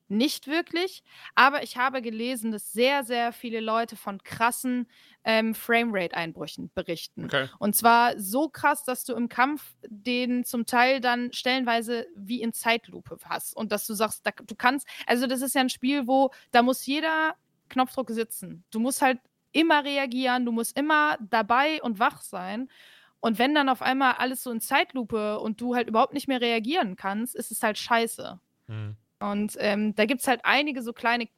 nicht wirklich, aber ich habe gelesen, dass sehr, sehr viele Leute von krassen ähm, Framerate-Einbrüchen berichten. Okay. Und zwar so krass, dass du im Kampf den zum Teil dann stellenweise wie in Zeitlupe hast. Und dass du sagst, da, du kannst, also das ist ja ein Spiel, wo da muss jeder Knopfdruck sitzen. Du musst halt immer reagieren, du musst immer dabei und wach sein. Und wenn dann auf einmal alles so in Zeitlupe und du halt überhaupt nicht mehr reagieren kannst, ist es halt scheiße. Mhm. Und ähm, da gibt es halt einige so kleine,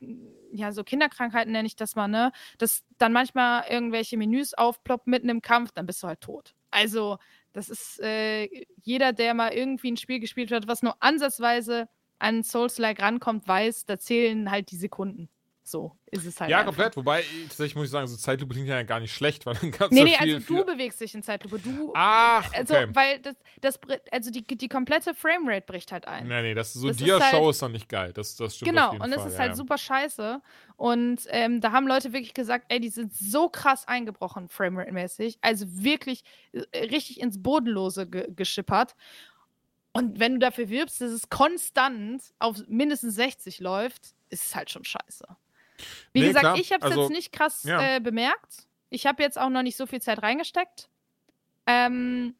ja, so Kinderkrankheiten nenne ich das mal, ne? Dass dann manchmal irgendwelche Menüs aufploppen mitten im Kampf, dann bist du halt tot. Also, das ist äh, jeder, der mal irgendwie ein Spiel gespielt hat, was nur ansatzweise an Souls-like rankommt, weiß, da zählen halt die Sekunden. So ist es halt. Ja, einfach. komplett. Wobei, tatsächlich muss ich sagen, so Zeitlupe klingt ja gar nicht schlecht, weil dann kannst nee, du. Nee, nee, also du bewegst dich in Zeitlupe. Du. Ach, also, okay. weil das, das, also die, die komplette Framerate bricht halt ein. Nee, nee, das so Dia-Show halt, ist dann nicht geil. Das, das stimmt Genau, und es ist halt ja. super scheiße. Und ähm, da haben Leute wirklich gesagt, ey, die sind so krass eingebrochen, Framerate-mäßig. Also wirklich äh, richtig ins Bodenlose ge geschippert. Und wenn du dafür wirbst, dass es konstant auf mindestens 60 läuft, ist es halt schon scheiße. Wie nee, gesagt, klar. ich habe es also, jetzt nicht krass ja. äh, bemerkt. Ich habe jetzt auch noch nicht so viel Zeit reingesteckt. Ähm,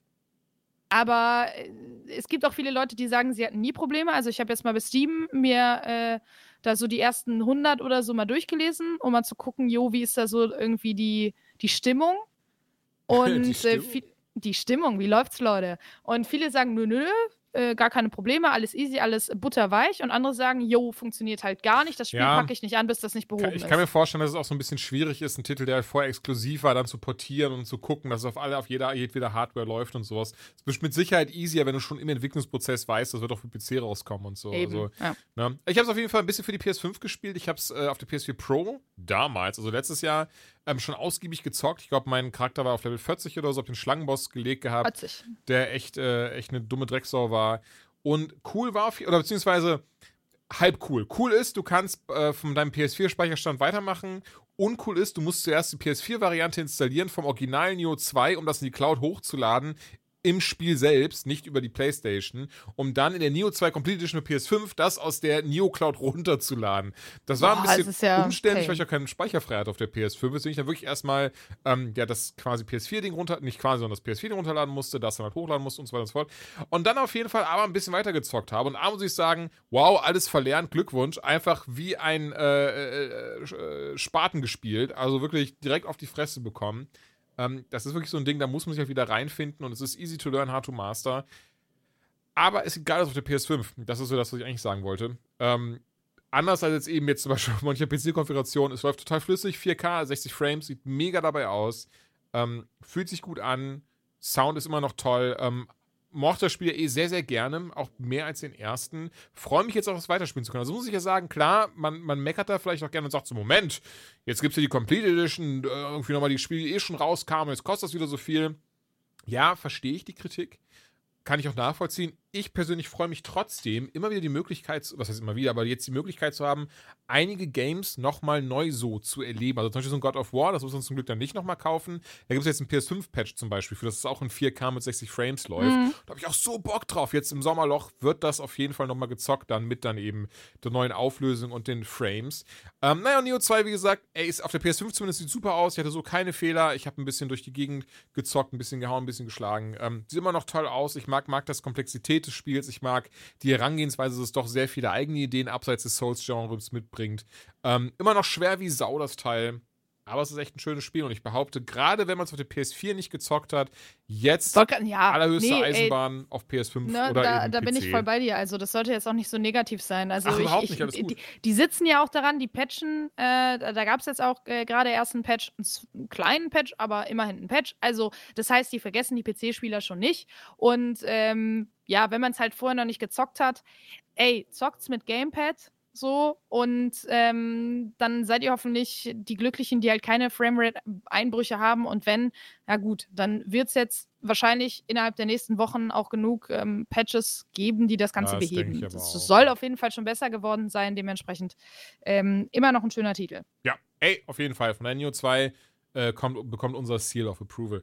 aber äh, es gibt auch viele Leute, die sagen, sie hatten nie Probleme. Also ich habe jetzt mal bei Steam mir äh, da so die ersten 100 oder so mal durchgelesen, um mal zu gucken, jo, wie ist da so irgendwie die, die Stimmung? [laughs] Und die, äh, Stimmung? Äh, viel, die Stimmung, wie läuft's, Leute? Und viele sagen, nö, nö, äh, gar keine Probleme, alles easy, alles butterweich. Und andere sagen, yo, funktioniert halt gar nicht. Das Spiel Ja. packe ich nicht an, bis das nicht behoben ich ist. kann mir vorstellen, dass es auch so ein bisschen schwierig ist, einen Titel, der vorher exklusiv war, dann zu portieren und zu gucken, dass es auf alle, auf jeder, jedweder Hardware läuft und sowas. Es ist mit Sicherheit easier, wenn du schon im Entwicklungsprozess weißt, das wird auch für PC rauskommen und so. Eben. Also, ja. Ne? Ich habe es auf jeden Fall ein bisschen für die PS5 gespielt. Ich habe es äh, auf der PS4 Pro damals, also letztes Jahr, ähm, schon ausgiebig gezockt. Ich glaube, mein Charakter war auf Level 40 oder so, auf den Schlangenboss gelegt gehabt, 40. der echt, äh, echt eine dumme Drecksau war. Und cool war, oder beziehungsweise halb cool. Cool ist, du kannst äh, von deinem PS4-Speicherstand weitermachen. Uncool ist, du musst zuerst die PS4-Variante installieren vom Original Neo 2, um das in die Cloud hochzuladen. Im Spiel selbst, nicht über die PlayStation, um dann in der Neo 2 Complete Edition für PS5 das aus der Neo Cloud runterzuladen. Das war ein bisschen ja umständlich, weil ich ja keinen Speicher frei hatte auf der PS5, weswegen ich dann wirklich erstmal ähm, ja, das quasi PS4-Ding runter, nicht quasi, sondern das PS4-Ding runterladen musste, das dann halt hochladen musste und so weiter und so fort. Und dann auf jeden Fall aber ein bisschen weiter gezockt habe. Und da muss ich sagen, wow, alles verlernt, Glückwunsch. Einfach wie ein äh, äh, äh, Spaten gespielt. Also wirklich direkt auf die Fresse bekommen. Ähm, das ist wirklich so ein Ding, da muss man sich halt wieder reinfinden und es ist easy to learn, hard to master. Aber es geil aus auf der PS5. Das ist so das, was ich eigentlich sagen wollte. Ähm, anders als jetzt eben jetzt zum Beispiel [laughs] auf mancher PC-Konfiguration, es läuft total flüssig, 4K, 60 Frames, sieht mega dabei aus, ähm, fühlt sich gut an, Sound ist immer noch toll, ähm, mochte das Spiel ja eh sehr, sehr gerne, auch mehr als den ersten. Freue mich jetzt auch, das weiterspielen zu können. Also muss ich ja sagen, klar, man, man meckert da vielleicht auch gerne und sagt so, Moment, jetzt gibt es ja die Complete Edition, äh, irgendwie nochmal die Spiele, die eh schon rauskamen, jetzt kostet das wieder so viel. Ja, verstehe ich die Kritik. Kann ich auch nachvollziehen. Ich persönlich freue mich trotzdem, immer wieder die Möglichkeit, zu- was heißt immer wieder, aber jetzt die Möglichkeit zu haben, einige Games nochmal neu so zu erleben. Also zum Beispiel so ein God of War, das muss man zum Glück dann nicht nochmal kaufen. Da gibt es jetzt einen PS5-Patch zum Beispiel, für das es auch in 4K mit 60 Frames läuft. Da habe ich auch so Bock drauf. Jetzt im Sommerloch wird das auf jeden Fall nochmal gezockt, dann mit dann eben der neuen Auflösung und den Frames. Ähm, naja, Neo 2, wie gesagt, ey, ist auf der PS5 zumindest sieht super aus. Ich hatte so keine Fehler. Ich habe ein bisschen durch die Gegend gezockt, ein bisschen gehauen, ein bisschen geschlagen. Ähm, sieht immer noch toll aus. Ich mag, mag das Komplexität des Spiels. Ich mag die Herangehensweise, dass es doch sehr viele eigene Ideen abseits des Souls-Genres mitbringt. Ähm, immer noch schwer wie Sau, das Teil. Aber es ist echt ein schönes Spiel und ich behaupte, gerade wenn man es auf der PS4 nicht gezockt hat, jetzt grad- ja, allerhöchste nee, ey, Eisenbahn auf PS5 Ne, oder da, eben da bin ich PC. voll bei dir. Also das sollte jetzt auch nicht so negativ sein. Also Ach, ich, überhaupt ich, nicht, alles gut. Die, die sitzen ja auch daran, die patchen. Äh, da gab es jetzt auch äh, gerade erst einen Patch, einen kleinen Patch, aber immerhin einen Patch. Also das heißt, die vergessen die PC-Spieler schon nicht. Und ähm, ja, wenn man es halt vorher noch nicht gezockt hat, ey, zockt's mit Gamepad. So, und ähm, dann seid ihr hoffentlich die Glücklichen, die halt keine Framerate-Einbrüche haben. Und wenn, ja gut, dann wird es jetzt wahrscheinlich innerhalb der nächsten Wochen auch genug ähm, Patches geben, die das Ganze Das denke beheben. Das soll ja. auf jeden Fall schon besser geworden sein, dementsprechend ähm, immer noch ein schöner Titel. Ja, ey, auf jeden Fall. Von der Neo 2 äh, kommt, bekommt unser Seal of Approval.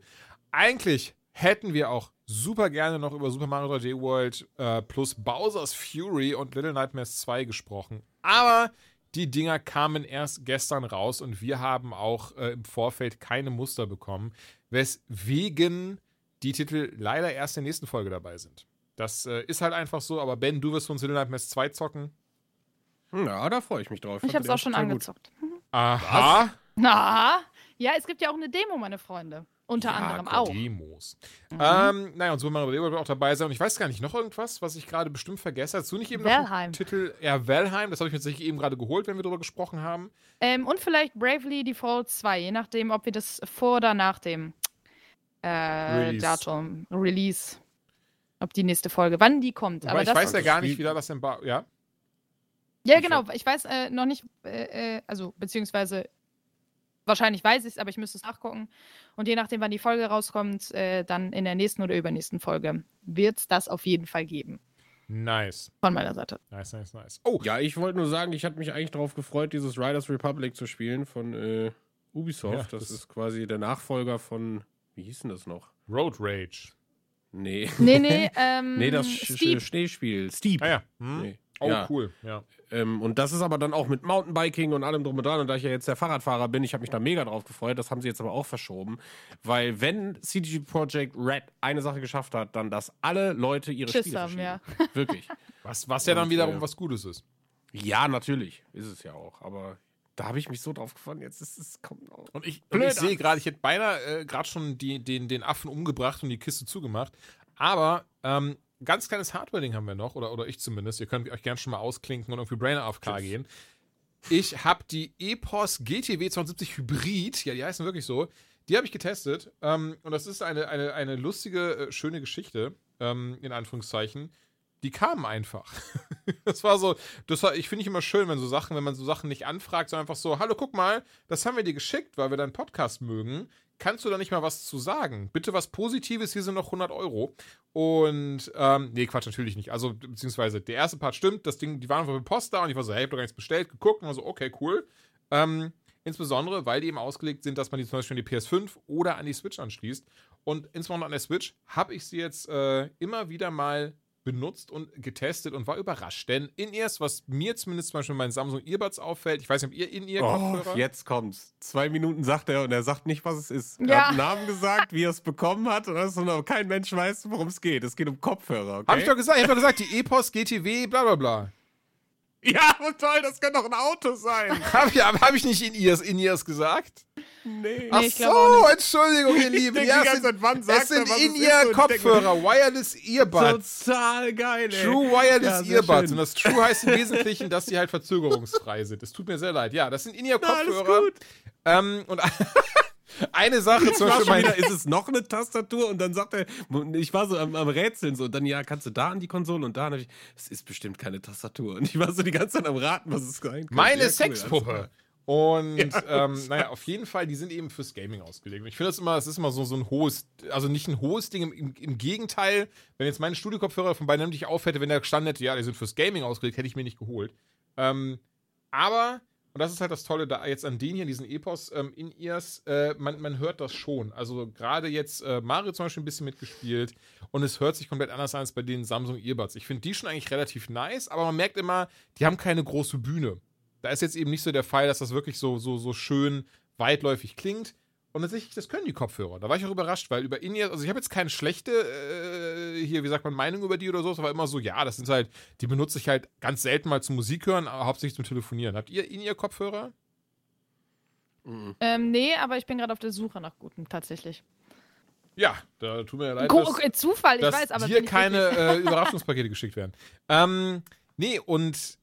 Eigentlich hätten wir auch super gerne noch über Super Mario 3D World äh, plus Bowser's Fury und Little Nightmares 2 gesprochen. Aber die Dinger kamen erst gestern raus und wir haben auch äh, im Vorfeld keine Muster bekommen, weswegen die Titel leider erst in der nächsten Folge dabei sind. Das äh, ist halt einfach so, aber Ben, du wirst uns Little Nightmares 2 zocken. Ja, da freue ich mich drauf. Ich habe es auch schon Total gut. angezockt. Aha. Na, ja, es gibt ja auch eine Demo, meine Freunde. Unter Ja, anderem auch. Demos. Mhm. Ähm, naja, und Super Mario 3D wird auch dabei sein. Und ich weiß gar nicht, noch irgendwas, was ich gerade bestimmt vergesse. Hast du nicht eben noch Valheim. einen Titel? Ja, Valheim. Das habe ich mir tatsächlich eben gerade geholt, wenn wir darüber gesprochen haben. Ähm, und vielleicht Bravely Default 2, je nachdem, ob wir das vor oder nach dem äh, Release. Datum, Release, ob die nächste Folge, wann die kommt. Wobei Aber ich das, weiß ja gar nicht, wie da das Embargo... Ja? ja, genau, ich weiß äh, noch nicht, äh, äh, also beziehungsweise wahrscheinlich weiß ich es, aber ich müsste es nachgucken. Und je nachdem, wann die Folge rauskommt, äh, dann in der nächsten oder übernächsten Folge wird es das auf jeden Fall geben. Nice. Von meiner Seite. Nice, nice, nice. Oh, Ja, ich wollte nur sagen, ich hatte mich eigentlich darauf gefreut, dieses Riders Republic zu spielen von äh, Ubisoft. Ja, das, das- ist quasi der Nachfolger von, wie hieß denn das noch? Road Rage. Nee. Nee, nee, [laughs] ähm, nee, das Sch Steep. Schneespiel. Steep. Ah ja. Hm? Nee. Oh, Ja. cool. Ja. Ähm, und das ist aber dann auch mit Mountainbiking und allem drum und dran. Und da ich ja jetzt der Fahrradfahrer bin, ich habe mich da mega drauf gefreut. Das haben sie jetzt aber auch verschoben. Weil wenn CDG Projekt Red eine Sache geschafft hat, dann, dass alle Leute ihre Schiss Spiele haben, verschieben. [laughs] Wirklich. Was, was ja dann wiederum äh, was Gutes ist. Ja, natürlich. Ist es ja auch. Aber da habe ich mich so drauf gefreut. Jetzt ist es kommt auch. Und ich, und ich sehe gerade, ich hätte beinahe äh, gerade schon die, den, den Affen umgebracht und die Kiste zugemacht. Aber ähm, ganz kleines Hardware-Ding haben wir noch, oder, oder ich zumindest. Ihr könnt euch gerne schon mal ausklinken und irgendwie Brain AFK gehen. Ich habe die EPOS GTW 270 Hybrid, ja, die heißen wirklich so. Die habe ich getestet. Ähm, und das ist eine, eine, eine lustige, äh, schöne Geschichte, ähm, in Anführungszeichen. Die kamen einfach. [laughs] das war so, das war, ich finde ich immer schön, wenn so Sachen, wenn man so Sachen nicht anfragt, sondern einfach so, hallo, guck mal, das haben wir dir geschickt, weil wir deinen Podcast mögen. Kannst du da nicht mal was zu sagen? Bitte was Positives, hier sind noch 100 Euro. Und, ähm, nee, Quatsch, natürlich nicht. Also, beziehungsweise, der erste Part stimmt, das Ding, die waren mit Post da und ich war so, hey, ich hab doch gar nichts bestellt, geguckt und war so, okay, cool. Ähm, insbesondere, weil die eben ausgelegt sind, dass man die zum Beispiel an die PS5 oder an die Switch anschließt. Und insbesondere an der Switch habe ich sie jetzt äh, immer wieder mal benutzt und getestet und war überrascht. Denn In-Ears, was mir zumindest zum Beispiel bei meinen Samsung Earbuds auffällt, ich weiß nicht, ob ihr In-Ear-Kopfhörer... Oh, jetzt kommt's. Zwei Minuten sagt er und er sagt nicht, was es ist. Er Ja. hat einen Namen gesagt, wie er es bekommen hat und das kein Mensch weiß, worum es geht. Es geht um Kopfhörer, okay? Hab ich doch gesagt, ich hab doch gesagt, die EPOS, GTW, bla bla bla. ja, und [laughs] toll, das kann doch ein Auto sein. Hab ich, hab ich nicht In-Ears, In-Ears gesagt? Nee. Ach so, Entschuldigung, ihr [laughs] Lieben. Ja, es sind, wann sagt es sind er, In-Ear-Kopfhörer, Wireless Earbuds. Total geil, ey. True Wireless Ja, Earbuds. schön. Und das True heißt im Wesentlichen, dass die halt verzögerungsfrei sind. Es tut mir sehr leid. Ja, das sind alles In-Ear-Kopfhörer. gut. Ähm, und [laughs] eine Sache zum Beispiel, wieder, ist es noch eine Tastatur? Und dann sagt er, ich war so am, am Rätseln so, und dann, ja, kannst du da an die Konsole und da? Und ich, es ist bestimmt keine Tastatur. Und ich war so die ganze Zeit am Raten, was es sein könnte. meine Ja, cool, Sexpuppe. klar. Und Ja, ähm, naja, auf jeden Fall, die sind eben fürs Gaming ausgelegt. Und ich finde das immer, es ist immer so, so ein hohes, also nicht ein hohes Ding, im, im, Gegenteil, wenn jetzt meine Studiokopfhörer von beiden nicht aufhätte, wenn der gestanden hätte, ja, die sind fürs Gaming ausgelegt, hätte ich mir nicht geholt. Ähm, aber, und das ist halt das Tolle da jetzt an denen hier, diesen Epos ähm, in ears äh, man, man hört das schon. Also gerade jetzt äh, Mario zum Beispiel ein bisschen mitgespielt und es hört sich komplett anders an als bei den Samsung Earbuds. Ich finde die schon eigentlich relativ nice, aber man merkt immer, die haben keine große Bühne. Da ist jetzt eben nicht so der Fall, dass das wirklich so, so, so schön weitläufig klingt. Und tatsächlich, das können die Kopfhörer. Da war ich auch überrascht, weil über In-Ears, also ich habe jetzt keine schlechte, äh, hier, wie sagt man, Meinung über die oder so, es war immer so, ja, das sind halt, die benutze ich halt ganz selten mal zum Musik hören, aber hauptsächlich zum Telefonieren. Habt ihr In-Ear-Kopfhörer? Ähm, nee, aber ich bin gerade auf der Suche nach guten, tatsächlich. Ja, da tut mir leid, dass, Zufall, ich dass weiß, aber. bin ich keine äh, Überraschungspakete geschickt werden. Ähm, nee, und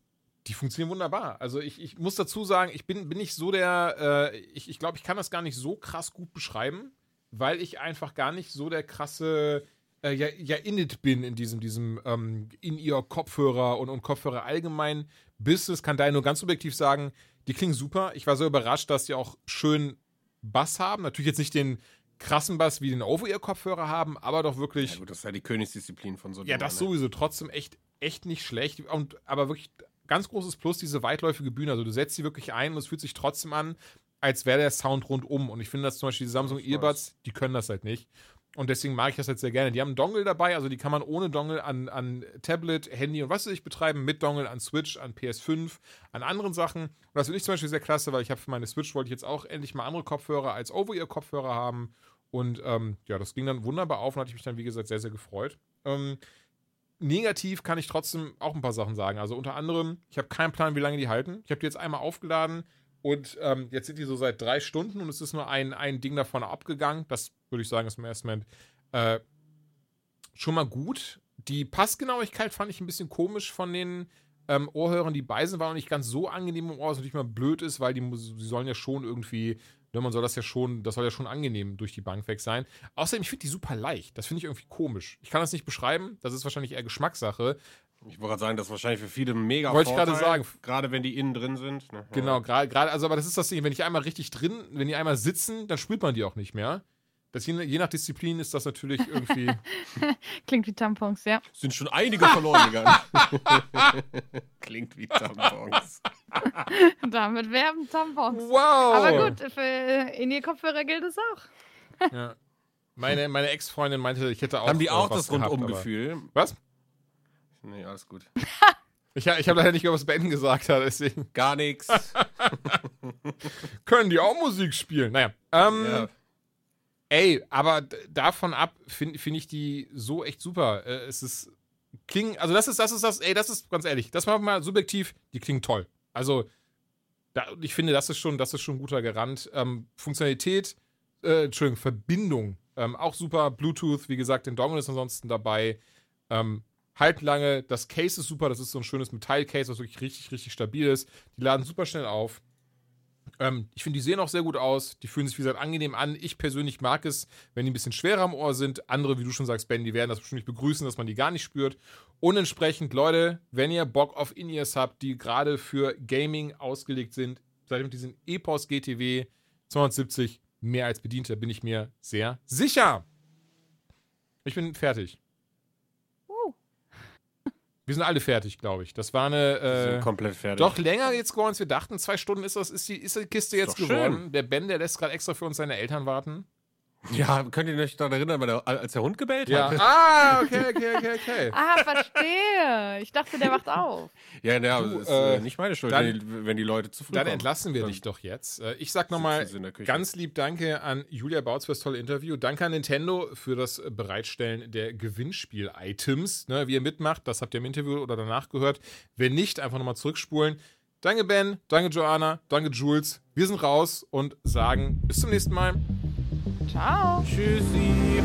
die funktionieren wunderbar. Also ich, ich muss dazu sagen, ich bin, bin nicht so der, äh, ich, ich glaube, ich kann das gar nicht so krass gut beschreiben, weil ich einfach gar nicht so der krasse äh, ja, ja in it bin in diesem, diesem ähm, in ihr Kopfhörer und, und Kopfhörer allgemein Business, kann daher nur ganz subjektiv sagen, die klingen super. Ich war so überrascht, dass die auch schön Bass haben. Natürlich jetzt nicht den krassen Bass wie den Over-Ear-Kopfhörer haben, aber doch wirklich. Ja, gut, das ist ja die Königsdisziplin von so Ja, das ne? sowieso trotzdem echt, echt nicht schlecht. Und, aber wirklich ganz großes Plus, diese weitläufige Bühne. Also du setzt sie wirklich ein und es fühlt sich trotzdem an, als wäre der Sound rundum. Und ich finde, dass zum Beispiel die Samsung. Earbuds, die können das halt nicht. Und deswegen mag ich das halt sehr gerne. Die haben einen Dongle dabei, also die kann man ohne Dongle an, an Tablet, Handy und was weiß ich betreiben, mit Dongle an Switch, an PS5, an anderen Sachen. Und das finde ich zum Beispiel sehr klasse, weil ich habe für meine Switch wollte ich jetzt auch endlich mal andere Kopfhörer als Over-Ear-Kopfhörer haben. Und ähm, ja, das ging dann wunderbar auf und hatte ich mich dann, wie gesagt, sehr, sehr gefreut. Ähm, negativ kann ich trotzdem auch ein paar Sachen sagen. Also unter anderem, ich habe keinen Plan, wie lange die halten. Ich habe die jetzt einmal aufgeladen und ähm, jetzt sind die so seit drei Stunden und es ist nur ein, ein Ding davon abgegangen. Das würde ich sagen, ist im ersten Moment äh, schon mal gut. Die Passgenauigkeit fand ich ein bisschen komisch von den ähm, Ohrhörern, die bei sind, war noch nicht ganz so angenehm im Ohr, was natürlich mal blöd ist, weil die, die sollen ja schon irgendwie, ne, man soll das ja schon, das soll ja schon angenehm durch die Bank weg sein. Außerdem, ich finde die super leicht. Das finde ich irgendwie komisch. Ich kann das nicht beschreiben, das ist wahrscheinlich eher Geschmackssache. Ich wollte gerade sagen, das ist wahrscheinlich für viele mega Wollte ich gerade sagen. Gerade wenn die innen drin sind. Ne? Genau, gerade, gerade, also, aber das ist das Ding, wenn ich einmal richtig drin, wenn die einmal sitzen, dann spürt man die auch nicht mehr. Das je, je nach Disziplin ist das natürlich [laughs] irgendwie. Klingt wie Tampons, ja. Sind schon einige verloren gegangen. [laughs] Klingt wie Tampons. [laughs] Damit werben Tampons. wow! Aber gut, für in ihr Kopfhörer gilt es auch. Ja. Meine, meine Ex-Freundin meinte, ich hätte auch. Haben die äh, auch was das Rundumgefühl? Was? Nee, alles gut. Ich, ich habe leider nicht über was Ben gesagt hat, deswegen Gar nichts. können die auch Musik spielen. Naja. Ähm, ja. Ey, aber davon ab finde find ich die so echt super. Äh, es ist klingen, also das ist das ist das, ey, das ist ganz ehrlich, das war mal subjektiv, die klingen toll. Also da, ich finde, das ist schon, das ist schon ein guter Garant. Ähm, Funktionalität, äh, Entschuldigung, Verbindung, ähm, auch super. Bluetooth, wie gesagt, den Dongle ist ansonsten dabei. Ähm, halt lange, das Case ist super, das ist so ein schönes Metall-Case, was wirklich richtig, richtig stabil ist. Die laden super schnell auf. Ähm, ich finde, die sehen auch sehr gut aus. Die fühlen sich, wie gesagt, angenehm an. Ich persönlich mag es, wenn die ein bisschen schwerer am Ohr sind. Andere, wie du schon sagst, Ben, die werden das bestimmt begrüßen, dass man die gar nicht spürt. Und entsprechend, Leute, wenn ihr Bock auf In-Ears habt, die gerade für Gaming ausgelegt sind, seid ihr mit diesen EPOS GTW 270 mehr als bedient. Da bin ich mir sehr sicher. Ich bin fertig. Wir sind alle fertig, glaube ich. Das war eine. Äh, sind komplett fertig. doch länger jetzt geworden, als wir dachten. Zwei Stunden ist das, ist die, ist die Kiste jetzt geworden. schön. Der Ben, der lässt gerade extra für uns seine Eltern warten. Ja, könnt ihr euch daran erinnern, weil der, als der Hund gebellt Ja. hat? ah, okay, okay, okay, okay. [laughs] Ah, verstehe. Ich dachte, der wacht auf. Ja, ja, Du, das ist äh, äh, nicht meine Schuld, dann- wenn, die, wenn die Leute zu früh Dann kommen. entlassen wir Dann dich doch jetzt. Äh, Ich sag nochmal ganz lieb Danke an Julia Bautz für das tolle Interview. Danke an Nintendo für das Bereitstellen der Gewinnspiel-Items. Ne, wie ihr mitmacht, das habt ihr im Interview oder danach gehört. Wenn nicht, einfach nochmal zurückspulen. Danke Ben, danke Joanna, danke Jules. Wir sind raus und sagen bis zum nächsten Mal. Ciao. Tschüssi.